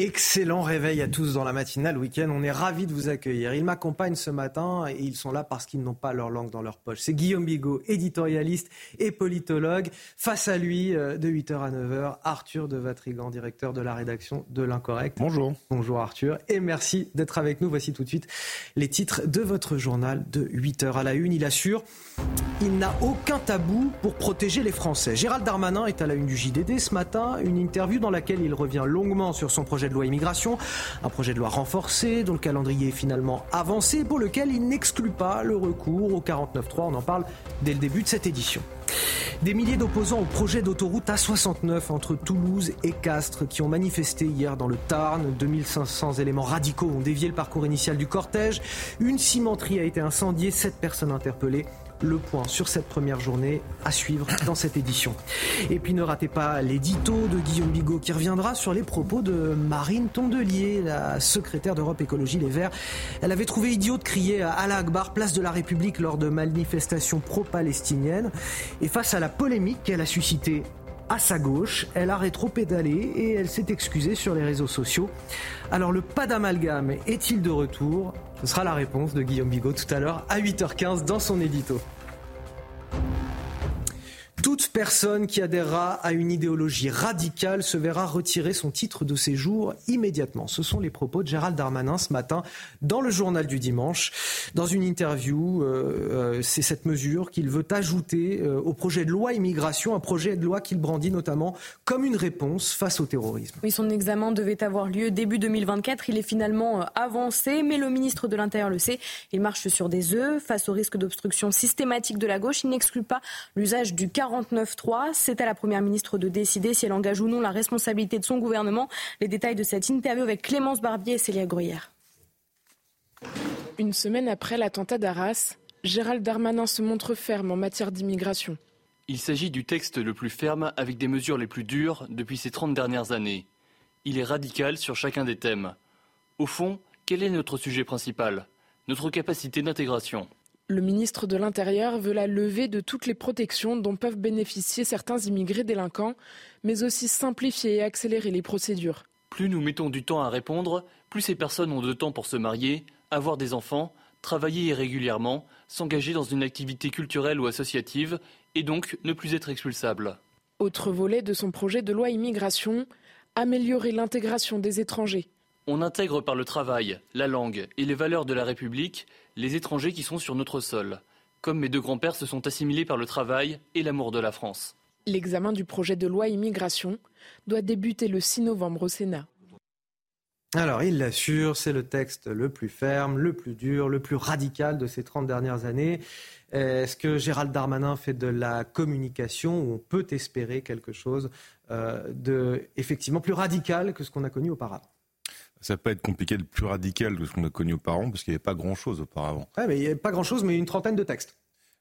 Excellent réveil à tous dans la matinale week-end. On est ravis de vous accueillir. Ils m'accompagnent ce matin et ils sont là parce qu'ils n'ont pas leur langue dans leur poche. C'est Guillaume Bigot, éditorialiste et politologue. Face à lui, euh, de 8h à 9h, Arthur de Vatrigan, directeur de la rédaction de l'Incorrect. Bonjour. Bonjour Arthur et merci d'être avec nous. Voici tout de suite les titres de votre journal de 8h à la une. Il assure, il n'a aucun tabou pour protéger les Français. Gérald Darmanin est à la une du JDD ce matin. Une interview dans laquelle il revient longuement sur son projet de loi immigration, un projet de loi renforcé dont le calendrier est finalement avancé pour lequel il n'exclut pas le recours au 49.3. On en parle dès le début de cette édition. Des milliers d'opposants au projet d'autoroute A69 entre Toulouse et Castres qui ont manifesté hier dans le Tarn. 2500 éléments radicaux ont dévié le parcours initial du cortège. Une cimenterie a été incendiée, sept personnes interpellées le point sur cette première journée à suivre dans cette édition. Et puis ne ratez pas l'édito de Guillaume Bigot qui reviendra sur les propos de Marine Tondelier, la secrétaire d'Europe Écologie Les Verts. Elle avait trouvé idiot de crier à Allah Akbar, place de la République lors de manifestations pro-palestiniennes. Et face à la polémique qu'elle a suscitée à sa gauche. Elle a rétro-pédalé et elle s'est excusée sur les réseaux sociaux. Alors le pas d'amalgame est-il de retour? Ce sera la réponse de Guillaume Bigot tout à l'heure à 8h15 dans son édito. Toute personne qui adhérera à une idéologie radicale se verra retirer son titre de séjour immédiatement. Ce sont les propos de Gérald Darmanin ce matin dans le journal du dimanche. Dans une interview, euh, euh, c'est cette mesure qu'il veut ajouter euh, au projet de loi immigration, un projet de loi qu'il brandit notamment comme une réponse face au terrorisme. Oui, son examen devait avoir lieu début 2024. Il est finalement avancé, mais le ministre de l'Intérieur le sait. Il marche sur des œufs. Face au risque d'obstruction systématique de la gauche, il n'exclut pas l'usage du 49.3. C'est à la Première ministre de décider si elle engage ou non la responsabilité de son gouvernement. Les détails de cette interview avec Clémence Barbier et Célia Gruyère. Une semaine après l'attentat d'Arras, Gérald Darmanin se montre ferme en matière d'immigration. Il s'agit du texte le plus ferme avec des mesures les plus dures depuis ces 30 dernières années. Il est radical sur chacun des thèmes. Au fond, quel est notre sujet principal? Notre capacité d'intégration. Le ministre de l'Intérieur veut la levée de toutes les protections dont peuvent bénéficier certains immigrés délinquants, mais aussi simplifier et accélérer les procédures. Plus nous mettons du temps à répondre, plus ces personnes ont de temps pour se marier, avoir des enfants, travailler irrégulièrement, s'engager dans une activité culturelle ou associative, et donc ne plus être expulsables. Autre volet de son projet de loi immigration, améliorer l'intégration des étrangers. On intègre par le travail, la langue et les valeurs de la République les étrangers qui sont sur notre sol, comme mes deux grands-pères se sont assimilés par le travail et l'amour de la France. L'examen du projet de loi immigration doit débuter le 6 novembre au Sénat. Alors, il l'assure, c'est le texte le plus ferme, le plus dur, le plus radical de ces 30 dernières années. Est-ce que Gérald Darmanin fait de la communication où on peut espérer quelque chose euh, de effectivement plus radical que ce qu'on a connu auparavant? Ça peut être compliqué de plus radical que ce qu'on a connu auparavant, parce qu'il n'y avait pas grand-chose auparavant. Oui, mais il n'y avait pas grand-chose, mais une trentaine de textes.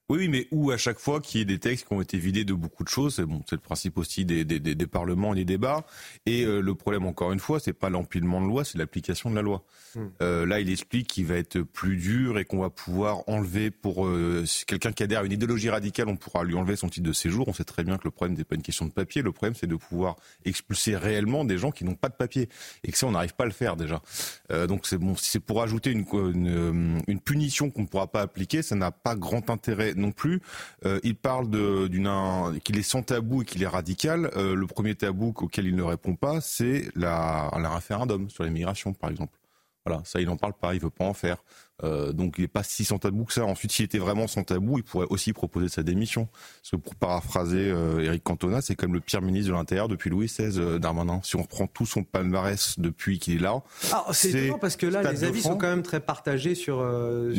Oui, mais où à chaque fois qu'il y ait des textes qui ont été vidés de beaucoup de choses, c'est bon, c'est le principe aussi des, des, des, parlements et des débats. Et euh, le problème, encore une fois, c'est pas l'empilement de loi, c'est l'application de la loi. Hmm. Euh, là, il explique qu'il va être plus dur et qu'on va pouvoir enlever pour euh, quelqu'un qui adhère à une idéologie radicale, on pourra lui enlever son titre de séjour. On sait très bien que le problème n'est pas une question de papier, le problème c'est de pouvoir expulser réellement des gens qui n'ont pas de papier et que ça, on n'arrive pas à le faire déjà. Euh, donc c'est bon, si c'est pour ajouter une, une, une punition qu'on ne pourra pas appliquer, ça n'a pas grand intérêt non plus. Euh, il parle d'une qu'il est sans tabou et qu'il est radical. Euh, le premier tabou auquel il ne répond pas, c'est la, référendum sur l'immigration, par exemple. Voilà, ça il n'en parle pas, il veut pas en faire. Euh, donc il n'est pas si sans tabou que ça. Ensuite, s'il était vraiment sans tabou, il pourrait aussi proposer sa démission. Parce que pour paraphraser euh, Eric Cantona, c'est comme le pire ministre de l'Intérieur depuis Louis XVI, euh, Darmanin. Si on reprend tout son palmarès depuis qu'il est là. Ah, c'est étonnant parce que là, les avis sont quand même très partagés sur,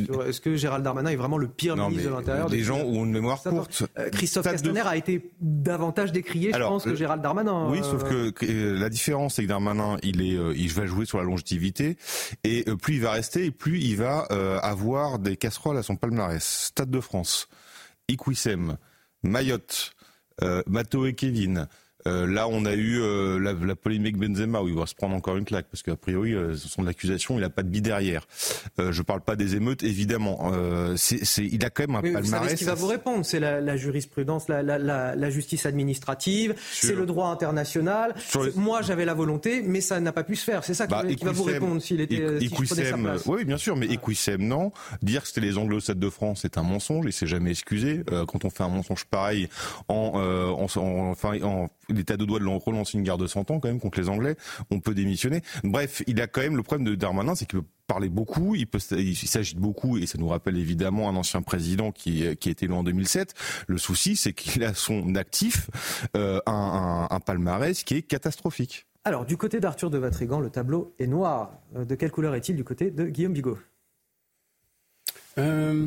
sur est-ce que Gérald Darmanin est vraiment le pire ministre de l'Intérieur Des gens ont une mémoire courte. Christophe Castaner a été davantage décrié, je pense, que Gérald Darmanin. Oui, sauf que la différence, c'est que Darmanin, il, est, il va jouer sur la longévité. Et plus il va rester, et plus il va euh, avoir des casseroles à son palmarès. Stade de France, Iquissem, Mayotte, euh, et Kevin, euh, là, on a eu euh, la, la, polémique Benzema où il va se prendre encore une claque parce qu'a priori, euh, ce sont de l'accusation, il n'a pas de bille derrière. Euh, je parle pas des émeutes, évidemment. c'est, c'est, il a quand même un palmarès. Vous savez ce qu'il va vous répondre C'est la, la, jurisprudence, la, la justice administrative, c'est le droit international. Moi, j'avais la volonté, mais ça n'a pas pu se faire. C'est ça bah, qui va vous répondre s'il était. si. Oui, bien sûr, mais Equissem, non. Dire que c'était les Anglo Stade de France, c'est un mensonge. Il s'est jamais excusé. quand on fait un mensonge pareil en, en, en, enfin, en il est à deux doigts de relancer une guerre de 100 ans quand même contre les Anglais. On peut démissionner. Bref, il a quand même le problème de Darmanin, c'est qu'il peut parler beaucoup, il, peut, il s'agit beaucoup, et ça nous rappelle évidemment un ancien président qui, qui a été élu en 2007. Le souci, c'est qu'il a son actif euh, un, un, un palmarès qui est catastrophique. Alors, du côté d'Arthur de Vatrigan, le tableau est noir. Euh, de quelle couleur est-il du côté de Guillaume Bigot? Euh,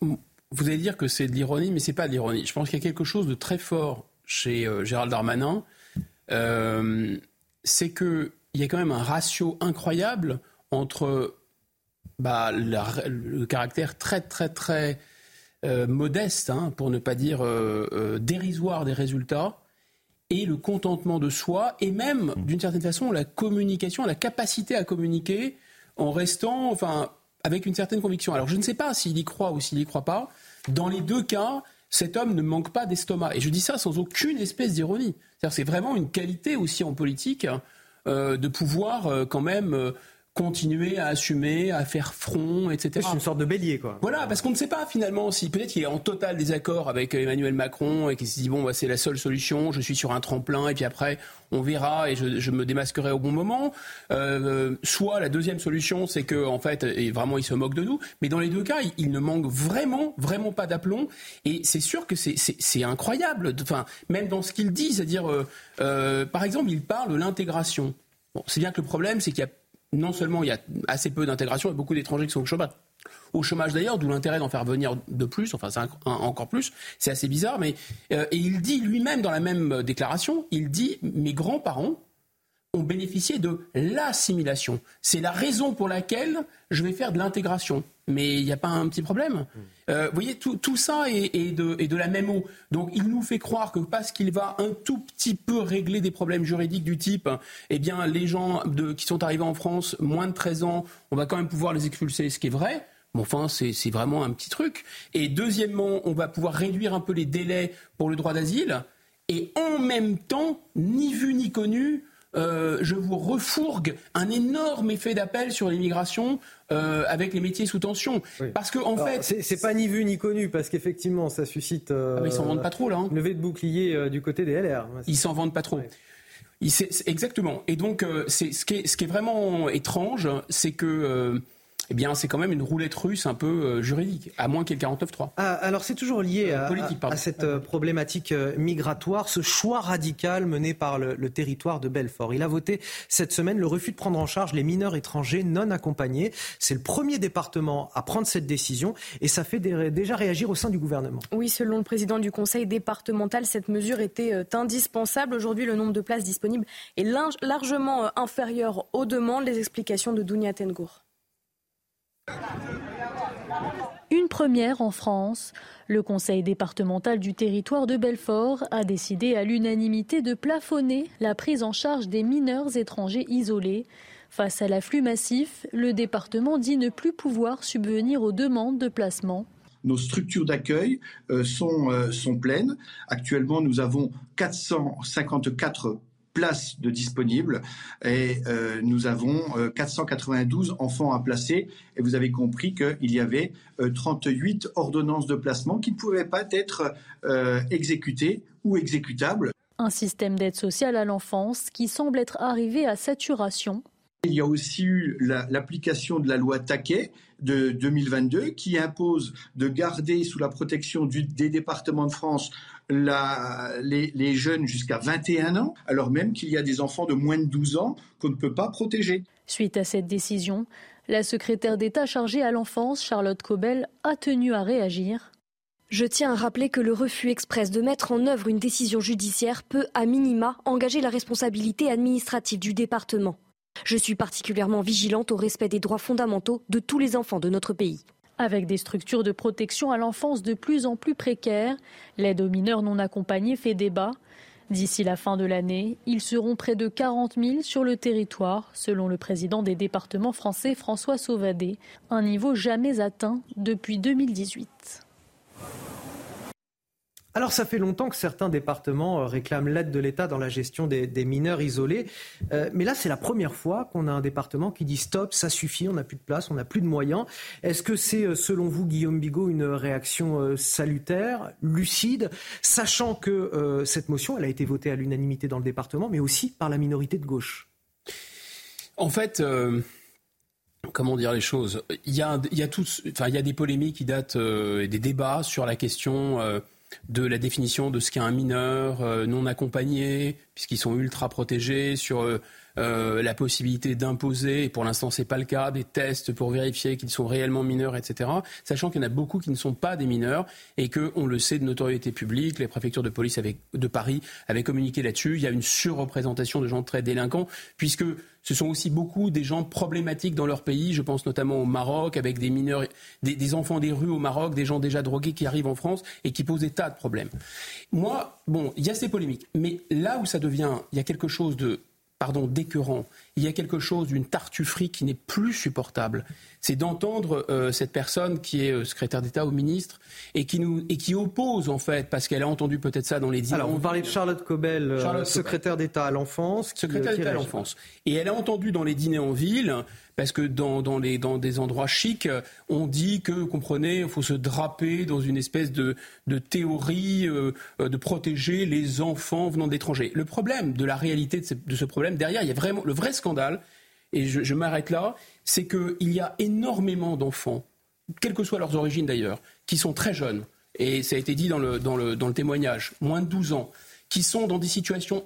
Vous allez dire que c'est de l'ironie, mais c'est pas de l'ironie. Je pense qu'il y a quelque chose de très fort chez euh, Gérald Darmanin, euh, c'est qu'il y a quand même un ratio incroyable entre bah, le caractère très très très euh, modeste, hein, pour ne pas dire dérisoire des résultats, et le contentement de soi, et même d'une certaine façon la communication, la capacité à communiquer en restant, enfin, avec une certaine conviction. Alors je ne sais pas s'il y croit ou s'il n'y croit pas. Dans les deux cas, cet homme ne manque pas d'estomac. Et je dis ça sans aucune espèce d'ironie. C'est vraiment une qualité aussi en politique euh, de pouvoir euh, quand même euh, continuer à assumer, à faire front, etc. C'est une sorte de bélier, quoi. Voilà, parce qu'on ne sait pas finalement si peut-être qu'il est en total désaccord avec Emmanuel Macron et qu'il se dit bon, bah, c'est la seule solution, je suis sur un tremplin et puis après on verra et je, me démasquerai au bon moment. Euh, soit la deuxième solution, c'est que en fait, et vraiment il se moque de nous, mais dans les deux cas, il, ne manque vraiment, vraiment pas d'aplomb et c'est sûr que c'est incroyable. Enfin, même dans ce qu'il dit, c'est-à-dire, euh, euh, par exemple, il parle de l'intégration. Bon, c'est bien que le problème, c'est qu'il y a non seulement il y a assez peu d'intégration, il beaucoup d'étrangers qui sont au chômage. Au chômage d'ailleurs, d'où l'intérêt d'en faire venir de plus, enfin c'est encore plus, c'est assez bizarre, mais euh, et il dit lui-même dans la même déclaration, il dit mes grands-parents ont bénéficié de l'assimilation. C'est la raison pour laquelle je vais faire de l'intégration. Mais il n'y a pas un petit problème. Mm. Euh, vous voyez, tout, tout ça est, de, est, de, la même eau. Donc il nous fait croire que parce qu'il va un tout petit peu régler des problèmes juridiques du type, eh bien les gens de, qui sont arrivés en France, moins de 13 ans, on va quand même pouvoir les expulser, ce qui est vrai. Bon, enfin, c'est vraiment un petit truc. Et deuxièmement, on va pouvoir réduire un peu les délais pour le droit d'asile. Et en même temps, ni vu ni connu, euh, je vous refourgue un énorme effet d'appel sur l'immigration euh, avec les métiers sous tension. Parce que en fait, c'est pas ni vu ni connu parce qu'effectivement, ça suscite. Euh, ah, ils s'en vendent pas trop là. Hein. Levée de bouclier du côté des LR. Ils s'en vendent pas trop. exactement. Et donc, c'est ce, ce, qui est vraiment étrange, c'est que eh bien, c'est quand même une roulette russe un peu euh, juridique, à moins qu'il y ait le 49-3. Ah, alors, c'est toujours lié euh, à, cette euh, problématique migratoire, ce choix radical mené par le, territoire de Belfort. Il a voté cette semaine le refus de prendre en charge les mineurs étrangers non accompagnés. C'est le premier département à prendre cette décision et ça fait déjà réagir au sein du gouvernement. Oui, selon le président du conseil départemental, cette mesure était indispensable. Aujourd'hui, le nombre de places disponibles est largement inférieur aux demandes. Les explications de Dounia Tengour. Une première en France. Le conseil départemental du territoire de Belfort a décidé à l'unanimité de plafonner la prise en charge des mineurs étrangers isolés. Face à l'afflux massif, le département dit ne plus pouvoir subvenir aux demandes de placement. Nos structures d'accueil euh, euh, sont pleines. Actuellement, nous avons 454 places de disponibles et euh, nous avons 492 euh, enfants à placer et vous avez compris qu'il y avait 38 euh, ordonnances de placement qui ne pouvaient pas être exécutées ou exécutables. Un système d'aide sociale à l'enfance qui semble être arrivé à saturation. Il y a aussi eu l'application de la loi Taquet de 2022 qui impose de garder sous la protection des départements de France les, jeunes jusqu'à 21 ans, alors même qu'il y a des enfants de moins de 12 ans qu'on ne peut pas protéger. Suite à cette décision, la secrétaire d'État chargée à l'enfance, Charlotte Cobel, a tenu à réagir. Je tiens à rappeler que le refus express de mettre en œuvre une décision judiciaire peut, à minima, engager la responsabilité administrative du département. Je suis particulièrement vigilante au respect des droits fondamentaux de tous les enfants de notre pays. Avec des structures de protection à l'enfance de plus en plus précaires, l'aide aux mineurs non accompagnés fait débat. D'ici la fin de l'année, ils seront près de 40 000 sur le territoire, selon le président des départements français François Sauvadet, un niveau jamais atteint depuis 2018. Alors ça fait longtemps que certains départements euh, réclament l'aide de l'État dans la gestion des, mineurs isolés. Euh, mais là, c'est la première fois qu'on a un département qui dit stop, ça suffit, on n'a plus de place, on n'a plus de moyens. Est-ce que c'est, euh, selon vous, Guillaume Bigot, une réaction salutaire, lucide, sachant que cette motion, elle a été votée à l'unanimité dans le département, mais aussi par la minorité de gauche? En fait comment dire les choses? Il y a, il y a, enfin, il y a des polémiques qui datent et des débats sur la question de la définition de ce qu'est un mineur euh, non accompagné, puisqu'ils sont ultra protégés, sur euh, euh, la possibilité d'imposer, et pour l'instant c'est pas le cas, des tests pour vérifier qu'ils sont réellement mineurs, etc. Sachant qu'il y en a beaucoup qui ne sont pas des mineurs et que, on le sait de notoriété publique, les préfectures de police de Paris avaient communiqué là-dessus. Il y a une surreprésentation de gens très délinquants, puisque ce sont aussi beaucoup des gens problématiques dans leur pays. Je pense notamment au Maroc, avec des mineurs, des, enfants des rues au Maroc, des gens déjà drogués qui arrivent en France et qui posent des tas de problèmes. Moi, bon, il y a ces polémiques, mais là où ça devient, il y a quelque chose de pardon, d'écœurant. Il y a quelque chose d'une tartufferie qui n'est plus supportable. C'est d'entendre euh, cette personne qui est euh, secrétaire d'État au ministre et qui, nous, et qui oppose, en fait, parce qu'elle a entendu peut-être ça dans les dîners. Alors, on parlait de Charlotte Cobel, euh, secrétaire d'État à l'enfance. Secrétaire d'État à l'enfance. Et elle a entendu dans les dîners en ville parce que dans, dans, les, dans des endroits chics, on dit que, comprenez, il faut se draper dans une espèce de, de théorie de protéger les enfants venant d'étrangers. Le problème de la réalité de ce, de ce, problème, derrière, il y a vraiment le vrai scandale, et je, m'arrête là, c'est qu'il y a énormément d'enfants, quelles que soient leurs origines d'ailleurs, qui sont très jeunes, et ça a été dit dans le, dans le, dans le témoignage, moins de 12 ans, qui sont dans des situations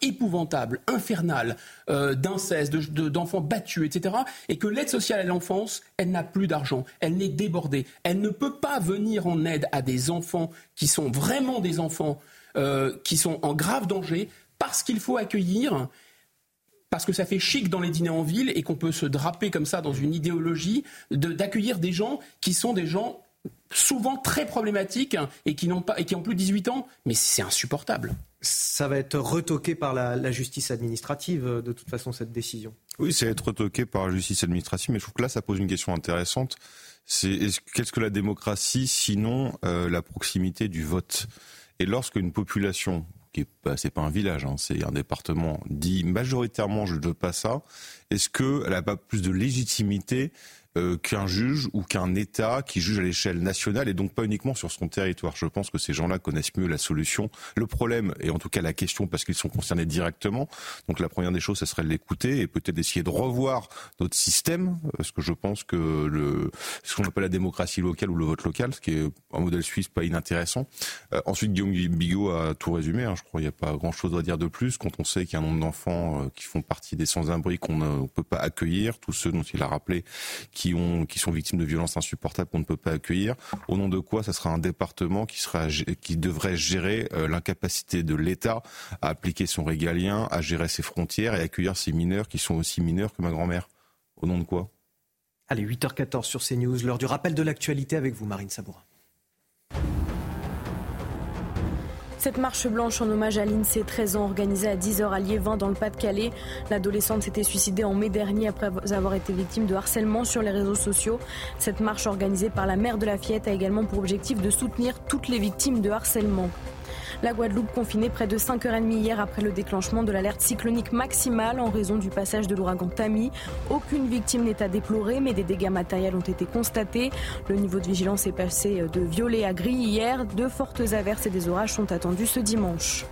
épouvantable, infernal, euh, d'inceste, d'enfants battus, etc., et que l'aide sociale à l'enfance, elle n'a plus d'argent, elle n'est débordée, elle ne peut pas venir en aide à des enfants qui sont vraiment des enfants euh, qui sont en grave danger, parce qu'il faut accueillir parce que ça fait chic dans les dîners en ville et qu'on peut se draper comme ça dans une idéologie d'accueillir des gens qui sont des gens souvent très problématiques et qui n'ont pas et qui ont plus de 18 ans, mais c'est insupportable ça va être retoqué par la, justice administrative, euh, de toute façon, cette décision. Oui, c'est être toqué par la justice administrative, mais je trouve que là, ça pose une question intéressante. C'est qu'est-ce que la démocratie, sinon euh, la proximité du vote? Et lorsque une population, qui c'est pas un village, hein, c'est un département, dit majoritairement je ne veux pas ça, est-ce qu'elle n'a pas plus de légitimité euh, qu'un juge ou qu'un État qui juge à l'échelle nationale et donc pas uniquement sur son territoire. Je pense que ces gens-là connaissent mieux la solution, le problème et en tout cas la question parce qu'ils sont concernés directement. Donc la première des choses, ce serait de l'écouter et peut-être d'essayer de revoir notre système, parce que je pense que le, ce qu'on appelle la démocratie locale ou le vote local, ce qui est un modèle suisse pas inintéressant. Euh, ensuite, Guillaume Bigot a tout résumé. Hein, je crois qu'il n'y a pas grand-chose à dire de plus quand on sait qu'il y a un nombre d'enfants euh, qui font partie des sans-abri qu'on ne peut pas accueillir, tous ceux dont il a rappelé qui, ont, qui sont victimes de violences insupportables qu'on ne peut pas accueillir. Au nom de quoi ça sera un département qui, sera, qui devrait gérer euh, l'incapacité de l'État à appliquer son régalien, à gérer ses frontières et accueillir ces mineurs qui sont aussi mineurs que ma grand-mère. Au nom de quoi? Allez, 8h14 sur CNews, l'heure du rappel de l'actualité avec vous, Marine Sabourin. Cette marche blanche en hommage à l'INSEE, 13 ans, organisée à 10h à Liévin dans le Pas-de-Calais. L'adolescente s'était suicidée en mai dernier après avoir été victime de harcèlement sur les réseaux sociaux. Cette marche organisée par la mère de la fillette a également pour objectif de soutenir toutes les victimes de harcèlement. La Guadeloupe confinée près de 5h30 hier après le déclenchement de l'alerte cyclonique maximale en raison du passage de l'ouragan Tammy. Aucune victime n'est à déplorer, mais des dégâts matériels ont été constatés. Le niveau de vigilance est passé de violet à gris hier. De fortes averses et des orages sont attendus ce dimanche.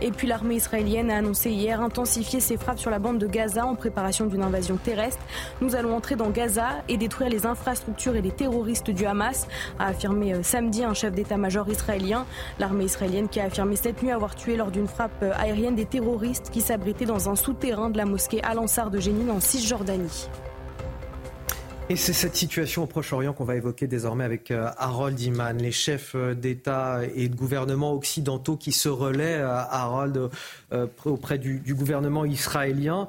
Et puis l'armée israélienne a annoncé hier intensifier ses frappes sur la bande de Gaza en préparation d'une invasion terrestre. Nous allons entrer dans Gaza et détruire les infrastructures et les terroristes du Hamas, a affirmé euh, samedi un chef d'état-major israélien. L'armée israélienne qui a affirmé cette nuit avoir tué lors d'une frappe euh, aérienne des terroristes qui s'abritaient dans un souterrain de la mosquée Al-Ansar de Jénine en Cisjordanie. Et c'est cette situation au Proche-Orient qu'on va évoquer désormais avec euh, Harold Iman, les chefs d'État et de gouvernement occidentaux qui se relaient, Harold, auprès du, gouvernement israélien.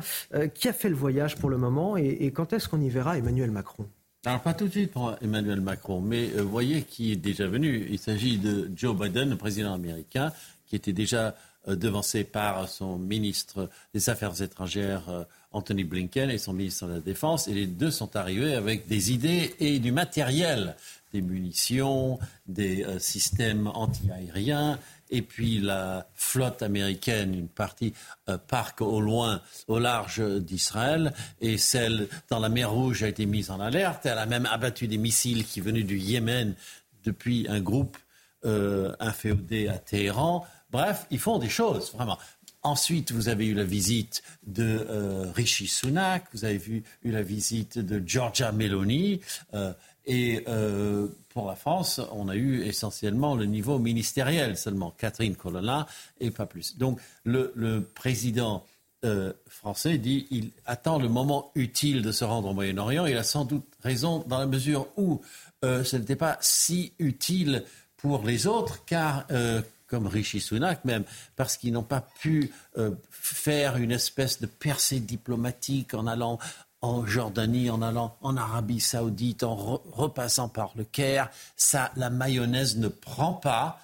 Qui a fait le voyage pour le moment et quand est-ce qu'on y verra Emmanuel Macron? Alors pas tout de suite pour Emmanuel Macron, mais euh, voyez qui est déjà venu. Il s'agit de Joe Biden, le président américain, qui était déjà euh, devancé par son ministre des Affaires étrangères euh, Anthony Blinken et son ministre de la Défense. Et les deux sont arrivés avec des idées et du matériel, des munitions, des systèmes anti-aériens, et puis la flotte américaine, une partie euh, parque au loin, au large d'Israël, et celle dans la mer Rouge a été mise en alerte. Elle a même abattu des missiles qui venaient du Yémen depuis un groupe euh, inféodé à Téhéran. Bref, ils font des choses, vraiment. Ensuite, vous avez eu la visite de euh, Rishi Sunak, vous avez vu, eu la visite de Georgia Meloni, euh, et euh, pour la France, on a eu essentiellement le niveau ministériel seulement, Catherine Colonna et pas plus. Donc le, président euh, français dit il attend le moment utile de se rendre au Moyen-Orient. Il a sans doute raison dans la mesure où ce n'était pas si utile pour les autres, car comme Rishi Sunak même, parce qu'ils n'ont pas pu faire une espèce de percée diplomatique en allant en Jordanie, en allant en Arabie Saoudite, en repassant par le Caire. Ça, la mayonnaise ne prend pas.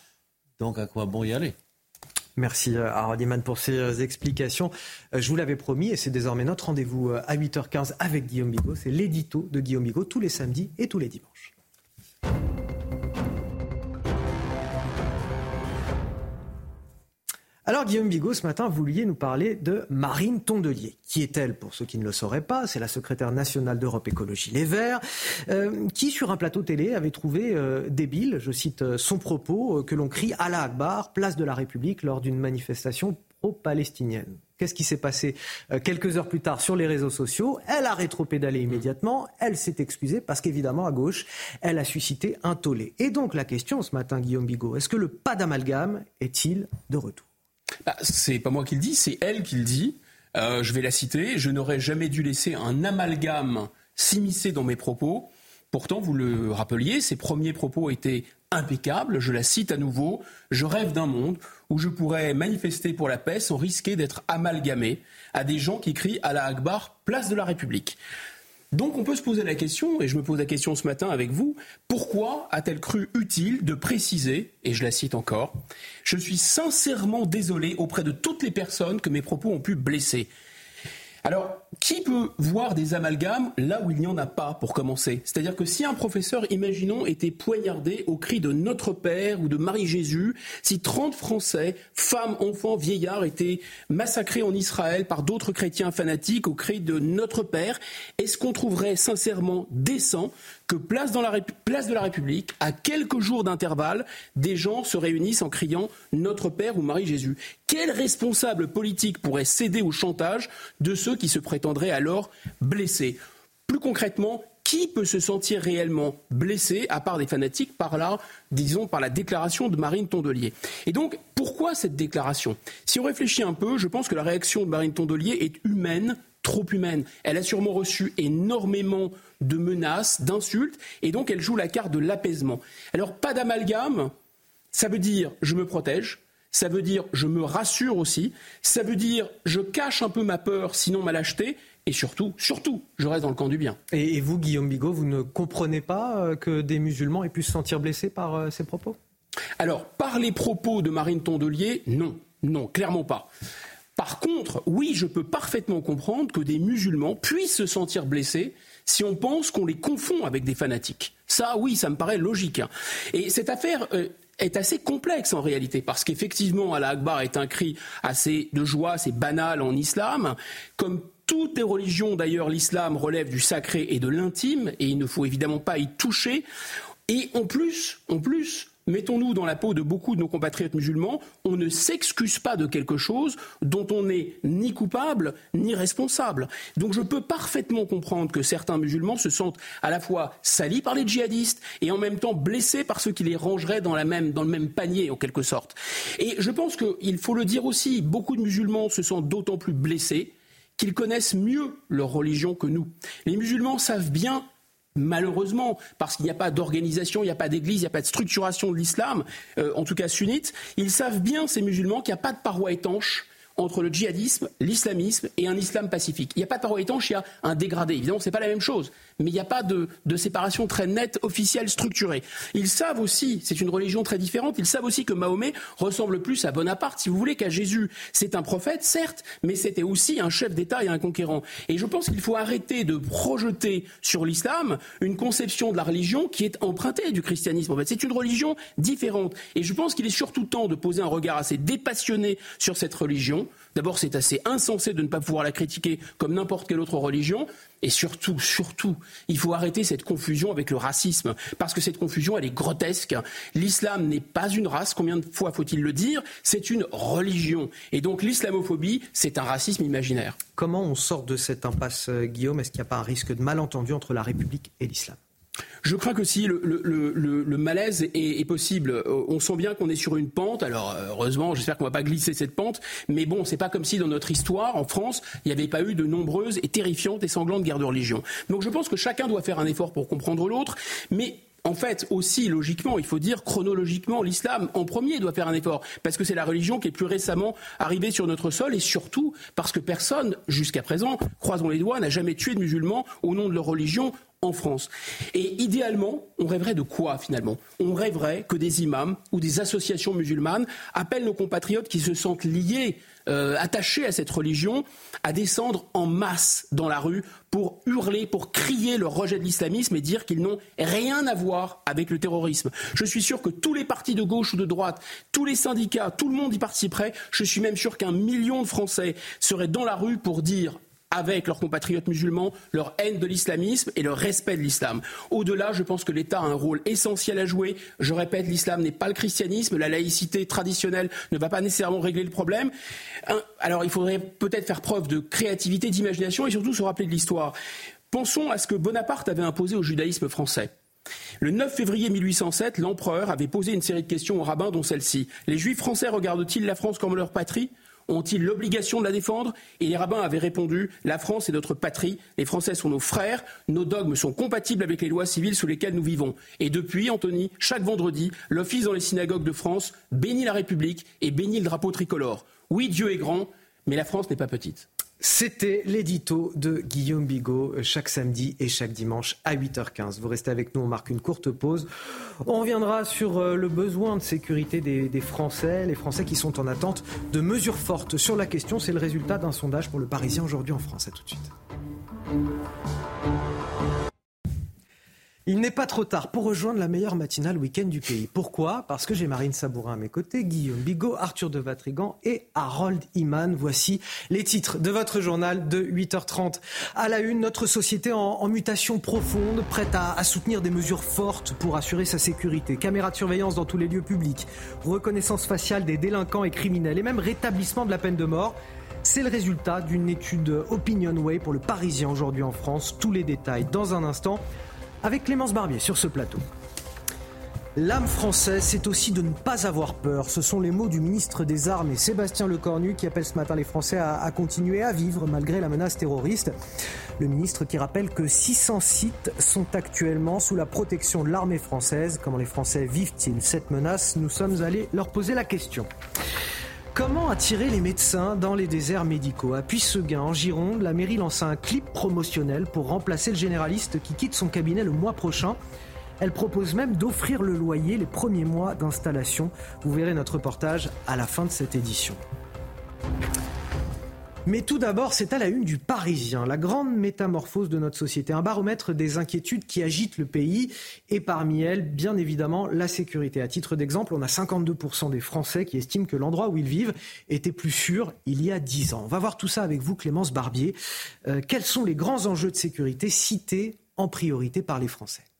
Donc à quoi bon y aller? Merci euh, Rodiman pour ces euh, explications. Euh, je vous l'avais promis et c'est désormais notre rendez-vous à 8h15 avec Guillaume Bigot. C'est l'édito de Guillaume Bigot tous les samedis et tous les dimanches. Alors Guillaume Bigot, ce matin, vous vouliez nous parler de Marine Tondelier. Qui est-elle Pour ceux qui ne le sauraient pas, c'est la secrétaire nationale d'Europe Écologie Les Verts, euh, qui sur un plateau télé avait trouvé euh, débile, je cite euh, son propos, que l'on crie Allah Akbar, place de la République, lors d'une manifestation pro-palestinienne. Qu'est-ce qui s'est passé quelques heures plus tard sur les réseaux sociaux? Elle a rétropédalé immédiatement, elle s'est excusée parce qu'évidemment à gauche, elle a suscité un tollé. Et donc la question ce matin, Guillaume Bigot, est-ce que le pas d'amalgame est-il de retour? Bah, c'est pas moi qui le dis, c'est elle qui le dit. Euh, je vais la citer. Je n'aurais jamais dû laisser un amalgame s'immiscer dans mes propos. Pourtant, vous le rappeliez, ses premiers propos étaient impeccables. Je la cite à nouveau. Je rêve d'un monde où je pourrais manifester pour la paix sans risquer d'être amalgamé à des gens qui crient à la Akbar, place de la République. Donc on peut se poser la question, et je me pose la question ce matin avec vous, pourquoi a-t-elle cru utile de préciser, et je la cite encore, Je suis sincèrement désolé auprès de toutes les personnes que mes propos ont pu blesser. Alors, qui peut voir des amalgames là où il n'y en a pas, pour commencer? C'est-à-dire que si un professeur, imaginons, était poignardé au cri de Notre Père ou de Marie-Jésus, si 30 Français, femmes, enfants, vieillards, étaient massacrés en Israël par d'autres chrétiens fanatiques au cri de Notre Père, est-ce qu'on trouverait sincèrement décent que place, dans la, place de la République, à quelques jours d'intervalle, des gens se réunissent en criant Notre Père ou Marie-Jésus Quel responsable politique pourrait céder au chantage de ceux qui se prétendraient alors blessés? Plus concrètement, qui peut se sentir réellement blessé, à part des fanatiques, par là, disons, par la déclaration de Marine Tondelier? Et donc, pourquoi cette déclaration? Si on réfléchit un peu, je pense que la réaction de Marine Tondelier est humaine, trop humaine. Elle a sûrement reçu énormément de menaces, d'insultes, et donc elle joue la carte de l'apaisement. Alors, pas d'amalgame, ça veut dire je me protège, ça veut dire je me rassure aussi, ça veut dire je cache un peu ma peur, sinon ma lâcheté, et surtout, surtout, je reste dans le camp du bien. Et, vous, Guillaume Bigot, vous ne comprenez pas euh, que des musulmans aient pu se sentir blessés par euh, ces propos? Alors, par les propos de Marine Tondelier, non, non, clairement pas. Par contre, oui, je peux parfaitement comprendre que des musulmans puissent se sentir blessés si on pense qu'on les confond avec des fanatiques. Ça, oui, ça me paraît logique. Hein. Et cette affaire euh, est assez complexe en réalité, parce qu'effectivement, Allah Akbar est un cri assez de joie, assez banal en islam, comme toutes les religions, d'ailleurs, l'islam relève du sacré et de l'intime, et il ne faut évidemment pas y toucher. Et en plus, en plus, Mettons-nous dans la peau de beaucoup de nos compatriotes musulmans, on ne s'excuse pas de quelque chose dont on n'est ni coupable ni responsable. Donc je peux parfaitement comprendre que certains musulmans se sentent à la fois salis par les djihadistes et en même temps blessés par ceux qui les rangeraient dans, le même panier en quelque sorte. Et je pense qu'il faut le dire aussi, beaucoup de musulmans se sentent d'autant plus blessés qu'ils connaissent mieux leur religion que nous. Les musulmans savent bien malheureusement, parce qu'il n'y a pas d'organisation, il n'y a pas d'église, il n'y a pas de structuration de l'islam, euh, en tout cas sunnite, ils savent bien, ces musulmans, qu'il n'y a pas de paroi étanche entre le djihadisme, l'islamisme et un islam pacifique. Il n'y a pas de paroi étanche, il y a un dégradé. Évidemment, ce n'est pas la même chose, mais il n'y a pas de, séparation très nette, officielle, structurée. Ils savent aussi, c'est une religion très différente, ils savent aussi que Mahomet ressemble plus à Bonaparte, si vous voulez, qu'à Jésus. C'est un prophète, certes, mais c'était aussi un chef d'État et un conquérant. Et je pense qu'il faut arrêter de projeter sur l'islam une conception de la religion qui est empruntée du christianisme. C'est une religion différente. Et je pense qu'il est surtout temps de poser un regard assez dépassionné sur cette religion D'abord, c'est assez insensé de ne pas pouvoir la critiquer comme n'importe quelle autre religion. Et surtout, surtout, il faut arrêter cette confusion avec le racisme. Parce que cette confusion, elle est grotesque. L'islam n'est pas une race, combien de fois faut-il le dire? C'est une religion. Et donc l'islamophobie, c'est un racisme imaginaire. Comment on sort de cette impasse, euh, Guillaume? Est-ce qu'il n'y a pas un risque de malentendu entre la République et l'islam? Je crains que si le, malaise est, possible. Euh, on sent bien qu'on est sur une pente. Alors euh, heureusement, j'espère qu'on ne va pas glisser cette pente. Mais bon, c'est pas comme si dans notre histoire, en France, il n'y avait pas eu de nombreuses et terrifiantes et sanglantes guerres de religion. Donc je pense que chacun doit faire un effort pour comprendre l'autre. Mais en fait, aussi logiquement, il faut dire chronologiquement, l'islam en premier doit faire un effort, parce que c'est la religion qui est plus récemment arrivée sur notre sol, et surtout parce que personne, jusqu'à présent, croisons les doigts, n'a jamais tué de musulmans au nom de leur religion en France. Et idéalement, on rêverait de quoi finalement? On rêverait que des imams ou des associations musulmanes appellent nos compatriotes qui se sentent liés, euh, attachés à cette religion, à descendre en masse dans la rue pour hurler, pour crier leur rejet de l'islamisme et dire qu'ils n'ont rien à voir avec le terrorisme. Je suis sûr que tous les partis de gauche ou de droite, tous les syndicats, tout le monde y participerait. Je suis même sûr qu'un million de Français seraient dans la rue pour dire avec leurs compatriotes musulmans, leur haine de l'islamisme et leur respect de l'islam. Au-delà, je pense que l'État a un rôle essentiel à jouer. Je répète, l'islam n'est pas le christianisme, la laïcité traditionnelle ne va pas nécessairement régler le problème. Alors il faudrait peut-être faire preuve de créativité, d'imagination et surtout se rappeler de l'histoire. Pensons à ce que Bonaparte avait imposé au judaïsme français. Le 9 février 1807, l'empereur avait posé une série de questions aux rabbins, dont celle-ci. Les juifs français regardent-ils la France comme leur patrie? Ont-ils l'obligation de la défendre? Et les rabbins avaient répondu La France est notre patrie, les Français sont nos frères, nos dogmes sont compatibles avec les lois civiles sous lesquelles nous vivons. Et depuis, Anthony, chaque vendredi, l'office dans les synagogues de France bénit la République et bénit le drapeau tricolore. Oui, Dieu est grand, mais la France n'est pas petite. C'était l'édito de Guillaume Bigot euh, chaque samedi et chaque dimanche à 8h15. Vous restez avec nous, on marque une courte pause. On reviendra sur euh, le besoin de sécurité des, des, Français, les Français qui sont en attente de mesures fortes sur la question. C'est le résultat d'un sondage pour le Parisien aujourd'hui en France. À tout de suite. Il n'est pas trop tard pour rejoindre la meilleure matinale week-end du pays. Pourquoi? Parce que j'ai Marine Sabourin à mes côtés, Guillaume Bigot, Arthur de Vatrigan et Harold Iman. Voici les titres de votre journal de 8h30. À la une, notre société en, mutation profonde, prête à, à, soutenir des mesures fortes pour assurer sa sécurité. Caméras de surveillance dans tous les lieux publics, reconnaissance faciale des délinquants et criminels et même rétablissement de la peine de mort. C'est le résultat d'une étude Opinionway pour le Parisien aujourd'hui en France. Tous les détails dans un instant avec Clémence Barbier sur ce plateau. L'âme française, c'est aussi de ne pas avoir peur. Ce sont les mots du ministre des Armes, Sébastien Lecornu, qui appelle ce matin les Français à, à, continuer à vivre malgré la menace terroriste. Le ministre qui rappelle que 600 sites sont actuellement sous la protection de l'armée française. Comment les Français vivent-ils cette menace? Nous sommes allés leur poser la question. Comment attirer les médecins dans les déserts médicaux? À Puisseguin, en Gironde, la mairie lance un clip promotionnel pour remplacer le généraliste qui quitte son cabinet le mois prochain. Elle propose même d'offrir le loyer les premiers mois d'installation. Vous verrez notre reportage à la fin de cette édition. Mais tout d'abord, c'est à la une du Parisien, la grande métamorphose de notre société, un baromètre des inquiétudes qui agitent le pays et parmi elles, bien évidemment, la sécurité. À titre d'exemple, on a 52% des Français qui estiment que l'endroit où ils vivent était plus sûr il y a 10 ans. On va voir tout ça avec vous, Clémence Barbier. Euh, quels sont les grands enjeux de sécurité cités en priorité par les Français?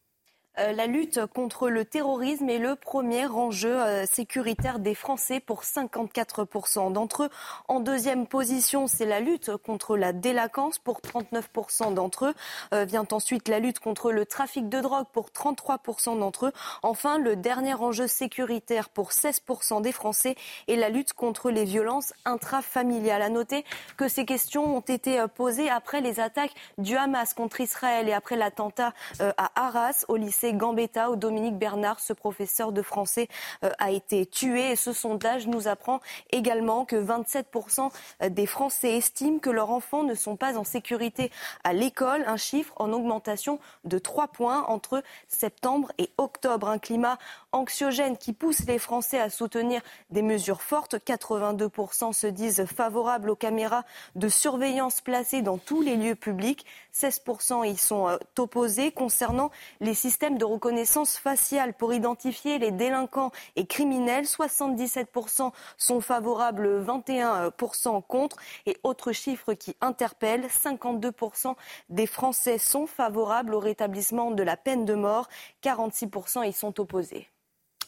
La lutte contre le terrorisme est le premier enjeu euh, sécuritaire des Français pour 54% d'entre eux. En deuxième position, c'est la lutte contre la délinquance pour 39% d'entre eux. Euh, vient ensuite la lutte contre le trafic de drogue pour 33% d'entre eux. Enfin, le dernier enjeu sécuritaire pour 16% des Français est la lutte contre les violences intrafamiliales. À noter que ces questions ont été posées après les attaques du Hamas contre Israël et après l'attentat à Arras au lycée Gambetta où Dominique Bernard, ce professeur de français, euh, a été tué. Ce sondage nous apprend également que 27% des Français estiment que leurs enfants ne sont pas en sécurité à l'école, un chiffre en augmentation de 3 points entre septembre et octobre. Un climat anxiogène qui pousse les Français à soutenir des mesures fortes. 82% se disent favorables aux caméras de surveillance placées dans tous les lieux publics. 16% y sont euh, opposés concernant les systèmes de reconnaissance faciale pour identifier les délinquants et criminels. 77% sont favorables, 21% contre. Et autre chiffre qui interpelle, 52% des Français sont favorables au rétablissement de la peine de mort. 46% y sont opposés.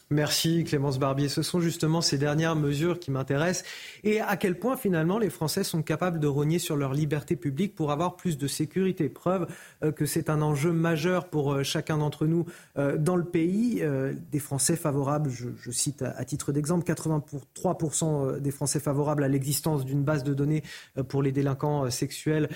Merci Clémence Barbier. Ce sont justement ces dernières mesures qui m'intéressent et à quel point finalement les Français sont capables de rogner sur leur liberté publique pour avoir plus de sécurité? Preuve euh, que c'est un enjeu majeur pour euh, chacun d'entre nous euh, dans le pays. Des Français favorables, je, cite à titre d'exemple, 83% des Français favorables à l'existence d'une base de données pour les délinquants sexuels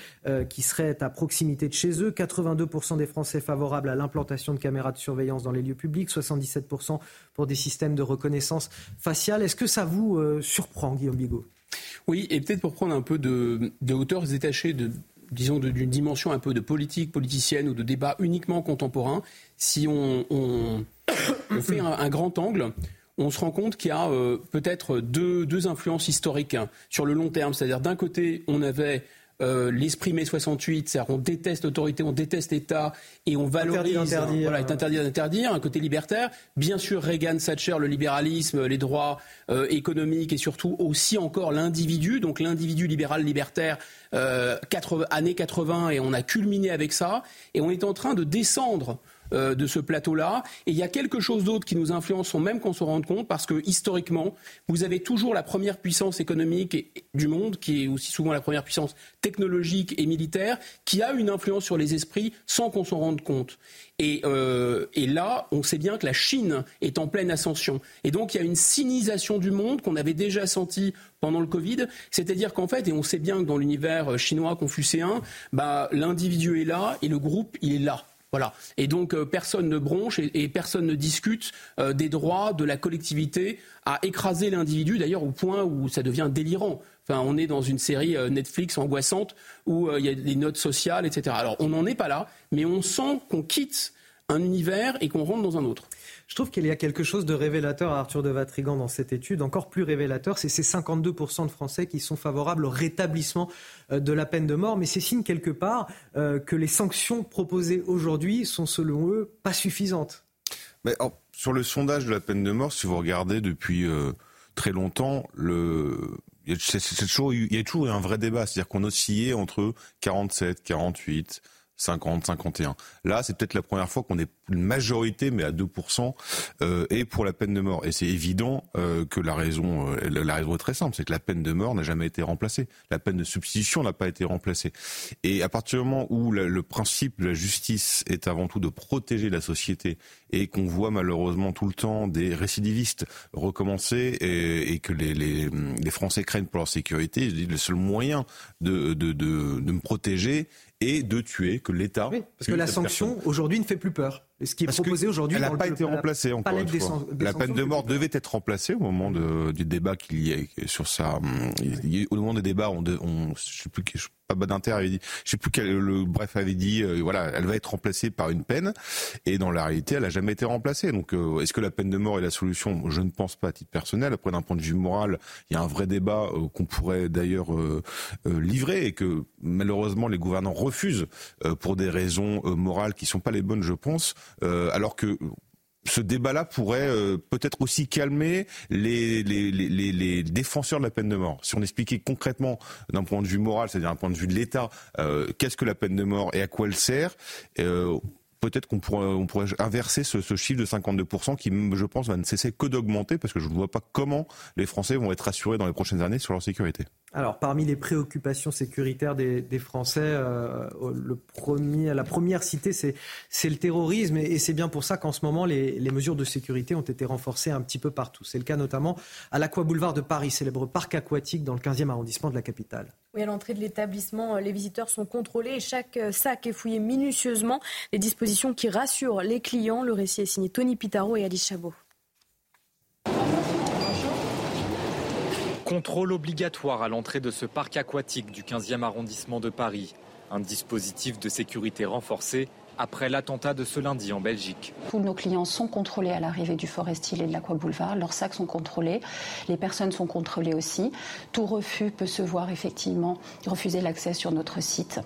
qui serait à proximité de chez eux, 82% des Français favorables à l'implantation de caméras de surveillance dans les lieux publics, 77% pour des systèmes de reconnaissance faciale. Est-ce que ça vous euh, surprend, Guillaume Bigot? Oui, et peut-être pour prendre un peu de, hauteur détachée de, disons, d'une dimension un peu de politique politicienne ou de débat uniquement contemporain, si on, fait un, grand angle, on se rend compte qu'il y a euh, peut-être deux, influences historiques sur le long terme. C'est-à-dire d'un côté, on avait euh, l'esprit mai 68, c'est-à-dire on déteste l'autorité, on déteste l'État et on valorise. Interdit voilà, est interdit d'interdire, un côté libertaire. Bien sûr, Reagan, Thatcher, le libéralisme, les droits euh, économiques et surtout aussi encore l'individu, donc l'individu libéral libertaire, euh, 80, années 80 et on a culminé avec ça et on est en train de descendre euh, de ce plateau-là. Et il y a quelque chose d'autre qui nous influence sans même qu'on se rende compte, parce que historiquement, vous avez toujours la première puissance économique du monde, qui est aussi souvent la première puissance technologique et militaire, qui a une influence sur les esprits sans qu'on s'en rende compte. Et, euh, et, là, on sait bien que la Chine est en pleine ascension. Et donc, il y a une sinisation du monde qu'on avait déjà senti pendant le Covid. C'est-à-dire qu'en fait, et on sait bien que dans l'univers chinois confucéen, bah, l'individu est là et le groupe, il est là. Voilà. Et donc euh, personne ne bronche et, personne ne discute euh, des droits de la collectivité à écraser l'individu, d'ailleurs au point où ça devient délirant. On est dans une série euh, Netflix angoissante où il y a des notes sociales, etc. Alors on n'en est pas là, mais on sent qu'on quitte un univers et qu'on rentre dans un autre. Je trouve qu'il y a quelque chose de révélateur à Arthur de Vatrigan dans cette étude, encore plus révélateur, c'est ces 52% de Français qui sont favorables au rétablissement euh, de la peine de mort, mais c'est signe quelque part euh, que les sanctions proposées aujourd'hui sont selon eux pas suffisantes. Mais, sur le sondage de la peine de mort, si vous regardez depuis euh, très longtemps, il, y a, toujours il y a toujours eu un vrai débat, c'est-à-dire qu'on oscillait entre 47, 48. 50, 51. Là, c'est peut-être la première fois qu'on est une majorité, mais à 2%, euh, et pour la peine de mort. Et c'est évident euh, que la raison, euh, la raison est très simple, c'est que la peine de mort n'a jamais été remplacée. La peine de substitution n'a pas été remplacée. Et à partir du moment où le principe de la justice est avant tout de protéger la société, et qu'on voit malheureusement tout le temps des récidivistes recommencer, et, et que les, les, les, Français craignent pour leur sécurité, le seul moyen de, de, de, de me protéger, et de tuer, que l'État. parce que la sanction aujourd'hui ne fait plus peur. Ce qui est proposé aujourd'hui, elle n'a pas été remplacée encore une fois. la peine de mort devait être remplacée au moment de, du débat qu'il y a sur ça. Au moment des débats, on, on je sais plus, pas Badinter avait dit, je sais plus quel, le bref avait dit, euh, voilà, elle va être remplacée par une peine, et dans la réalité, elle a jamais été remplacée. Donc, euh, est-ce que la peine de mort est la solution? Je ne pense pas à titre personnel. Après, d'un point de vue moral, il y a un vrai débat euh, qu'on pourrait d'ailleurs livrer et que malheureusement les gouvernants refusent pour des raisons morales qui sont pas les bonnes, je pense. Alors que ce débat-là pourrait euh, peut-être aussi calmer les, les, les, les, défenseurs de la peine de mort. Si on expliquait concrètement d'un point de vue moral, c'est-à-dire d'un point de vue de l'État, euh, qu'est-ce que la peine de mort et à quoi elle sert, euh, peut-être qu'on pourrait, on pourrait inverser ce, ce, chiffre de 52% qui, je pense, va ne cesser que d'augmenter parce que je ne vois pas comment les Français vont être assurés dans les prochaines années sur leur sécurité. Alors, parmi les préoccupations sécuritaires des, Français, euh, la première citée, c'est le terrorisme. Et, c'est bien pour ça qu'en ce moment, les, mesures de sécurité ont été renforcées un petit peu partout. C'est le cas notamment à l'Aqua Boulevard de Paris, célèbre parc aquatique dans le 15e arrondissement de la capitale. Oui, à l'entrée de l'établissement, les visiteurs sont contrôlés et chaque euh, sac est fouillé minutieusement. Les dispositions qui rassurent les clients. Le récit est signé Tony Pitaro et Alice Chabot. Contrôle obligatoire à l'entrée de ce parc aquatique du 15e arrondissement de Paris. Un dispositif de sécurité renforcé après l'attentat de ce lundi en Belgique. Tous nos clients sont contrôlés à l'arrivée du Forest Hill et de l'Aqua Boulevard. Leurs sacs sont contrôlés. Les personnes sont contrôlées aussi. Tout refus peut se voir effectivement refuser l'accès sur notre site.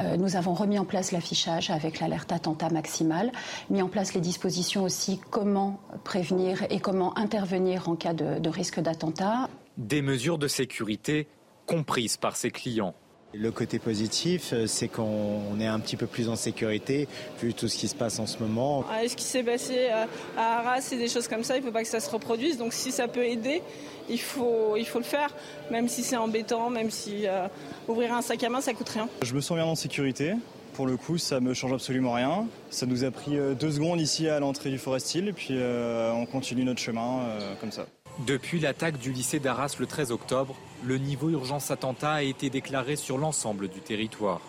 Euh, nous avons remis en place l'affichage avec l'alerte attentat maximale, mis en place les dispositions aussi comment prévenir et comment intervenir en cas de risque d'attentat. Des mesures de sécurité comprises par ses clients. Le côté positif, euh, c'est qu'on est un petit peu plus en sécurité vu tout ce qui se passe en ce moment. Ah, ce qui s'est passé à Arras et des choses comme ça, il ne faut pas que ça se reproduise. Donc si ça peut aider, il faut, il faut le faire, même si c'est embêtant, même si euh, ouvrir un sac à main, ça coûte rien. Je me sens bien en sécurité. Pour le coup, ça me change absolument rien. Ça nous a pris euh, deux secondes ici à l'entrée du Forest Hill et puis on continue notre chemin comme ça. Depuis l'attaque du lycée d'Arras le 13 octobre, le niveau urgence attentat a été déclaré sur l'ensemble du territoire.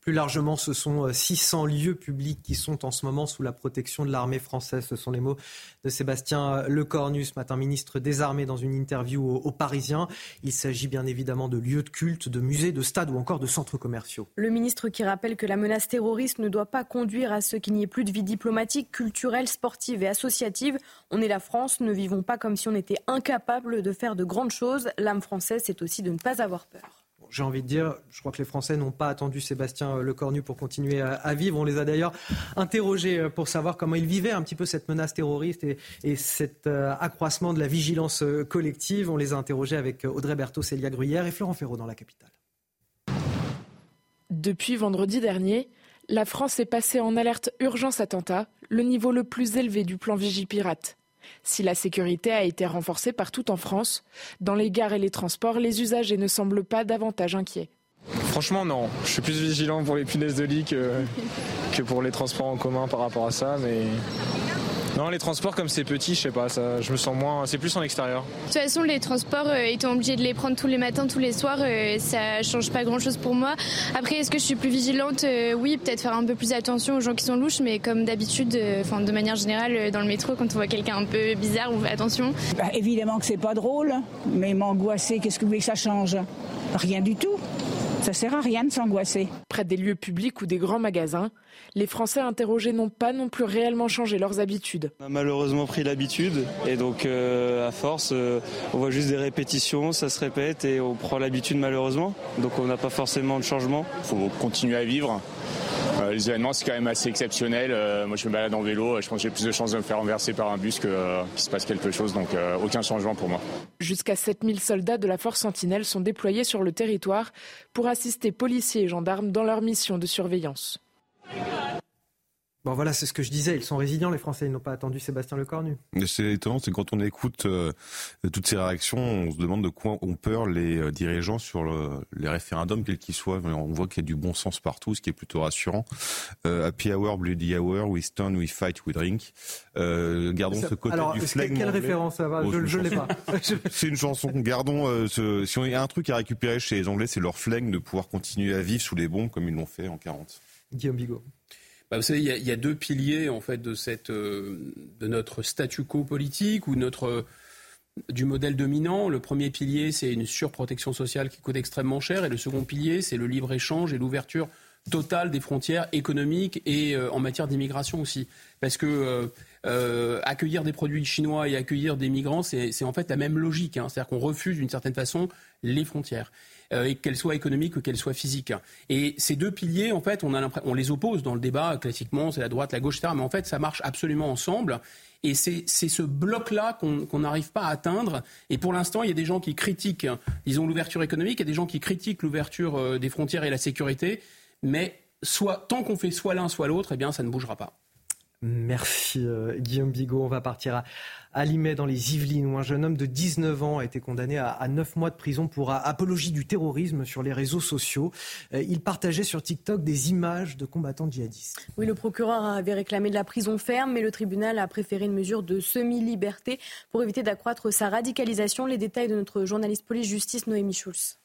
Plus largement, ce sont 600 euh, lieux publics qui sont en ce moment sous la protection de l'armée française. Ce sont les mots de Sébastien euh, Lecornu, ce matin ministre des Armées, dans une interview aux, Parisiens. Il s'agit bien évidemment de lieux de culte, de musées, de stades ou encore de centres commerciaux. Le ministre qui rappelle que la menace terroriste ne doit pas conduire à ce qu'il n'y ait plus de vie diplomatique, culturelle, sportive et associative. On est la France, ne vivons pas comme si on était incapable de faire de grandes choses. L'âme française, c'est aussi de ne pas avoir peur j'ai envie de dire, je crois que les Français n'ont pas attendu Sébastien Lecornu pour continuer à, vivre. On les a d'ailleurs interrogés euh, pour savoir comment ils vivaient un petit peu cette menace terroriste et, cet euh, accroissement de la vigilance euh, collective. On les a interrogés avec Audrey Berthaud, Célia Gruyère et Florent Ferraud dans la capitale. Depuis vendredi dernier, la France est passée en alerte urgence attentat, le niveau le plus élevé du plan Vigipirate. Si la sécurité a été renforcée partout en France, dans les gares et les transports, les usagers ne semblent pas davantage inquiets. Franchement, non. Je suis plus vigilant pour les punaises de lit que, que pour les transports en commun par rapport à ça, mais Non, les transports, comme c'est petit, je sais pas, ça, je me sens moins. C'est plus en extérieur. De toute façon, les transports, euh, étant obligé de les prendre tous les matins, tous les soirs, euh, ça change pas grand chose pour moi. Après, est-ce que je suis plus vigilante? Euh, Oui, peut-être faire un peu plus attention aux gens qui sont louches, mais comme d'habitude, euh, enfin de manière générale, euh, dans le métro, quand on voit quelqu'un un peu bizarre, on fait attention. Bah, évidemment que c'est pas drôle, mais m'angoisser, qu'est-ce que vous voulez que ça change? Rien du tout. Ça sert à rien de s'angoisser. Près des lieux publics ou des grands magasins, les Français interrogés n'ont pas non plus réellement changé leurs habitudes. On a malheureusement pris l'habitude et donc euh, à force, euh, on voit juste des répétitions, ça se répète et on prend l'habitude malheureusement. Donc on n'a pas forcément de changement. Il faut continuer à vivre. Euh, les événements, c'est quand même assez exceptionnel. Euh, moi, je me balade en vélo. Je pense que j'ai plus de chances de me faire renverser par un bus que euh, qu'il se passe quelque chose. Donc, euh, aucun changement pour moi. Jusqu'à 7000 soldats de la force Sentinelle sont déployés sur le territoire pour assister policiers et gendarmes dans leur mission de surveillance. Bon voilà, c'est ce que je disais, ils sont résilients les Français, ils n'ont pas attendu Sébastien Lecornu. Mais C'est étonnant, c'est quand on écoute euh, toutes ces réactions, on se demande de quoi ont peur les euh, dirigeants sur le, les référendums, quels qu'ils soient. On voit qu'il y a du bon sens partout, ce qui est plutôt rassurant. Euh, happy hour, bloody hour, we stand, we fight, we drink. Gardons Ça- ce côté alors, du flegme quelle anglais. référence ça va? Oh, Je- *laughs* je l'ai pas. c'est une chanson. Gardons ce, si on a un truc à récupérer chez les Anglais, c'est leur flegme de pouvoir continuer à vivre sous les bombes comme ils l'ont fait en 40. Guillaume Bigot. Bah, vous savez, il y, a, deux piliers en fait de euh, notre statu quo politique ou euh, du modèle dominant. Le premier pilier, c'est une surprotection sociale qui coûte extrêmement cher, et le second pilier, c'est le libre échange et l'ouverture totale des frontières économiques et euh, en matière d'immigration aussi, parce que accueillir des produits chinois et accueillir des migrants, c'est en fait la même logique. hein. C'est-à-dire qu'on refuse d'une certaine façon les frontières, et qu'elles soient économiques ou qu'elles soient physiques. Et ces deux piliers, en fait, on, a on les oppose dans le débat classiquement, c'est la droite, la gauche, etc. Mais en fait, ça marche absolument ensemble. Et c'est ce bloc-là qu'on qu'on n'arrive pas à atteindre. Et pour l'instant, il y a des gens qui critiquent, disons, l'ouverture économique, il y a des gens qui critiquent l'ouverture euh, des frontières et la sécurité. Mais soit, tant qu'on fait soit l'un, soit l'autre, eh bien, ça ne bougera pas. Merci euh, Guillaume Bigot. On va partir à, à Limay dans les Yvelines où un jeune homme de 19 ans a été condamné à, à 9 mois de prison pour a- apologie du terrorisme sur les réseaux sociaux. Euh, il partageait sur TikTok des images de combattants djihadistes. Oui, le procureur avait réclamé de la prison ferme, mais le tribunal a préféré une mesure de semi-liberté pour éviter d'accroître sa radicalisation. Les détails de notre journaliste police-justice Noémie Schulz.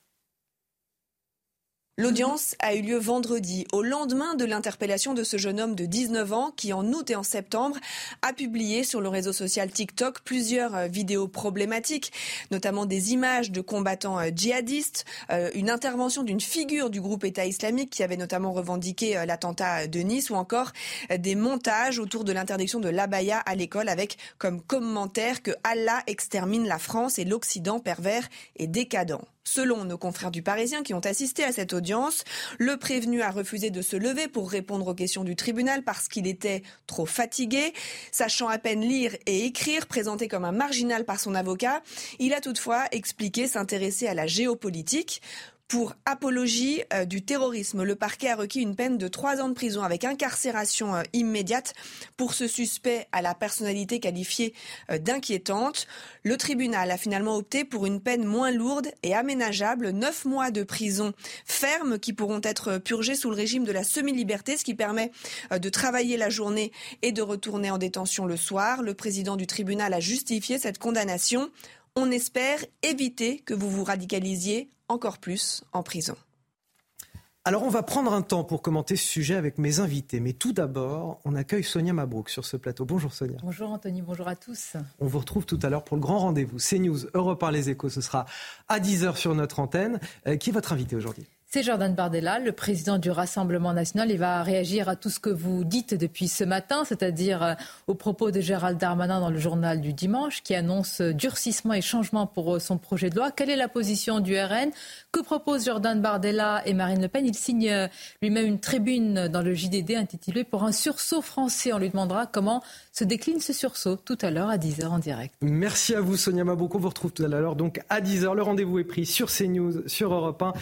L'audience a eu lieu vendredi, au lendemain de l'interpellation de ce jeune homme de 19 ans qui, en août et en septembre, a publié sur le réseau social TikTok plusieurs euh, vidéos problématiques, notamment des images de combattants euh, djihadistes, euh, une intervention d'une figure du groupe État islamique qui avait notamment revendiqué l'attentat de Nice, ou encore des montages autour de l'interdiction de l'abaya à l'école avec comme commentaire que Allah extermine la France et l'Occident pervers et décadent. Selon nos confrères du Parisien qui ont assisté à cette audience, le prévenu a refusé de se lever pour répondre aux questions du tribunal parce qu'il était trop fatigué. Sachant à peine lire et écrire, présenté comme un marginal par son avocat, il a toutefois expliqué s'intéresser à la géopolitique. Pour apologie euh, du terrorisme, le parquet a requis une peine de trois ans de prison avec incarcération euh, immédiate pour ce suspect à la personnalité qualifiée euh, d'inquiétante. Le tribunal a finalement opté pour une peine moins lourde et aménageable, neuf mois de prison ferme qui pourront être purgés sous le régime de la semi-liberté, ce qui permet de travailler la journée et de retourner en détention le soir. Le président du tribunal a justifié cette condamnation. On espère éviter que vous vous radicalisiez encore plus en prison. Alors on va prendre un temps pour commenter ce sujet avec mes invités. Mais tout d'abord, on accueille Sonia Mabrouk sur ce plateau. Bonjour Sonia. Bonjour Anthony, bonjour à tous. On vous retrouve tout à l'heure pour le grand rendez-vous. CNews, Europe 1, Les Échos, ce sera à 10h sur notre antenne. Euh, qui est votre invité aujourd'hui? C'est Jordan Bardella, le président du Rassemblement national. Il va réagir à tout ce que vous dites depuis ce matin, c'est-à-dire euh, aux propos de Gérald Darmanin dans le journal du dimanche, qui annonce euh, durcissement et changement pour euh, son projet de loi. Quelle est la position du RN Que proposent Jordan Bardella et Marine Le Pen? Il signe lui-même une tribune dans le JDD intitulée Pour un sursaut français. On lui demandera comment se décline ce sursaut tout à l'heure à 10h en direct. Merci à vous Sonia Mabrouk. On vous retrouve tout à l'heure donc à 10h. Le rendez-vous est pris sur CNews, sur Europe 1.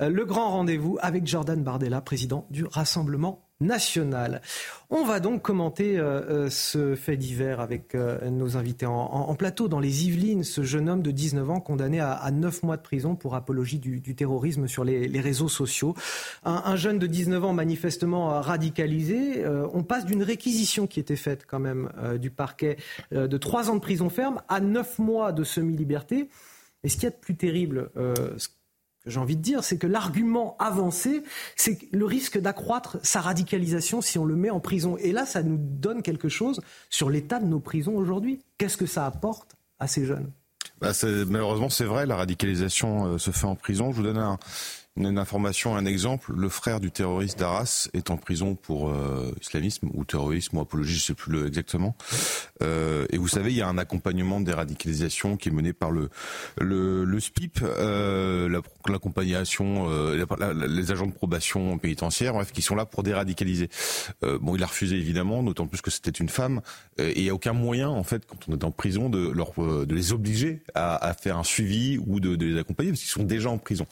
Euh, le grand rendez-vous avec Jordan Bardella, président du Rassemblement nationale. On va donc commenter euh, euh, ce fait divers avec euh, nos invités en, plateau. Dans les Yvelines, ce jeune homme de 19 ans condamné à, à 9 mois de prison pour apologie du, terrorisme sur les, réseaux sociaux. Un, jeune de 19 ans manifestement radicalisé. on passe d'une réquisition qui était faite quand même du parquet de 3 ans de prison ferme à 9 mois de semi-liberté. Et ce qu'il y a de plus terrible, que j'ai envie de dire, c'est que l'argument avancé, c'est le risque d'accroître sa radicalisation si on le met en prison. Et là, ça nous donne quelque chose sur l'état de nos prisons aujourd'hui. Qu'est-ce que ça apporte à ces jeunes? Bah Malheureusement, c'est vrai, la radicalisation euh, se fait en prison. Je vous donne un, une information, un exemple. Le frère du terroriste d'Arras est en prison pour euh, islamisme ou terrorisme ou apologie, je ne sais plus exactement. Euh, et vous savez, il y a un accompagnement des radicalisations qui est mené par le le, le SPIP, euh, l'accompagnation, euh, les agents de probation pénitentiaire, bref, qui sont là pour déradicaliser. Euh, bon, il a refusé évidemment, d'autant plus que c'était une femme. et il n'y a aucun moyen, en fait, quand on est en prison, de leur de les obliger à, à faire un suivi ou de, de les accompagner parce qu'ils sont déjà en prison.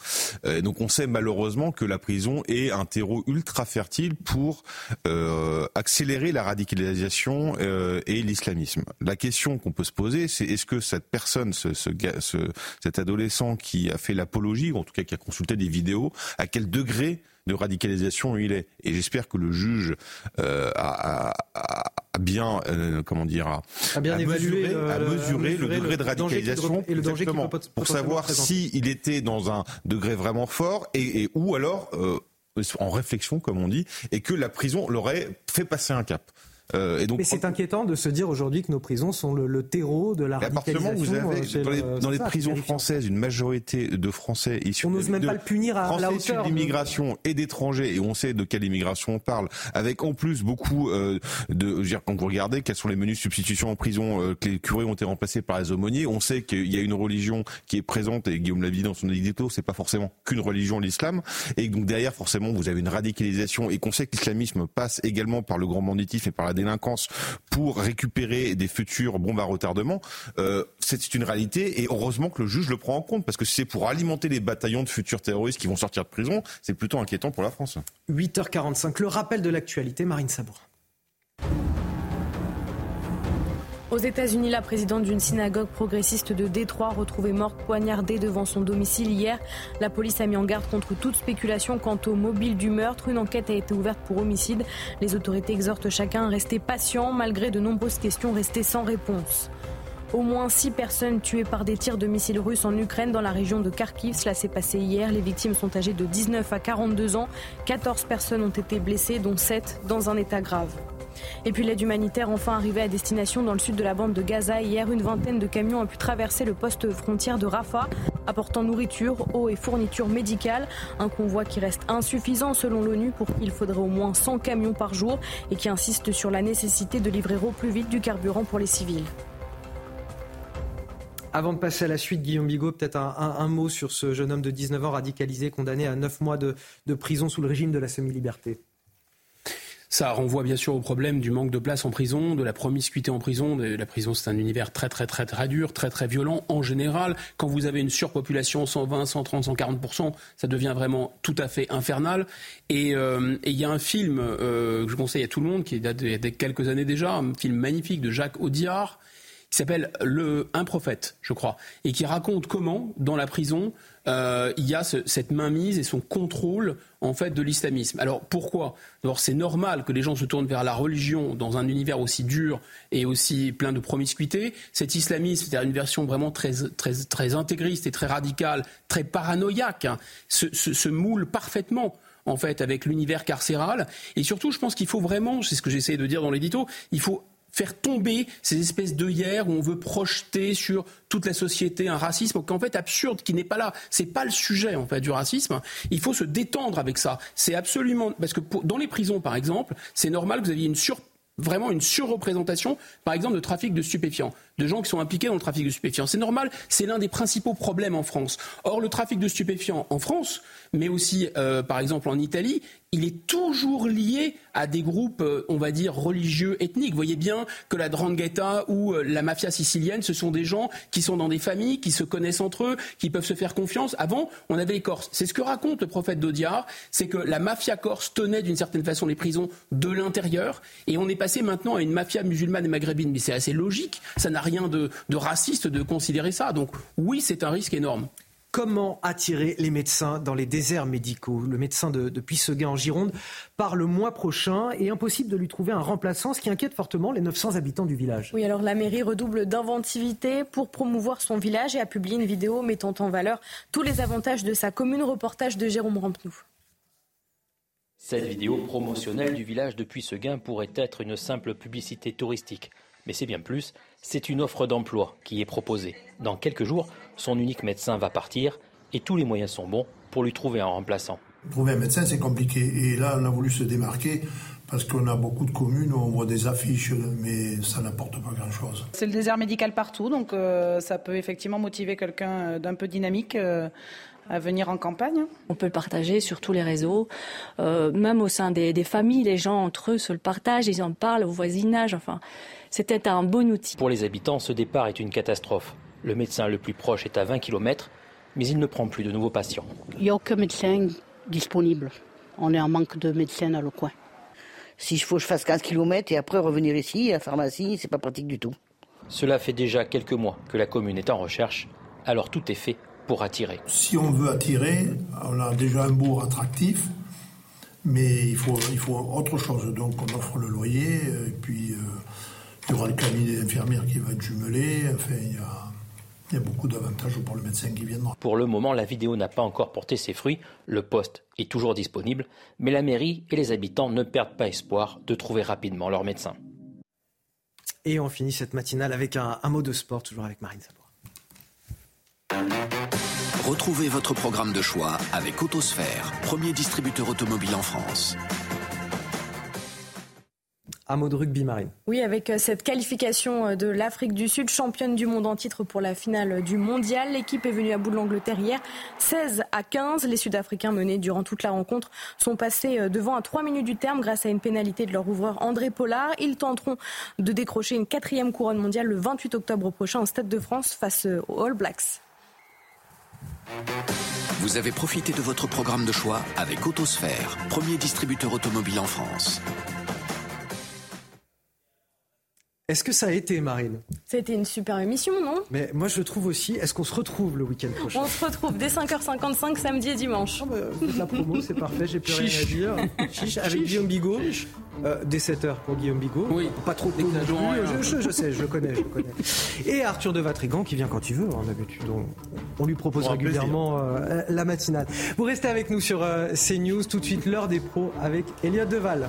donc on sait malheureusement que la prison est un terreau ultra fertile pour euh, accélérer la radicalisation euh, et l'islamisme. La question qu'on peut se poser, c'est est-ce que cette personne, ce, ce, ce, cet adolescent qui a fait l'apologie, ou en tout cas qui a consulté des vidéos, à quel degré de radicalisation il est. Et j'espère que le juge euh, a, a, a, bien, euh, comment dire, a, bien évalué mesuré, le, degré de radicalisation et le danger peut, pour savoir s'il était dans un degré vraiment fort et, et ou alors euh, en réflexion, comme on dit, et que la prison l'aurait fait passer un cap. Euh, Mais c'est inquiétant de se dire aujourd'hui que nos prisons sont le, terreau de la radicalisation. Vous avez, euh, dans les, prisons françaises une majorité de Français issus on n'ose même pas le punir à la hauteur d'immigration et d'étrangers et on sait de quelle immigration on parle. Avec en plus beaucoup euh, de, dire, quand vous regardez quels sont les menus de substitution en prison, euh, que les curés ont été remplacés par les aumôniers, on sait qu'il y a une religion qui est présente et Guillaume l'a dit dans son édito, c'est pas forcément qu'une religion l'islam et donc derrière forcément vous avez une radicalisation et qu'on sait que l'islamisme passe également par le grand banditisme et par la délinquance pour récupérer des futurs bombes à retardement, euh, c'est une réalité et heureusement que le juge le prend en compte parce que si c'est pour alimenter les bataillons de futurs terroristes qui vont sortir de prison, c'est plutôt inquiétant pour la France. 8h45, le rappel de l'actualité, Marine Sabour. Aux États-Unis, la présidente d'une synagogue progressiste de Détroit, retrouvée morte poignardée devant son domicile hier. La police a mis en garde contre toute spéculation quant au mobile du meurtre. Une enquête a été ouverte pour homicide. Les autorités exhortent chacun à rester patient malgré de nombreuses questions restées sans réponse. Au moins six personnes tuées par des tirs de missiles russes en Ukraine dans la région de Kharkiv. Cela s'est passé hier. Les victimes sont âgées de 19 à 42 ans. 14 personnes ont été blessées, dont 7 dans un état grave. Et puis l'aide humanitaire enfin arrivée à destination dans le sud de la bande de Gaza. Hier, une vingtaine de camions ont pu traverser le poste frontière de Rafah, apportant nourriture, eau et fournitures médicales. Un convoi qui reste insuffisant selon l'ONU pour qu'il faudrait au moins 100 camions par jour et qui insiste sur la nécessité de livrer au plus vite du carburant pour les civils. Avant de passer à la suite, Guillaume Bigot, peut-être un, mot sur ce jeune homme de 19 ans radicalisé, condamné à 9 mois de prison sous le régime de la semi-liberté. Ça renvoie bien sûr au problème du manque de place en prison, de la promiscuité en prison. La prison, c'est un univers très très très très dur, très très violent en général. Quand vous avez une surpopulation 120, 130, 140% ça devient vraiment tout à fait infernal. Et euh, il y a un film euh, que je conseille à tout le monde qui date de, quelques années déjà, un film magnifique de Jacques Audiard qui s'appelle le Un prophète, je crois, et qui raconte comment dans la prison euh, il y a cette mainmise et son contrôle en fait de l'islamisme. Alors pourquoi? C'est normal que les gens se tournent vers la religion dans un univers aussi dur et aussi plein de promiscuité. Cet islamisme, c'est une version vraiment très, très, très intégriste et très radicale, très paranoïaque, hein, se, se moule parfaitement en fait avec l'univers carcéral. Et surtout, je pense qu'il faut vraiment, c'est ce que j'essaie de dire dans l'édito, il faut faire tomber ces espèces d'œillères où on veut projeter sur toute la société un racisme qu'en fait absurde, qui n'est pas là. C'est pas le sujet en fait du racisme. Il faut se détendre avec ça. C'est absolument parce que dans les prisons par exemple, c'est normal que vous aviez une sur vraiment une surreprésentation, par exemple, de trafic de stupéfiants. De gens qui sont impliqués dans le trafic de stupéfiants. C'est normal, c'est l'un des principaux problèmes en France. Or, le trafic de stupéfiants en France, mais aussi euh, par exemple en Italie, il est toujours lié à des groupes, euh, on va dire, religieux, ethniques. Vous voyez bien que la Drangheta ou euh, la mafia sicilienne, ce sont des gens qui sont dans des familles, qui se connaissent entre eux, qui peuvent se faire confiance. Avant, on avait les Corses. C'est ce que raconte le prophète d'Audiard, c'est que la mafia corse tenait d'une certaine façon les prisons de l'intérieur, et on est passé maintenant à une mafia musulmane et maghrébine. Mais c'est assez logique, ça n'a rien de, de raciste de considérer ça. Donc oui, c'est un risque énorme. Comment attirer les médecins dans les déserts médicaux? Le médecin de, de Puisseguin en Gironde part le mois prochain et impossible de lui trouver un remplaçant, ce qui inquiète fortement les 900 habitants du village. Oui, alors la mairie redouble d'inventivité pour promouvoir son village et a publié une vidéo mettant en valeur tous les avantages de sa commune. Reportage de Jérôme Rampenou. Cette vidéo promotionnelle du village de Puisseguin pourrait être une simple publicité touristique. Mais c'est bien plus, c'est une offre d'emploi qui est proposée. Dans quelques jours, son unique médecin va partir et tous les moyens sont bons pour lui trouver un remplaçant. Trouver un médecin, c'est compliqué. Et là, on a voulu se démarquer parce qu'on a beaucoup de communes où on voit des affiches, mais ça n'apporte pas grand-chose. C'est le désert médical partout, donc euh, ça peut effectivement motiver quelqu'un euh, d'un peu dynamique. Euh, à venir en campagne. On peut le partager sur tous les réseaux, euh, même au sein des, des, familles, les gens entre eux se le partagent, ils en parlent au voisinage, enfin, c'était un bon outil. Pour les habitants, ce départ est une catastrophe. Le médecin le plus proche est à 20 km, mais il ne prend plus de nouveaux patients. Il n'y a aucun médecin disponible. On est en manque de médecins dans le coin. Si faut que je fasse 15 km et après revenir ici, à la pharmacie, c'est pas pratique du tout. Cela fait déjà quelques mois que la commune est en recherche, alors tout est fait pour attirer. Si on veut attirer, on a déjà un bourg attractif, mais il faut, il faut autre chose. Donc on offre le loyer, et puis euh, il y aura le cabinet d'infirmière qui va être jumelé. Enfin, il y a, il y a beaucoup d'avantages pour le médecin qui viendra. Pour le moment, la vidéo n'a pas encore porté ses fruits. Le poste est toujours disponible, mais la mairie et les habitants ne perdent pas espoir de trouver rapidement leur médecin. Et on finit cette matinale avec un, un mot de sport, toujours avec Marine Sabourin. Retrouvez votre programme de choix avec Autosphère, premier distributeur automobile en France. Un mot de rugby, Marine. Oui, avec cette qualification de l'Afrique du Sud, championne du monde en titre pour la finale du mondial. L'équipe est venue à bout de l'Angleterre hier, 16 à 15. Les Sud-Africains menés durant toute la rencontre sont passés devant à 3 minutes du terme grâce à une pénalité de leur ouvreur André Pollard. Ils tenteront de décrocher une quatrième couronne mondiale le 28 octobre prochain au Stade de France face aux All Blacks. Vous avez profité de votre programme de choix avec Autosphère, premier distributeur automobile en France. Est-ce que ça a été, Marine C'était une super émission, non Mais moi, je trouve aussi. Est-ce qu'on se retrouve le week-end prochain On se retrouve dès 5h55 samedi et dimanche. Oh bah, la promo, c'est parfait, j'ai plus rien à dire. Chiche, avec Guillaume Bigot. Euh, dès 7h pour Guillaume Bigot. Oui. Pas trop tôt. Je, je, je, sais, je le connais, je le connais. Et Arthur de Vatrigan qui vient quand il veut, en habitude. On, on lui propose régulièrement euh, la matinale. Vous restez avec nous sur euh, CNews. Tout de suite, l'heure des pros avec Elliot Deval.